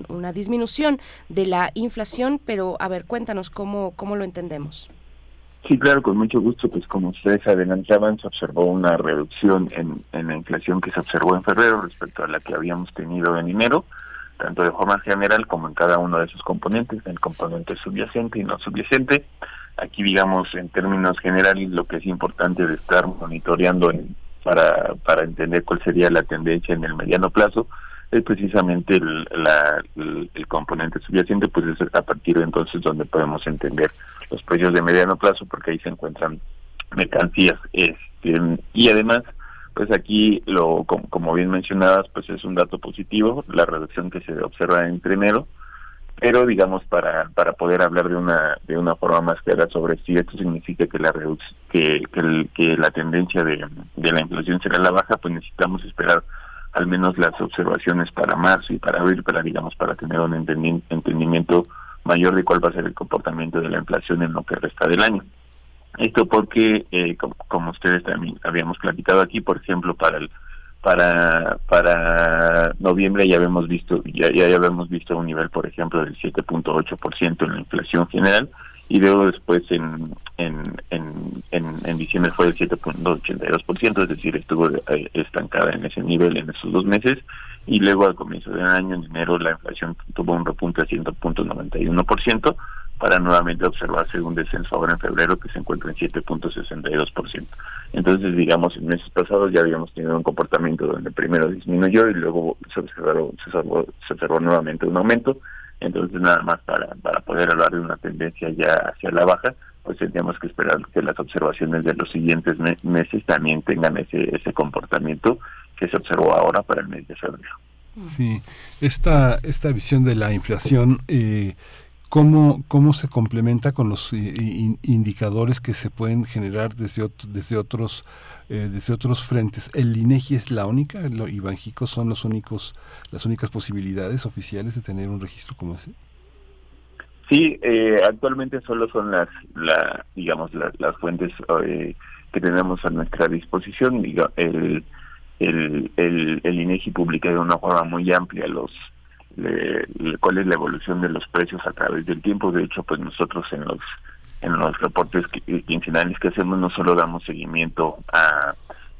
una disminución de la inflación, pero a ver, cuéntanos cómo, cómo lo entendemos. Sí, claro, con mucho gusto. Pues como ustedes adelantaban, se observó una reducción en, en la inflación que se observó en febrero respecto a la que habíamos tenido en enero, tanto de forma general como en cada uno de sus componentes, en el componente subyacente y no subyacente. Aquí, digamos, en términos generales, lo que es importante de estar monitoreando para, para entender cuál sería la tendencia en el mediano plazo es precisamente el, la, el, componente subyacente, pues es a partir de entonces donde podemos entender los precios de mediano plazo, porque ahí se encuentran mercancías. Este, y además, pues aquí, lo como, bien mencionabas, pues es un dato positivo, la reducción que se observa entre enero, pero digamos para para poder hablar de una de una forma más clara sobre si esto significa que la que que, que la tendencia de, de la inflación será la baja pues necesitamos esperar al menos las observaciones para marzo y para abril, para digamos, para tener un entendimiento mayor de cuál va a ser el comportamiento de la inflación en lo que resta del año. Esto porque, eh, como, ustedes también habíamos platicado aquí, por ejemplo, para el para para noviembre ya habíamos visto ya ya habíamos visto un nivel, por ejemplo, del 7.8% en la inflación general y luego después en, en, en, en, diciembre fue del 7.82%, es decir, estuvo eh, estancada en ese nivel en esos dos meses, y luego al comienzo del año, en enero, la inflación tuvo un repunte a 100.91%, para nuevamente observarse un descenso ahora en febrero que se encuentra en 7.62%. Entonces, digamos, en meses pasados ya habíamos tenido un comportamiento donde primero disminuyó y luego se observó, se observó, se observó nuevamente un aumento, entonces, nada más para, para poder hablar de una tendencia ya hacia la baja, pues tendríamos que esperar que las observaciones de los siguientes meses también tengan ese, ese comportamiento que se observó ahora para el mes de febrero. Sí, esta, esta visión de la inflación, eh, ¿cómo, ¿cómo se complementa con los eh, indicadores que se pueden generar desde, desde otros eh, desde otros frentes. ¿El INEGI es la única? ¿Y Banjico son los únicos, las únicas posibilidades oficiales de tener un registro como ese? Sí, eh, actualmente solo son las, la, digamos, las, fuentes eh, que tenemos a nuestra disposición. el, el, el, el INEGI publica de una forma muy amplia los cuál es la evolución de los precios a través del tiempo. De hecho, pues nosotros en los en los reportes quincenales que hacemos no solo damos seguimiento a,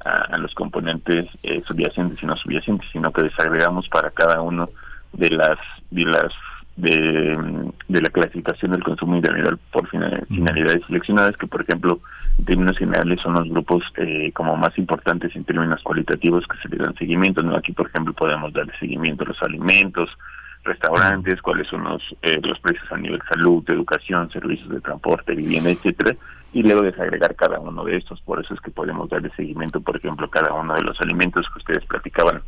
a, los componentes eh, subyacentes y no subyacentes, sino que desagregamos para cada uno de las de las de, la clasificación del consumo individual por finalidades seleccionadas, que por ejemplo, en términos generales son los grupos eh, como más importantes en términos cualitativos que se le dan seguimiento. ¿no? Aquí, por ejemplo, podemos darle seguimiento a los alimentos, restaurantes, cuáles son los, eh, los precios a nivel salud, educación, servicios de transporte, vivienda, etcétera, y luego desagregar cada uno de estos. Por eso es que podemos darle seguimiento, por ejemplo, cada uno de los alimentos que ustedes platicaban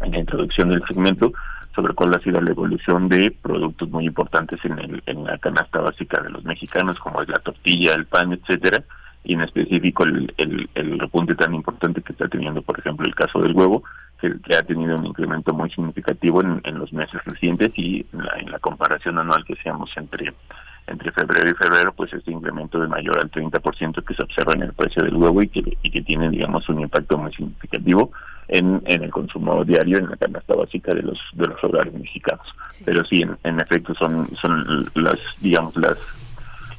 en la introducción del segmento, sobre cuál ha sido la evolución de productos muy importantes en, el, en la canasta básica de los mexicanos, como es la tortilla, el pan, etcétera, y en específico el, el, el repunte tan importante que está teniendo, por ejemplo, el caso del huevo, que, ha tenido un incremento muy significativo en, en los meses recientes y en la, en la, comparación anual que hacíamos entre entre febrero y febrero, pues este incremento de mayor al 30% que se observa en el precio del huevo y que, y que tiene, digamos, un impacto muy significativo en, en el consumo diario, en la canasta básica de los de los hogares mexicanos. Pero sí, en, en efecto, son son las, digamos, las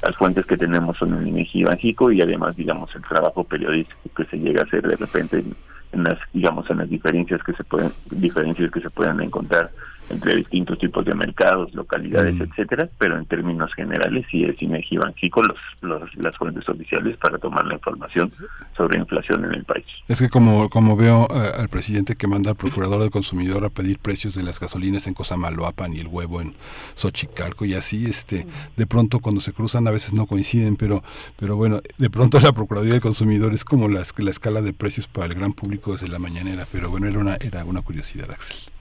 las fuentes que tenemos son en INEGI y y además, digamos, el trabajo periodístico que se llega a hacer de repente en, en las digamos en las diferencias que se pueden diferencias que se pueden encontrar entre distintos tipos de mercados, localidades, mm. etcétera, pero en términos generales sí es INEGI Banxico los, los, las fuentes oficiales para tomar la información sobre inflación en el país. Es que como como veo eh, al presidente que manda al procurador del consumidor a pedir precios de las gasolinas en Cosamaloapan y el huevo en Xochicalco y así este de pronto cuando se cruzan a veces no coinciden, pero pero bueno, de pronto la Procuraduría del Consumidor es como la, la escala de precios para el gran público desde la mañanera, pero bueno, era una era una curiosidad, Axel.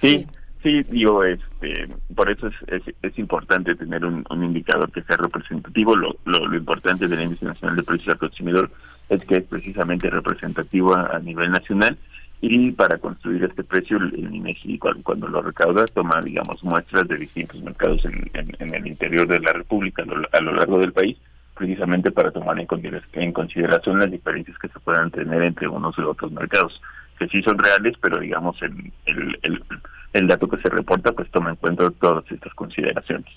Sí, sí, digo, este, por eso es, es, importante tener un, indicador que sea representativo. Lo, lo, importante del Índice Nacional de Precios al Consumidor es que es precisamente representativo a, nivel nacional. Y para construir este precio el INEGI cuando, lo recauda toma digamos muestras de distintos mercados en, en, el interior de la República a lo, largo del país precisamente para tomar en, consideración las diferencias que se puedan tener entre unos y otros mercados que sí son reales, pero digamos el, el, el, dato que se reporta pues toma en cuenta todas estas consideraciones.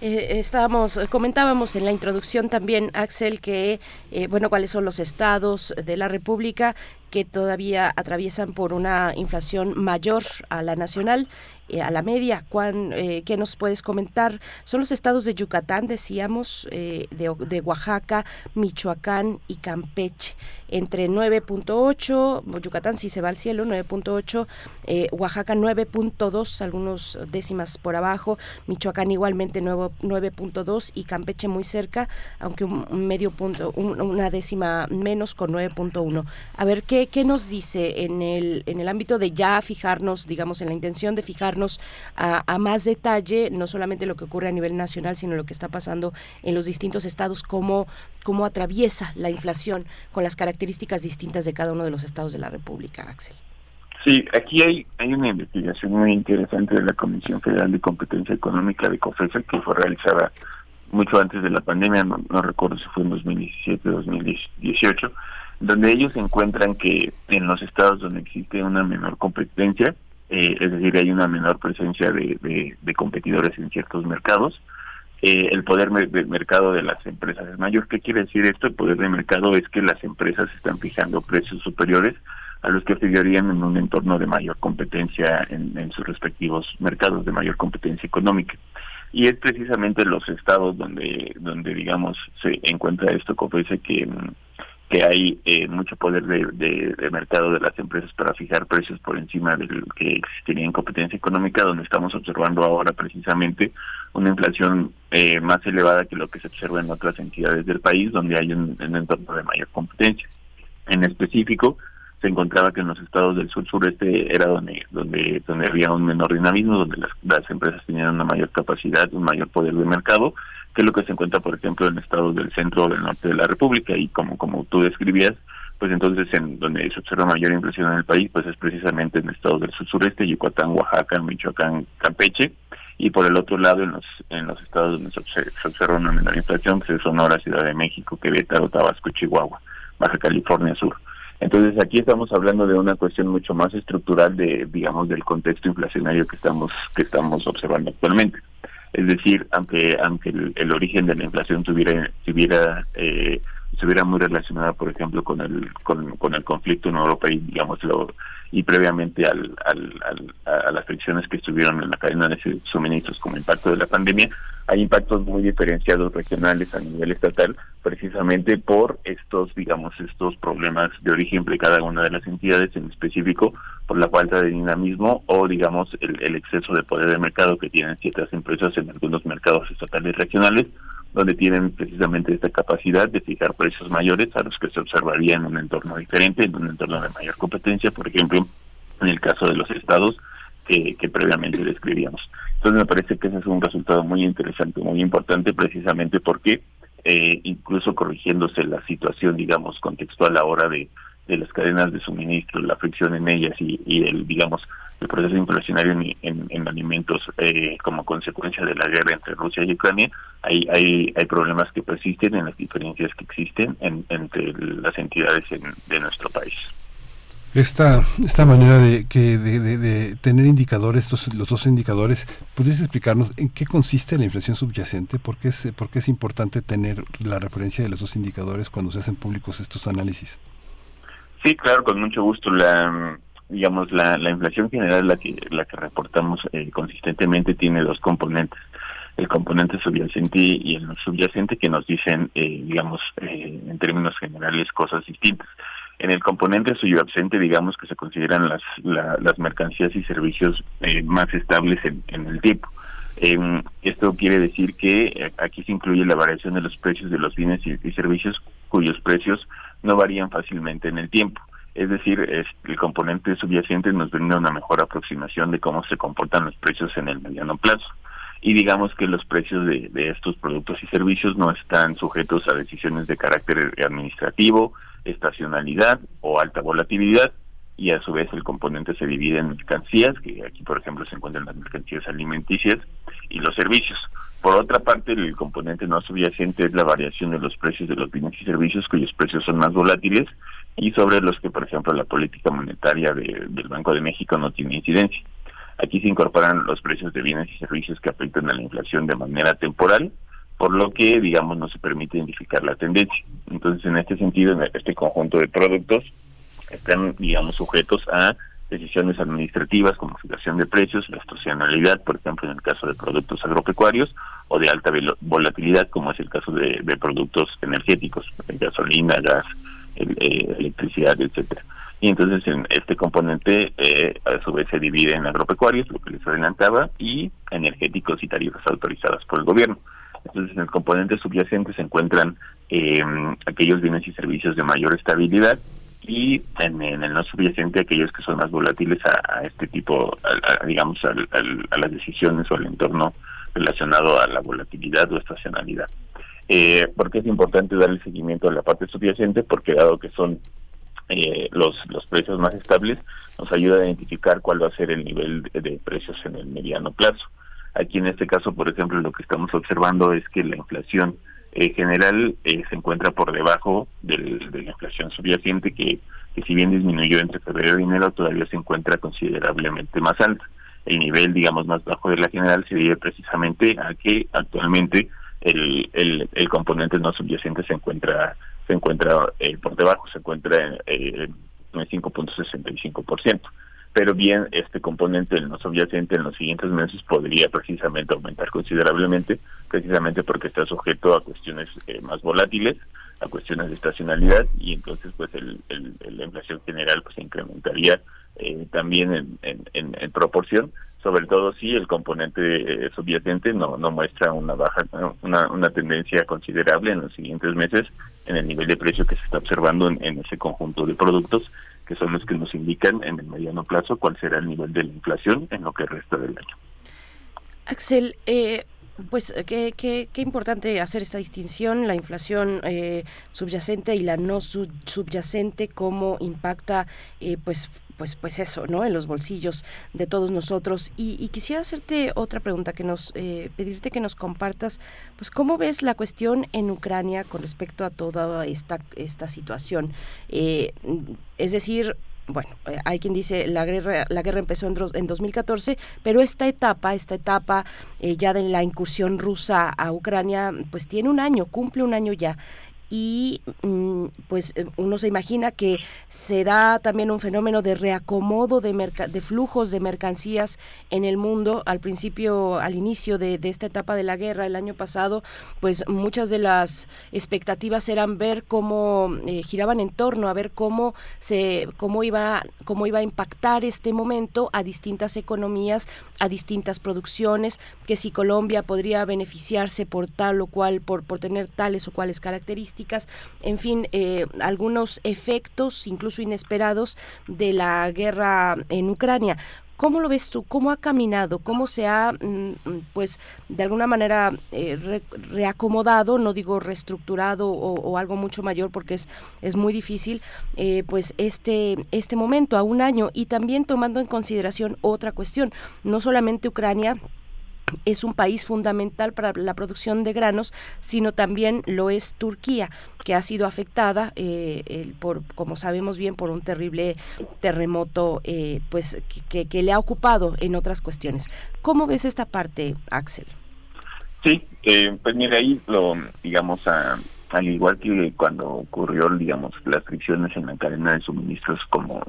Eh, estábamos, comentábamos en la introducción también, Axel, que, eh, bueno, cuáles son los estados de la República que todavía atraviesan por una inflación mayor a la nacional eh, a la media. Juan, eh, ¿Qué nos puedes comentar? Son los estados de Yucatán, decíamos, eh, de, de, Oaxaca, Michoacán y Campeche. Entre 9.8, Yucatán sí se va al cielo, 9.8, Oaxaca 9.2, algunos décimas por abajo, Michoacán igualmente 9.2 y Campeche muy cerca, aunque un, medio punto, una décima menos con 9.1. A ver, ¿qué, ¿qué nos dice en el, en el ámbito de ya fijarnos, digamos, en la intención de fijar a, más detalle, no solamente lo que ocurre a nivel nacional, sino lo que está pasando en los distintos estados, cómo, cómo atraviesa la inflación con las características distintas de cada uno de los estados de la República, Axel. Sí, aquí hay, hay una investigación muy interesante de la Comisión Federal de Competencia Económica de COFESA que fue realizada mucho antes de la pandemia, no, no recuerdo si fue en 2017 o 2018, donde ellos encuentran que en los estados donde existe una menor competencia, eh, es decir, hay una menor presencia de, competidores en ciertos mercados. Eh, el poder de mercado de las empresas es mayor. ¿Qué quiere decir esto? El poder de mercado es que las empresas están fijando precios superiores a los que figurarían en un entorno de mayor competencia en, en sus respectivos mercados, de mayor competencia económica. Y es precisamente los estados donde, donde digamos, se encuentra esto, como dice que mm, que hay eh, mucho poder de, de, mercado de las empresas para fijar precios por encima del que existiría en competencia económica, donde estamos observando ahora precisamente una inflación eh, más elevada que lo que se observa en otras entidades del país, donde hay un, entorno de mayor competencia. En específico, se encontraba que en los estados del sur sureste era donde donde donde había un menor dinamismo, donde las, las empresas tenían una mayor capacidad, un mayor poder de mercado que es lo que se encuentra, por ejemplo, en estados del centro o del norte de la República, y como, como tú describías, pues entonces en donde se observa mayor inflación en el país, pues es precisamente en estados del sur sureste, Yucatán, Oaxaca, Michoacán, Campeche, y por el otro lado en los en los estados donde se observa una menor inflación, que es Sonora, Ciudad de México, Querétaro, Tabasco, Chihuahua, Baja California Sur. Entonces aquí estamos hablando de una cuestión mucho más estructural de, digamos, del contexto inflacionario que estamos que estamos observando actualmente. Es decir, aunque aunque el, origen de la inflación tuviera tuviera eh, estuviera muy relacionada, por ejemplo, con el con, el conflicto en Europa y digámoslo y previamente al, al, a las fricciones que estuvieron en la cadena de suministros como impacto de la pandemia, hay impactos muy diferenciados regionales a nivel estatal, precisamente por estos, digamos, estos problemas de origen de cada una de las entidades, en específico por la falta de dinamismo o, digamos, el, el exceso de poder de mercado que tienen ciertas empresas en algunos mercados estatales regionales, donde tienen precisamente esta capacidad de fijar precios mayores a los que se observaría en un entorno diferente, en un entorno de mayor competencia, por ejemplo, en el caso de los estados que, que previamente describíamos. Entonces me parece que ese es un resultado muy interesante, muy importante, precisamente porque eh, incluso corrigiéndose la situación, digamos, contextual ahora de, de las cadenas de suministro, la fricción en ellas y, el, digamos, el proceso inflacionario en, en, alimentos eh, como consecuencia de la guerra entre Rusia y Ucrania, hay, hay, hay problemas que persisten en las diferencias que existen entre las entidades de nuestro país. Esta, esta manera de, que, de, tener indicadores, estos, los dos indicadores, ¿podrías explicarnos en qué consiste la inflación subyacente? ¿Por qué, es, ¿Por qué es importante tener la referencia de los dos indicadores cuando se hacen públicos estos análisis? Sí, claro, con mucho gusto. La, digamos, la, la inflación general, la que, la que reportamos eh, consistentemente, tiene dos componentes. El componente subyacente y el subyacente que nos dicen, eh, digamos, eh, en términos generales, cosas distintas. En el componente subyacente, digamos que se consideran las, las mercancías y servicios más estables en, en el tiempo. esto quiere decir que aquí se incluye la variación de los precios de los bienes y servicios cuyos precios no varían fácilmente en el tiempo. Es decir, el componente subyacente nos brinda una mejor aproximación de cómo se comportan los precios en el mediano plazo. Y digamos que los precios de, estos productos y servicios no están sujetos a decisiones de carácter administrativo, estacionalidad o alta volatilidad, y a su vez el componente se divide en mercancías, que aquí por ejemplo se encuentran las mercancías alimenticias y los servicios. Por otra parte, el componente no subyacente es la variación de los precios de los bienes y servicios cuyos precios son más volátiles y sobre los que, por ejemplo, la política monetaria del Banco de México no tiene incidencia. Aquí se incorporan los precios de bienes y servicios que afectan a la inflación de manera temporal, por lo que, digamos, no se permite identificar la tendencia. Entonces, en este sentido, en este conjunto de productos están, digamos, sujetos a decisiones administrativas como fijación de precios, la estacionalidad, por ejemplo, en el caso de productos agropecuarios, o de alta volatilidad, como es el caso de, de productos energéticos, gasolina, gas, eh, electricidad, etcétera. Y entonces en este componente eh, a su vez se divide en agropecuarios, lo que les adelantaba, y energéticos y tarifas autorizadas por el gobierno. Entonces en el componente subyacente se encuentran eh, aquellos bienes y servicios de mayor estabilidad y en, el no subyacente aquellos que son más volátiles a, este tipo, digamos, a las decisiones o al entorno relacionado a la volatilidad o estacionalidad. Eh, ¿Por qué es importante darle seguimiento a la parte subyacente? Porque dado que son eh, los, los precios más estables, nos ayuda a identificar cuál va a ser el nivel de, precios en el mediano plazo. Aquí en este caso, por ejemplo, lo que estamos observando es que la inflación en general eh, se encuentra por debajo del, de la inflación subyacente, que, si bien disminuyó entre febrero y enero, todavía se encuentra considerablemente más alta. El nivel, digamos, más bajo de la general se debe precisamente a que actualmente el, componente no subyacente se encuentra se encuentra eh, por debajo, se encuentra eh, en el 5.65%. Pero bien, este componente el no subyacente en los siguientes meses podría precisamente aumentar considerablemente, precisamente porque está sujeto a cuestiones eh, más volátiles, a cuestiones de estacionalidad, y entonces pues el, el, la inflación general pues se incrementaría eh, también en, en, en proporción, sobre todo si el componente eh, subyacente no, no muestra una baja, una, una tendencia considerable en los siguientes meses en el nivel de precio que se está observando en, ese conjunto de productos, que son los que nos indican en el mediano plazo cuál será el nivel de la inflación en lo que resta del año. Axel, eh, pues qué, qué, qué, importante hacer esta distinción, la inflación eh, subyacente y la no subyacente, cómo impacta eh, pues pues, pues eso, ¿no? En los bolsillos de todos nosotros. Y, quisiera hacerte otra pregunta, que nos, eh, pedirte que nos compartas, pues, ¿cómo ves la cuestión en Ucrania con respecto a toda esta, esta situación? Eh, es decir, bueno, eh, hay quien dice la guerra, la guerra empezó en, en 2014, pero esta etapa, esta etapa ya de la incursión rusa a Ucrania, pues tiene un año, cumple un año ya. Y mm, pues eh, uno se imagina que se da también un fenómeno de reacomodo de, de flujos de mercancías en el mundo. Al principio, al inicio de, esta etapa de la guerra, el año pasado, pues muchas de las expectativas eran ver cómo eh, giraban en torno a ver cómo se cómo iba cómo iba a impactar este momento a distintas economías, a distintas producciones, que si Colombia podría beneficiarse por tal o cual, por, por tener tales o cuales características, en fin, eh, algunos efectos incluso inesperados de la guerra en Ucrania. ¿Cómo lo ves tú? ¿Cómo ha caminado? ¿Cómo se ha, mm, pues, de alguna manera eh, reacomodado, no digo reestructurado o, algo mucho mayor porque es, es muy difícil, eh, pues, este, este momento a un año y también tomando en consideración otra cuestión, no solamente Ucrania, es un país fundamental para la producción de granos, sino también lo es Turquía, que ha sido afectada, eh, por, como sabemos bien, por un terrible terremoto, eh, pues que, que, le ha ocupado en otras cuestiones. ¿Cómo ves esta parte, Axel? Sí, eh, pues mira ahí lo, digamos, al igual que cuando ocurrió, digamos, las fricciones en la cadena de suministros, como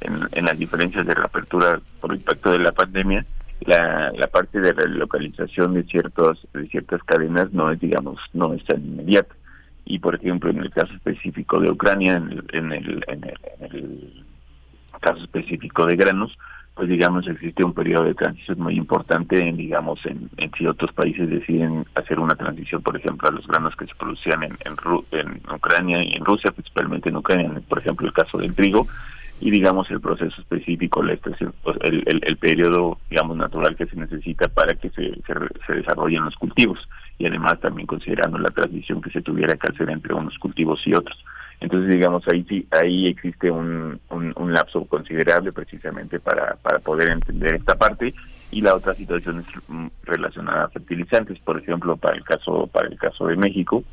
en, en las diferencias de reapertura por impacto de la pandemia la, la parte de relocalización de ciertos de ciertas cadenas no es digamos no es tan inmediata. Y por ejemplo en el caso específico de Ucrania en el, en el, en el, caso específico de granos pues digamos existe un periodo de transición muy importante en digamos en, en si otros países deciden hacer una transición por ejemplo a los granos que se producían en, en, en Ucrania y en Rusia principalmente en Ucrania por ejemplo el caso del trigo y digamos el proceso específico, la estación, pues, el, el, periodo digamos natural que se necesita para que se, se, desarrollen los cultivos y además también considerando la transición que se tuviera que hacer entre unos cultivos y otros. Entonces digamos ahí sí ahí existe un, un, lapso considerable precisamente para, para poder entender esta parte y la otra situación es mm, relacionada a fertilizantes, por ejemplo para el caso para el caso de México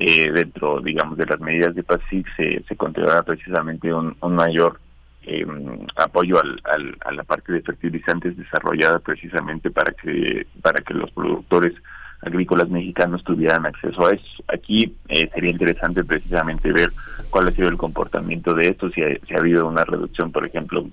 eh, dentro digamos de las medidas de PASIC se, se controla precisamente un mayor eh, apoyo al, al, a la parte de fertilizantes desarrollada precisamente para que para que los productores agrícolas mexicanos tuvieran acceso a eso. Aquí eh, sería interesante precisamente ver cuál ha sido el comportamiento de esto, si si ha habido una reducción, por ejemplo,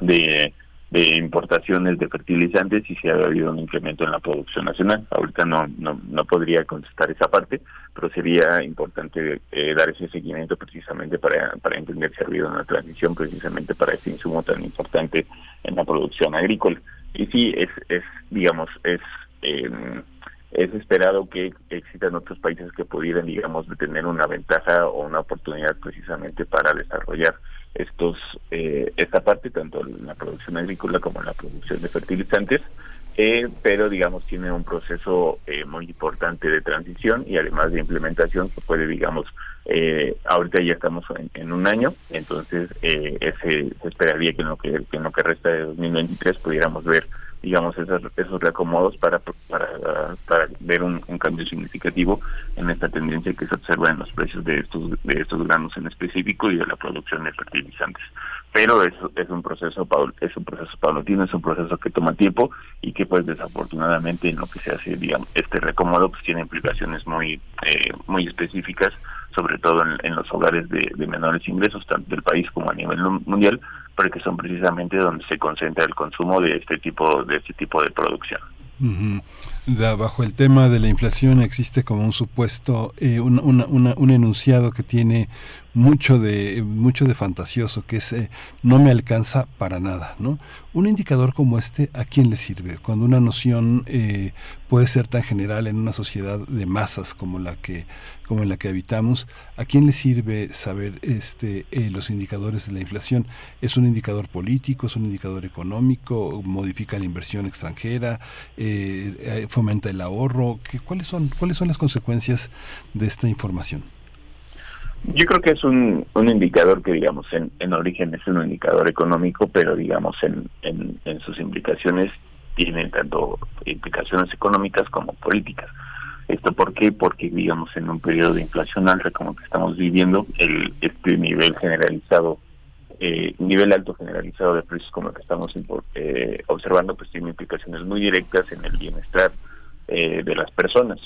de de importaciones de fertilizantes y si ha habido un incremento en la producción nacional. Ahorita no, no, no podría contestar esa parte, pero sería importante eh, dar ese seguimiento precisamente para, para entender si ha habido una transición precisamente para este insumo tan importante en la producción agrícola. Y sí, es, es digamos, es... Eh, es esperado que existan otros países que pudieran, digamos, tener una ventaja o una oportunidad precisamente para desarrollar estos eh, esta parte tanto en la producción agrícola como en la producción de fertilizantes eh, pero digamos tiene un proceso eh, muy importante de transición y además de implementación que puede digamos eh, ahorita ya estamos en, un año entonces ese se esperaría que en lo que, que en lo que resta de 2023 pudiéramos ver digamos, esos, esos reacomodos para, para, para ver un, cambio significativo en esta tendencia que se observa en los precios de estos, de estos granos en específico y de la producción de fertilizantes. Pero es, es un proceso es un proceso paulatino, es un proceso que toma tiempo y que pues desafortunadamente en lo que se hace, digamos, este reacomodo pues tiene implicaciones muy, eh, muy específicas sobre todo en, los hogares de, de, menores ingresos, tanto del país como a nivel mundial, porque son precisamente donde se concentra el consumo de este tipo de este tipo de producción. bajo el tema de la inflación existe como un supuesto, eh, un, un enunciado que tiene mucho de mucho de fantasioso que es eh, no me alcanza para nada no un indicador como este a quién le sirve cuando una noción eh, puede ser tan general en una sociedad de masas como la que como en la que habitamos a quién le sirve saber este eh, los indicadores de la inflación es un indicador político es un indicador económico modifica la inversión extranjera fomenta el ahorro ¿Qué, cuáles son cuáles son las consecuencias de esta información yo creo que es un, un indicador que, digamos, en, en origen es un indicador económico, pero, digamos, en, en, sus implicaciones tiene tanto implicaciones económicas como políticas. ¿Esto por qué? Porque, digamos, en un periodo de inflación alta como que estamos viviendo, el este nivel generalizado, eh, nivel alto generalizado de precios como el que estamos eh, observando, pues tiene implicaciones muy directas en el bienestar eh, de las personas.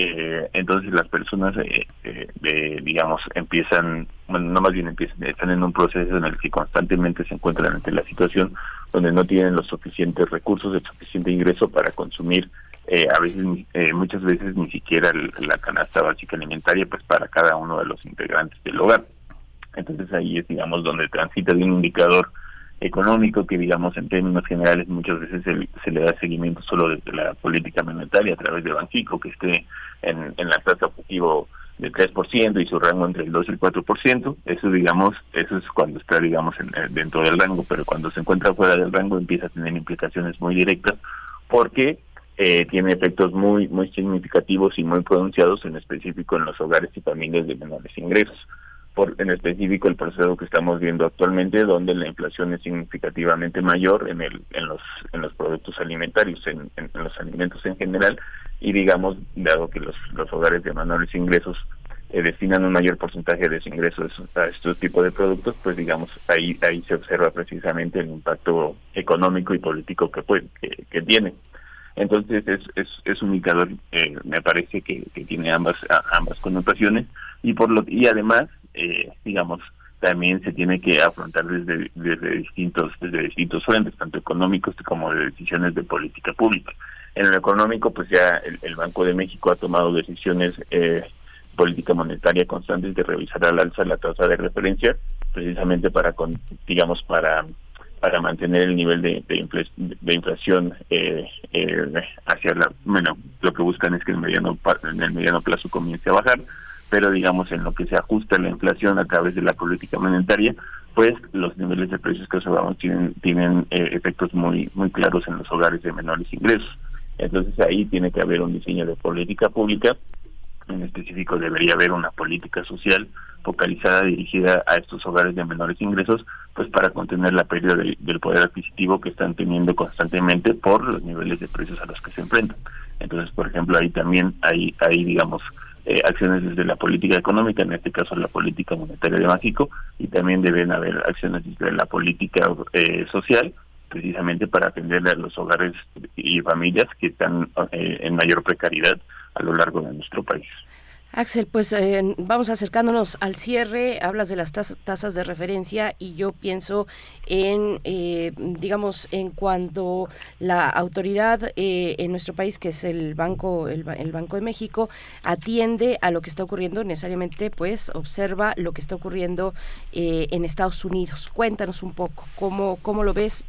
Eh, entonces las personas, eh, eh, digamos, empiezan, bueno, no más bien empiezan, están en un proceso en el que constantemente se encuentran ante la situación donde no tienen los suficientes recursos, el suficiente ingreso para consumir, a veces, muchas veces ni siquiera la canasta básica alimentaria, pues para cada uno de los integrantes del hogar. Entonces ahí es, digamos, donde transita de un indicador económico que digamos en términos generales muchas veces se, le da seguimiento solo desde la política monetaria a través de Banxico que esté en, en la tasa objetivo del 3% y su rango entre el 2 y el 4%, eso digamos, eso es cuando está digamos en, dentro del rango, pero cuando se encuentra fuera del rango empieza a tener implicaciones muy directas porque eh, tiene efectos muy muy significativos y muy pronunciados en específico en los hogares y familias de menores ingresos en específico el proceso que estamos viendo actualmente, donde la inflación es significativamente mayor en, el, en, los, en los productos alimentarios, en, los alimentos en general, y digamos, dado que los, los hogares de menores ingresos eh, destinan un mayor porcentaje de sus ingresos a estos tipos de productos, pues digamos, ahí ahí se observa precisamente el impacto económico y político que, puede, que, tiene. Entonces es, es, es un indicador, eh, me parece que tiene ambas ambas connotaciones y por lo y además eh, digamos, también se tiene que afrontar desde, distintos desde distintos frentes, tanto económicos como de decisiones de política pública. En lo económico, pues ya el, Banco de México ha tomado decisiones eh, política monetaria constantes de revisar al alza la tasa de referencia, precisamente para, con, digamos, para para mantener el nivel de, de, inflación eh, eh, hacia la bueno lo que buscan es que el mediano en el mediano plazo comience a bajar pero digamos en lo que se ajusta la inflación a través de la política monetaria, pues los niveles de precios que observamos tienen tienen eh, efectos muy muy claros en los hogares de menores ingresos. Entonces ahí tiene que haber un diseño de política pública, en específico debería haber una política social focalizada dirigida a estos hogares de menores ingresos, pues para contener la pérdida del poder adquisitivo que están teniendo constantemente por los niveles de precios a los que se enfrentan. Entonces, por ejemplo, ahí también hay, hay digamos, eh, acciones desde la política económica, en este caso la política monetaria de México, y también deben haber acciones desde la política eh, social, precisamente para atender a los hogares y familias que están eh, en mayor precariedad a lo largo de nuestro país. Axel, pues eh, vamos acercándonos al cierre, hablas de las tasas de referencia y yo pienso en, eh, digamos, en cuando la autoridad eh, en nuestro país, que es el Banco, el, Banco de México, atiende a lo que está ocurriendo, necesariamente pues observa lo que está ocurriendo en Estados Unidos. Cuéntanos un poco, ¿cómo, cómo lo ves?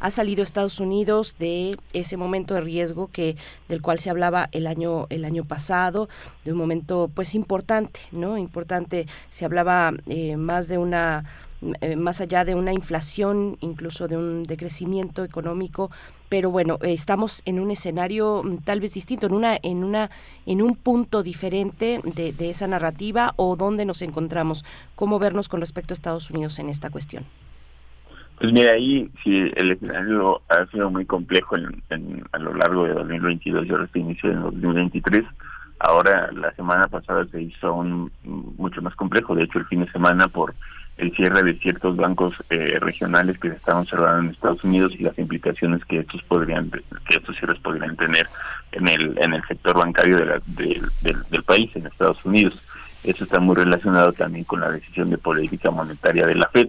¿Ha salido Estados Unidos de ese momento de riesgo que del cual se hablaba el año, el año pasado, de un momento pues importante, ¿no? Importante, se hablaba eh, más de una eh, más allá de una inflación, incluso de un decrecimiento económico, pero bueno, estamos en un escenario mm, tal vez distinto, en una, en una, en un punto diferente de, de esa narrativa o dónde nos encontramos, cómo vernos con respecto a Estados Unidos en esta cuestión. Pues mira, ahí sí el escenario ha sido muy complejo en, a lo largo de 2022 y ahora se inició en 2023 Ahora, la semana pasada se hizo un mucho más complejo. De hecho, el fin de semana, por el cierre de ciertos bancos eh, regionales que se están observando en Estados Unidos y las implicaciones que estos podrían que estos cierres podrían tener en el en el sector bancario de del, país en Estados Unidos. Eso está muy relacionado también con la decisión de política monetaria de la Fed.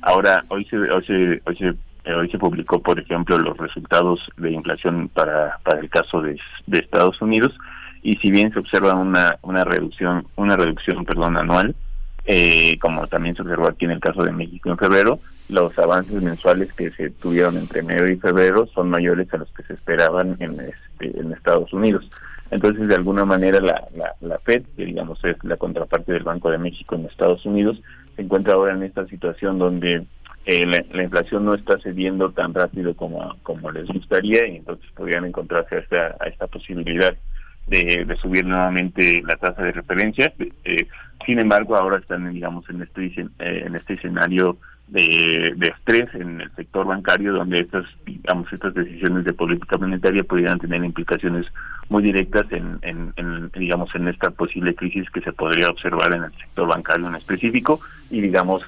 Ahora hoy se hoy se hoy se, eh, hoy se publicó por ejemplo los resultados de inflación para para el caso de, de Estados Unidos y si bien se observa una, una reducción, una reducción perdón, anual, eh, como también se observó aquí en el caso de México en febrero, los avances mensuales que se tuvieron entre enero y febrero son mayores a los que se esperaban en, este, en Estados Unidos. Entonces, de alguna manera, la, la, FED, que digamos es la contraparte del Banco de México en Estados Unidos, se encuentra ahora en esta situación donde eh, la, inflación no está cediendo tan rápido como, como les gustaría y entonces podrían encontrarse a esta, a esta posibilidad de, subir nuevamente la tasa de referencia. Eh, sin embargo, ahora están, digamos, en este eh, en este escenario de, de, estrés en el sector bancario, donde estas, digamos, estas decisiones de política monetaria podrían tener implicaciones muy directas en, en, digamos, en esta posible crisis que se podría observar en el sector bancario en específico y, digamos,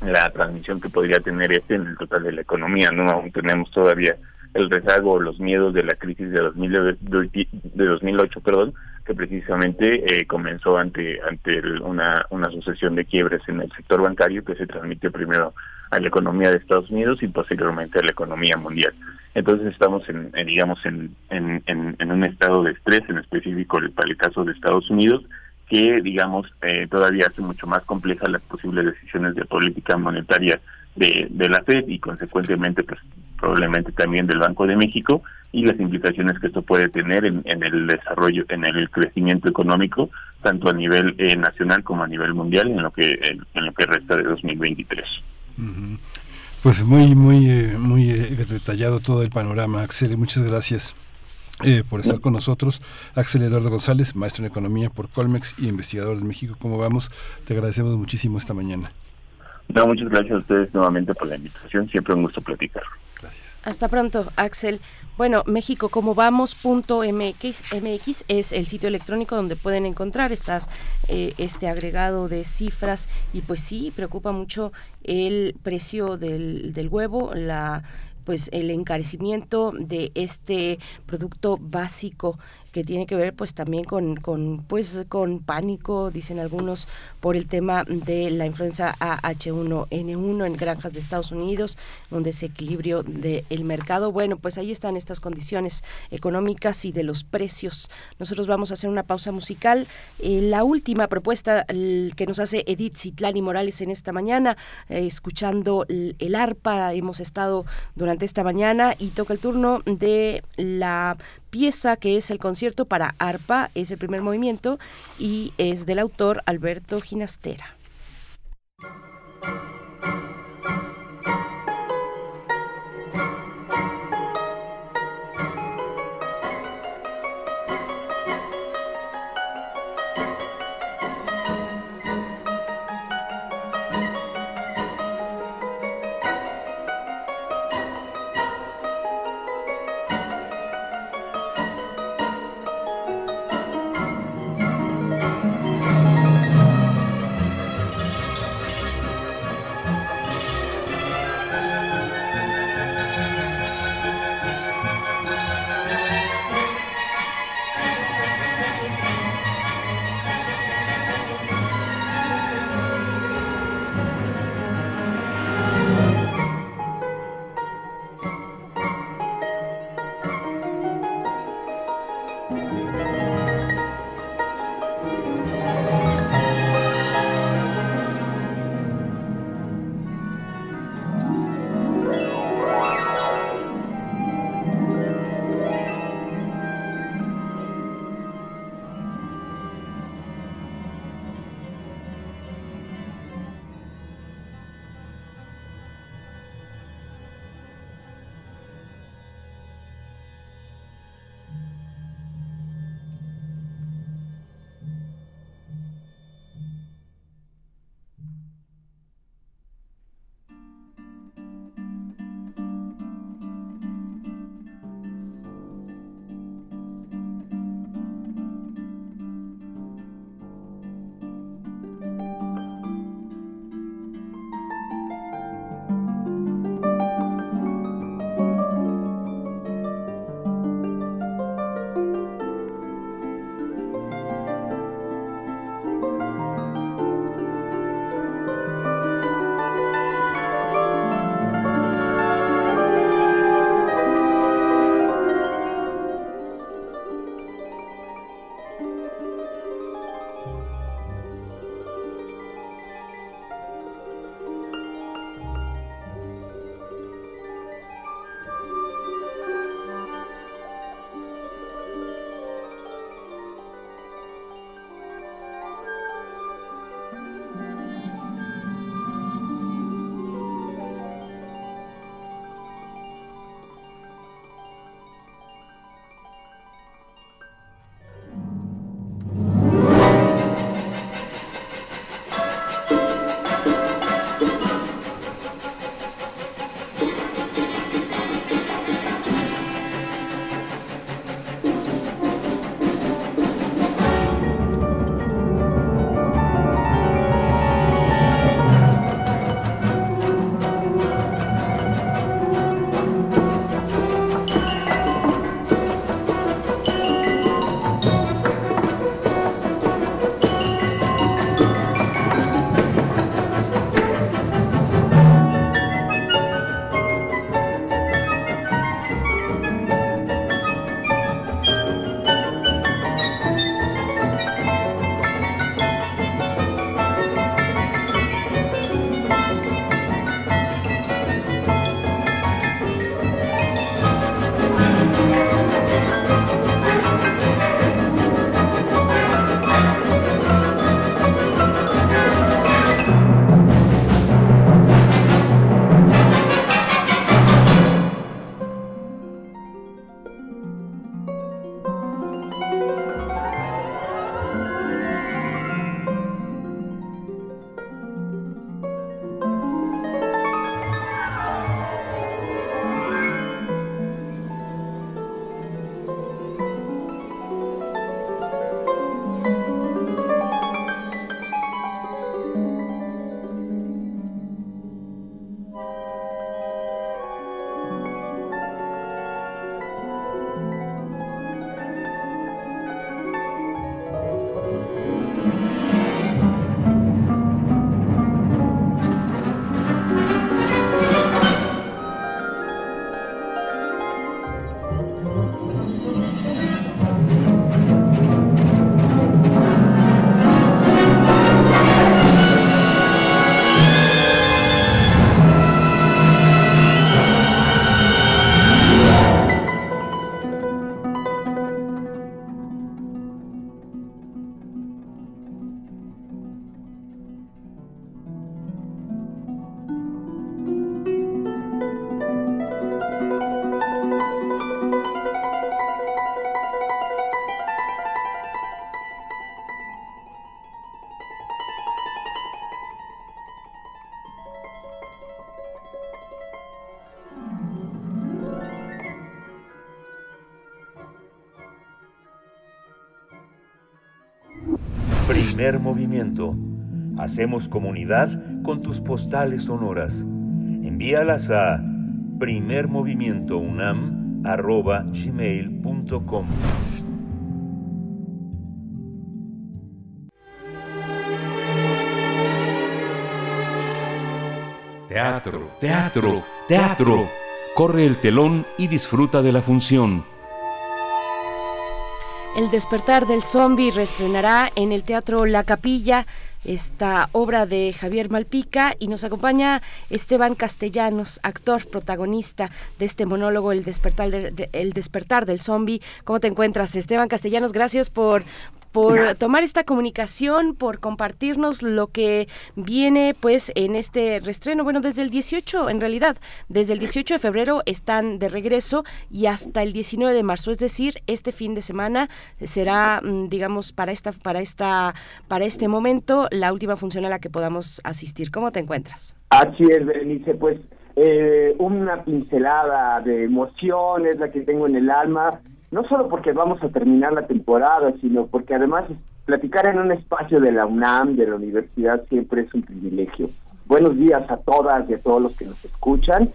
la transmisión que podría tener este en el total de la economía. No aún tenemos todavía el rezago o los miedos de la crisis de, 2000, de 2008, perdón, que precisamente eh, comenzó ante ante una, una sucesión de quiebres en el sector bancario que se transmitió primero a la economía de Estados Unidos y posteriormente a la economía mundial. Entonces estamos en, digamos en, en, en, un estado de estrés, en específico para el caso de Estados Unidos, que digamos eh, todavía hace mucho más complejas las posibles decisiones de política monetaria de, la Fed y consecuentemente pues probablemente también del Banco de México y las implicaciones que esto puede tener en, el desarrollo, en el crecimiento económico, tanto a nivel eh, nacional como a nivel mundial en lo que en, lo que resta de 2023. Pues muy muy eh, muy eh, detallado todo el panorama, Axel. Muchas gracias. por estar con nosotros. Axel Eduardo González, maestro en economía por Colmex y investigador de México. ¿Cómo vamos? Te agradecemos muchísimo esta mañana. No, muchas gracias a ustedes nuevamente por la invitación. Siempre un gusto platicar. Hasta pronto, Axel. Bueno, México como vamos.mx MX es el sitio electrónico donde pueden encontrar estas, eh, este agregado de cifras y pues sí, preocupa mucho el precio del, del huevo, la pues el encarecimiento de este producto básico que tiene que ver pues también con, con pues con pánico dicen algunos por el tema de la influenza AH1N1 en granjas de Estados Unidos, un desequilibrio del mercado. Bueno, pues ahí están estas condiciones económicas y de los precios. Nosotros vamos a hacer una pausa musical. Eh, la última propuesta que nos hace Edith Citlani Morales en esta mañana, eh, escuchando el arpa, hemos estado durante esta mañana y toca el turno de la pieza que es el concierto para arpa, es el primer movimiento y es del autor Alberto Ginastera. Hacemos comunidad con tus postales sonoras. Envíalas a primermovimientounam.gmail.com Teatro, teatro, teatro. Corre el telón y disfruta de la función. El despertar del zombie reestrenará en el Teatro La Capilla esta obra de Javier Malpica y nos acompaña Esteban Castellanos, actor protagonista de este monólogo El despertar, el despertar del zombie. ¿Cómo te encuentras, Esteban Castellanos? Gracias por, por tomar esta comunicación, por compartirnos lo que viene pues en este restreno. Bueno, desde el 18, en realidad, desde el 18 de febrero están de regreso y hasta el 19 de marzo, es decir, este fin de semana será mm, digamos para esta para esta para este momento la última función a la que podamos asistir. ¿Cómo te encuentras? Así es, Berenice, pues eh, una pincelada de emociones la que tengo en el alma no solo porque vamos a terminar la temporada, sino porque además platicar en un espacio de la UNAM, de la universidad, siempre es un privilegio. Buenos días a todas y a todos los que nos escuchan.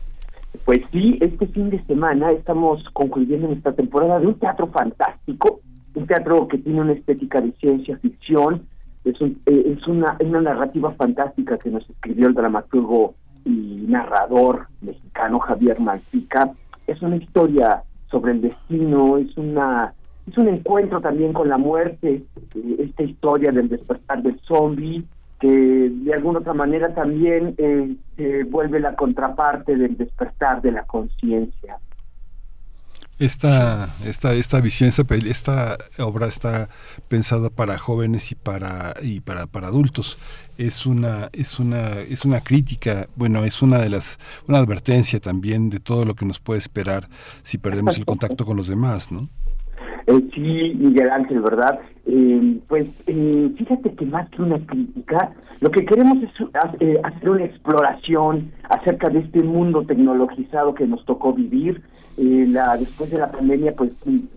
Pues sí, este fin de semana estamos concluyendo nuestra temporada de un teatro fantástico, un teatro que tiene una estética de ciencia ficción, es, eh, es una, una narrativa fantástica que nos escribió el dramaturgo y narrador mexicano Javier Malpica. Es una historia sobre el destino, es una es un encuentro también con la muerte, eh, esta historia del despertar del zombie, que de alguna otra manera también eh, se vuelve la contraparte del despertar de la conciencia esta, esta, esta visión, esta, esta obra está pensada para jóvenes y para, y para, para adultos. Es una, es una, es una crítica, bueno, es una de las, una advertencia también de todo lo que nos puede esperar si perdemos el contacto con los demás, ¿no? Eh, sí, Miguel Ángel, ¿verdad? Eh, pues eh, fíjate que más que una crítica, lo que queremos es hacer una exploración acerca de este mundo tecnologizado que nos tocó vivir, la, después de la pandemia, pues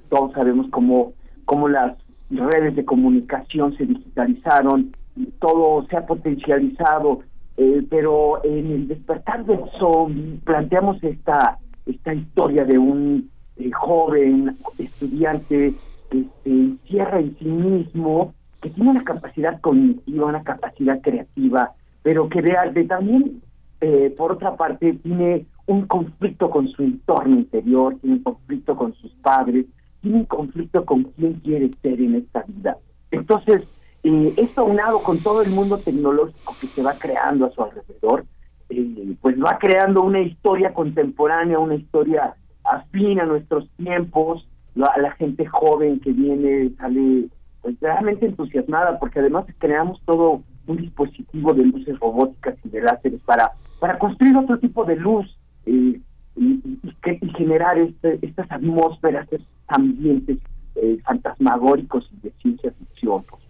todos sabemos cómo, cómo las redes de comunicación se digitalizaron, todo se ha potencializado, eh, pero en el despertar del sol planteamos esta, esta historia de un eh, joven estudiante que se encierra en sí mismo, que tiene una capacidad cognitiva, una capacidad creativa, pero que de, de también, eh, por otra parte, tiene un conflicto con su entorno interior, tiene un conflicto con sus padres, tiene un conflicto con quién quiere ser en esta vida. Entonces, eh, esto unado con todo el mundo tecnológico que se va creando a su alrededor, eh, pues va creando una historia contemporánea, una historia afín a nuestros tiempos, a la gente joven que viene, sale pues realmente entusiasmada, porque además creamos todo un dispositivo de luces robóticas y de láseres para, para construir otro tipo de luz y, generar este, estas atmósferas, estos ambientes eh, fantasmagóricos y de ciencia ficción, supuesto.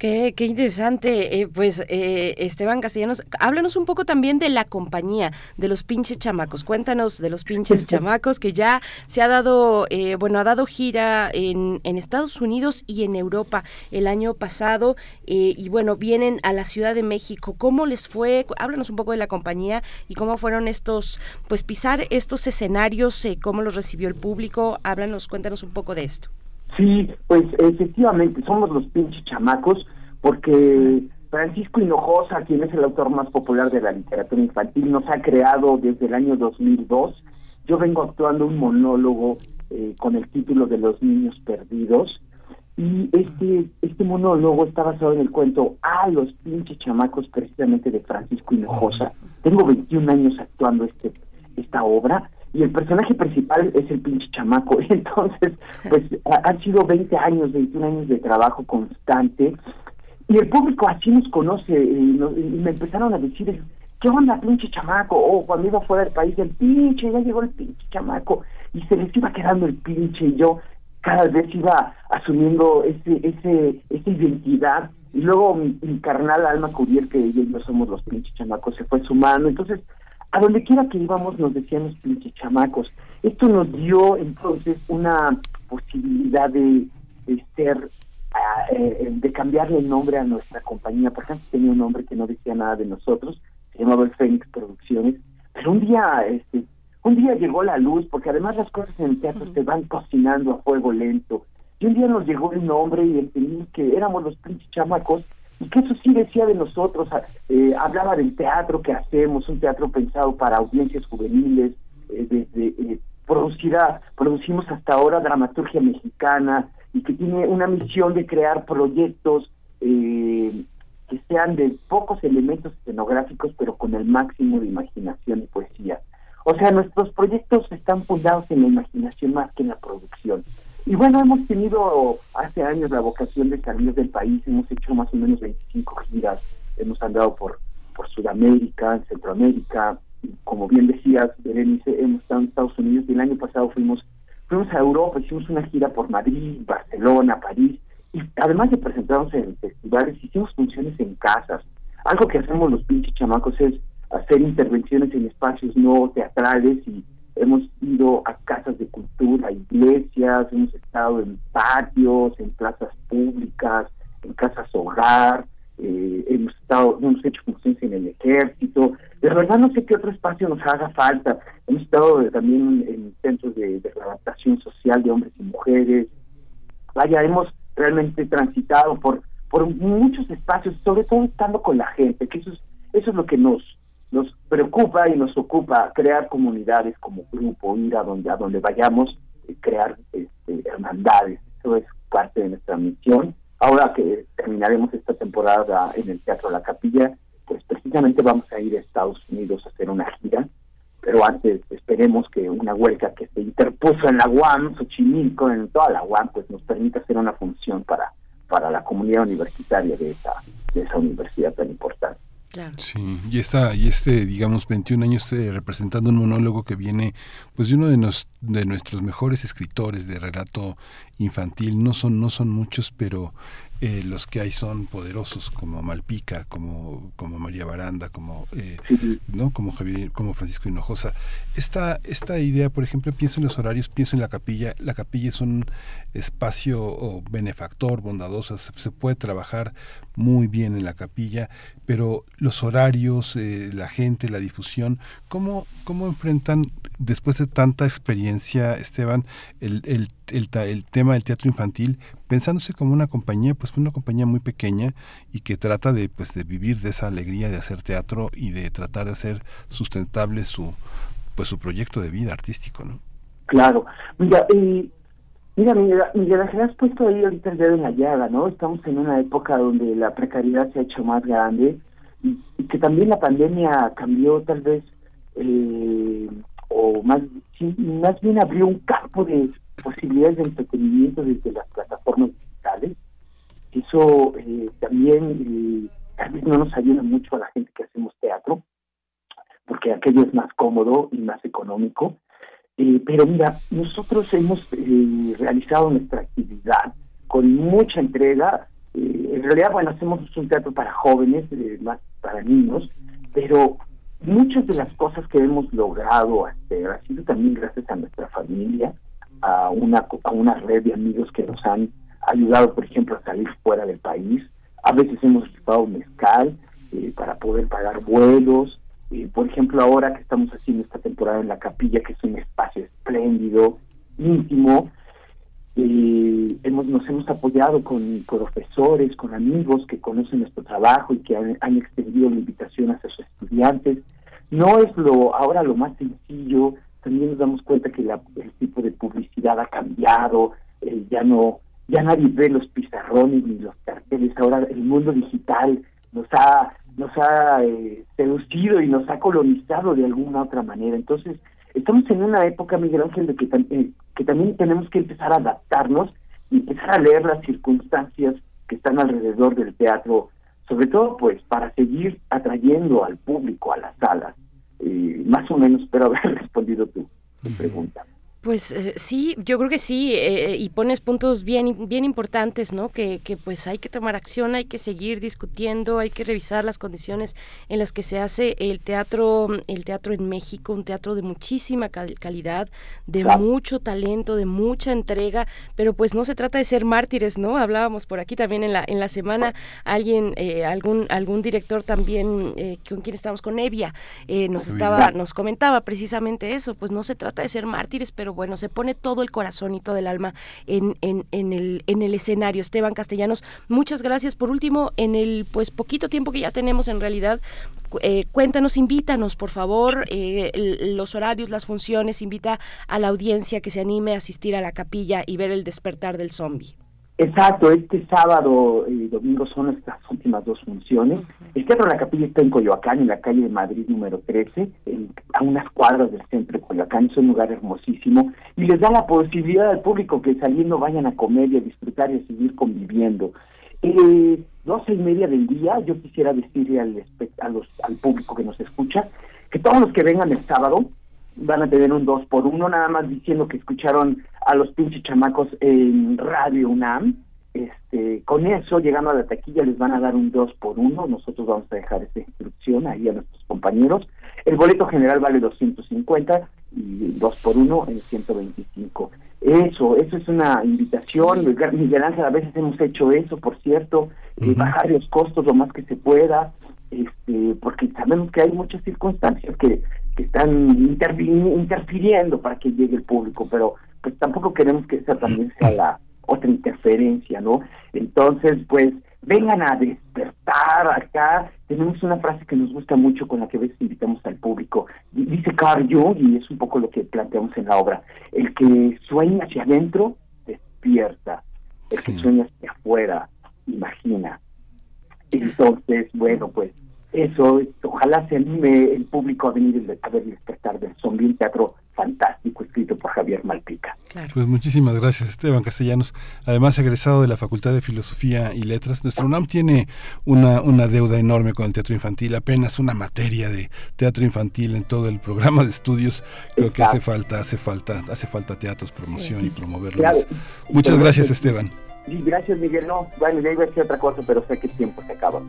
Qué, qué interesante. Eh, pues eh, Esteban Castellanos, háblanos un poco también de la compañía, de los pinches chamacos. Cuéntanos de los pinches chamacos que ya se ha dado, eh, bueno, ha dado gira en, en, Estados Unidos y en Europa el año pasado. y bueno, vienen a la Ciudad de México. ¿Cómo les fue? Háblanos un poco de la compañía y cómo fueron estos, pues pisar estos escenarios, cómo los recibió el público. Háblanos, cuéntanos un poco de esto. Sí, pues efectivamente, somos los pinches chamacos, porque Francisco Hinojosa, quien es el autor más popular de la literatura infantil, nos ha creado desde el año 2002. Yo vengo actuando un monólogo eh, con el título de Los Niños Perdidos. Y este, este monólogo está basado en el cuento A los pinches chamacos, precisamente de Francisco Hinojosa. Tengo 21 años actuando este, esta obra y el personaje principal es el pinche chamaco. Entonces, pues han sido 20 años, 21 años de trabajo constante y el público así nos conoce y, me empezaron a decir, ¿qué onda, pinche chamaco? O cuando iba fuera del país, el pinche, ya llegó el pinche chamaco. Y se les iba quedando el pinche y yo cada vez iba asumiendo ese, ese, esa identidad. Y luego mi, carnal Alma Curiel, que y yo somos los pinches chamacos, se fue sumando. Entonces, a donde quiera que íbamos nos decían los pinches chamacos. Esto nos dio entonces una posibilidad de, ser eh, de cambiarle el nombre a nuestra compañía, porque antes tenía un nombre que no decía nada de nosotros, se llamaba el Fénix Producciones, pero un día, este, un día llegó la luz, porque además las cosas en el teatro se van cocinando a fuego lento, y un día nos llegó el nombre y entendimos que éramos los pinches chamacos, y que eso sí decía de nosotros, eh, hablaba del teatro que hacemos, un teatro pensado para audiencias juveniles, eh, desde eh, producida, producimos hasta ahora dramaturgia mexicana y que tiene una misión de crear proyectos eh, que sean de pocos elementos escenográficos, pero con el máximo de imaginación y poesía. O sea, nuestros proyectos están fundados en la imaginación más que en la producción. Y bueno, hemos tenido hace años la vocación de salir del país, hemos hecho más o menos 25 giras, hemos andado por, por Sudamérica, en Centroamérica, como bien decías, Berenice, hemos estado en Estados Unidos y el año pasado fuimos, fuimos a Europa, hicimos una gira por Madrid, Barcelona, París, y además de presentarnos en festivales, hicimos funciones en casas. Algo que hacemos los pinches chamacos es hacer intervenciones en espacios no teatrales y hemos ido a casas de cultura, iglesias, hemos estado en patios, en plazas públicas, en casas hogar, eh, hemos estado, hemos hecho funciones en el ejército. De verdad no sé qué otro espacio nos haga falta. Hemos estado también en centros de, de adaptación social de hombres y mujeres. Vaya, hemos realmente transitado por por muchos espacios, sobre todo estando con la gente, que eso es, eso es lo que nos nos preocupa y nos ocupa crear comunidades como grupo, ir a donde, a donde vayamos, y crear este, hermandades. Eso es parte de nuestra misión. Ahora que terminaremos esta temporada en el Teatro La Capilla, pues precisamente vamos a ir a Estados Unidos a hacer una gira, pero antes esperemos que una huelga que se interpuso en la UAM, Xochimilco, en toda la UAM, pues nos permita hacer una función para, para la comunidad universitaria de esa, de esa universidad tan importante. Sí, y está y este, digamos, 21 años eh, representando un monólogo que viene pues de uno de, nos, de nuestros mejores escritores de relato infantil. No son, no son muchos, pero eh, los que hay son poderosos como Malpica, como, como María Baranda, como eh, no, como Javier, como Francisco Hinojosa. Esta, esta idea, por ejemplo, pienso en los horarios, pienso en la capilla. La capilla es un espacio benefactor, bondadoso, se, puede trabajar muy bien en la capilla, pero los horarios, eh, la gente, la difusión, ¿cómo, cómo enfrentan después de tanta experiencia, Esteban, el, el, el, el tema del teatro infantil, pensándose como una compañía, pues fue una compañía muy pequeña y que trata de, pues, de vivir de esa alegría de hacer teatro y de tratar de hacer sustentable su, pues, su proyecto de vida artístico, ¿no? Claro. Mira, eh, mira, Miguel Ángel, has puesto ahí ahorita el dedo en la llaga, ¿no? Estamos en una época donde la precariedad se ha hecho más grande y, que también la pandemia cambió tal vez, eh, o más, más bien abrió un campo de posibilidades de entretenimiento desde las plataformas digitales. Eso eh, también eh, tal vez no nos ayuda mucho a la gente que hacemos teatro, porque aquello es más cómodo y más económico. Eh, pero mira, nosotros hemos realizado nuestra actividad con mucha entrega. en realidad, bueno, hacemos un teatro para jóvenes, más para niños, pero muchas de las cosas que hemos logrado hacer ha sido también gracias a nuestra familia, a una, a una red de amigos que nos han ayudado, por ejemplo, a salir fuera del país. A veces hemos un mezcal eh, para poder pagar vuelos. Eh, por ejemplo, ahora que estamos haciendo esta temporada en la capilla, que es un espacio espléndido, íntimo, eh, hemos, nos hemos apoyado con profesores, con amigos que conocen nuestro trabajo y que han, han extendido la invitación a sus estudiantes. No es lo ahora lo más sencillo, también nos damos cuenta que la, el tipo de publicidad ha cambiado, eh, ya no ya nadie ve los pizarrones ni los carteles, ahora el mundo digital nos ha nos ha eh, seducido y nos ha colonizado de alguna otra manera. Entonces, estamos en una época, Miguel Ángel, de que, eh, que también tenemos que empezar a adaptarnos y empezar a leer las circunstancias que están alrededor del teatro, sobre todo pues para seguir atrayendo al público a las salas más o menos espero haber respondido tu, pregunta. Pues eh, sí, yo creo que sí, eh, y pones puntos bien, bien importantes, ¿no? Que, que, pues hay que tomar acción, hay que seguir discutiendo, hay que revisar las condiciones en las que se hace el teatro, el teatro en México, un teatro de muchísima calidad, de mucho talento, de mucha entrega, pero pues no se trata de ser mártires, ¿no? Hablábamos por aquí también en la, en la semana, alguien, eh, algún, algún director también con quien estábamos con Evia, nos estaba, nos comentaba precisamente eso, pues no se trata de ser mártires, pero bueno, se pone todo el corazón y todo el alma en, en, en, el, en el escenario. Esteban Castellanos, muchas gracias. Por último, en el pues poquito tiempo que ya tenemos en realidad, eh, cuéntanos, invítanos, por favor, eh, los horarios, las funciones, invita a la audiencia que se anime a asistir a la capilla y ver el despertar del zombie. Exacto, este sábado y domingo son estas últimas dos funciones. El Teatro de la Capilla está en Coyoacán, en la calle de Madrid número 13, a unas cuadras del centro de Coyoacán, es un lugar hermosísimo, y les da la posibilidad al público que saliendo vayan a comer y a disfrutar y a seguir conviviendo. Eh, doce y media del día, yo quisiera decirle al, a los, al público que nos escucha, que todos los que vengan el sábado, van a tener un 2 por 1 nada más diciendo que escucharon a los pinches chamacos en Radio UNAM. Este, con eso, llegando a la taquilla, les van a dar un 2 por 1 Nosotros vamos a dejar esa instrucción ahí a nuestros compañeros. El boleto general vale 250 y 2 por 1 en 125. Eso, eso es una invitación. Miguel Ángel, a veces hemos hecho eso, por cierto, eh, bajar los costos lo más que se pueda, este, porque sabemos que hay muchas circunstancias que están interfiriendo para que llegue el público, pero pues tampoco queremos que esa también sea la otra interferencia, ¿no? Entonces, pues vengan a despertar acá. Tenemos una frase que nos gusta mucho con la que a veces invitamos al público. Dice Carl Jung, y es un poco lo que planteamos en la obra, el que sueña hacia adentro, despierta. El que sueña hacia afuera, imagina. Entonces, bueno, pues eso, ojalá se anime el público a venir a ver el despertar del zombie, un teatro fantástico escrito por Javier Malpica. Pues muchísimas gracias Esteban Castellanos, además egresado de la Facultad de Filosofía y Letras. Nuestro UNAM tiene una, una deuda enorme con el teatro infantil, apenas una materia de teatro infantil en todo el programa de estudios. Creo que hace falta, hace falta, hace falta teatros, promoción y promoverlo Muchas gracias Esteban. Sí, gracias Miguel. No, bueno, ya iba a decir otra cosa, pero sé que el tiempo se acaba.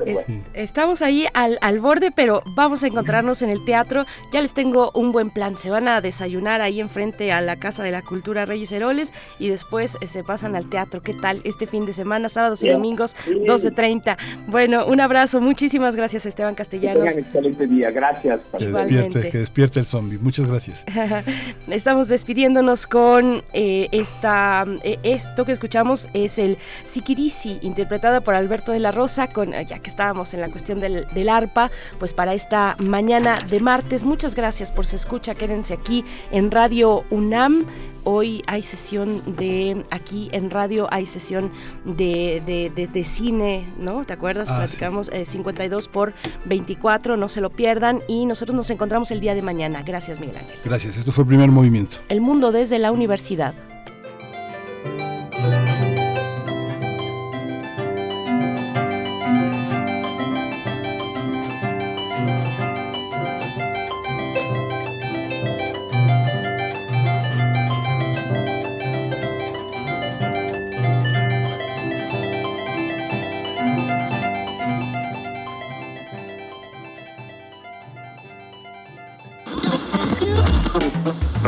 Estamos ahí al, al borde, pero vamos a encontrarnos en el teatro. Ya les tengo un buen plan. Se van a desayunar ahí enfrente a la Casa de la Cultura Reyes Heroles y después eh, se pasan al teatro. ¿Qué tal este fin de semana, sábados y domingos, 12.30? Bueno, un abrazo. Muchísimas gracias, Esteban Castellanos. Que excelente día. Gracias. Que despierte, que despierte el zombie. Muchas gracias. Estamos despidiéndonos con eh, esta, eh, esto que escuchamos es el Sikirisi, interpretada por Alberto de la Rosa, con, ya que estábamos en la cuestión del, del arpa, pues para esta mañana de martes. Muchas gracias por su escucha. Quédense aquí en Radio UNAM. Hoy hay sesión de, aquí en radio hay sesión de, de, cine, ¿no? ¿Te acuerdas? Ah, Platicamos 52 eh, por 24, no se lo pierdan. Y nosotros nos encontramos el día de mañana. Gracias, Miguel Ángel. Gracias, esto fue el primer movimiento. El mundo desde la universidad.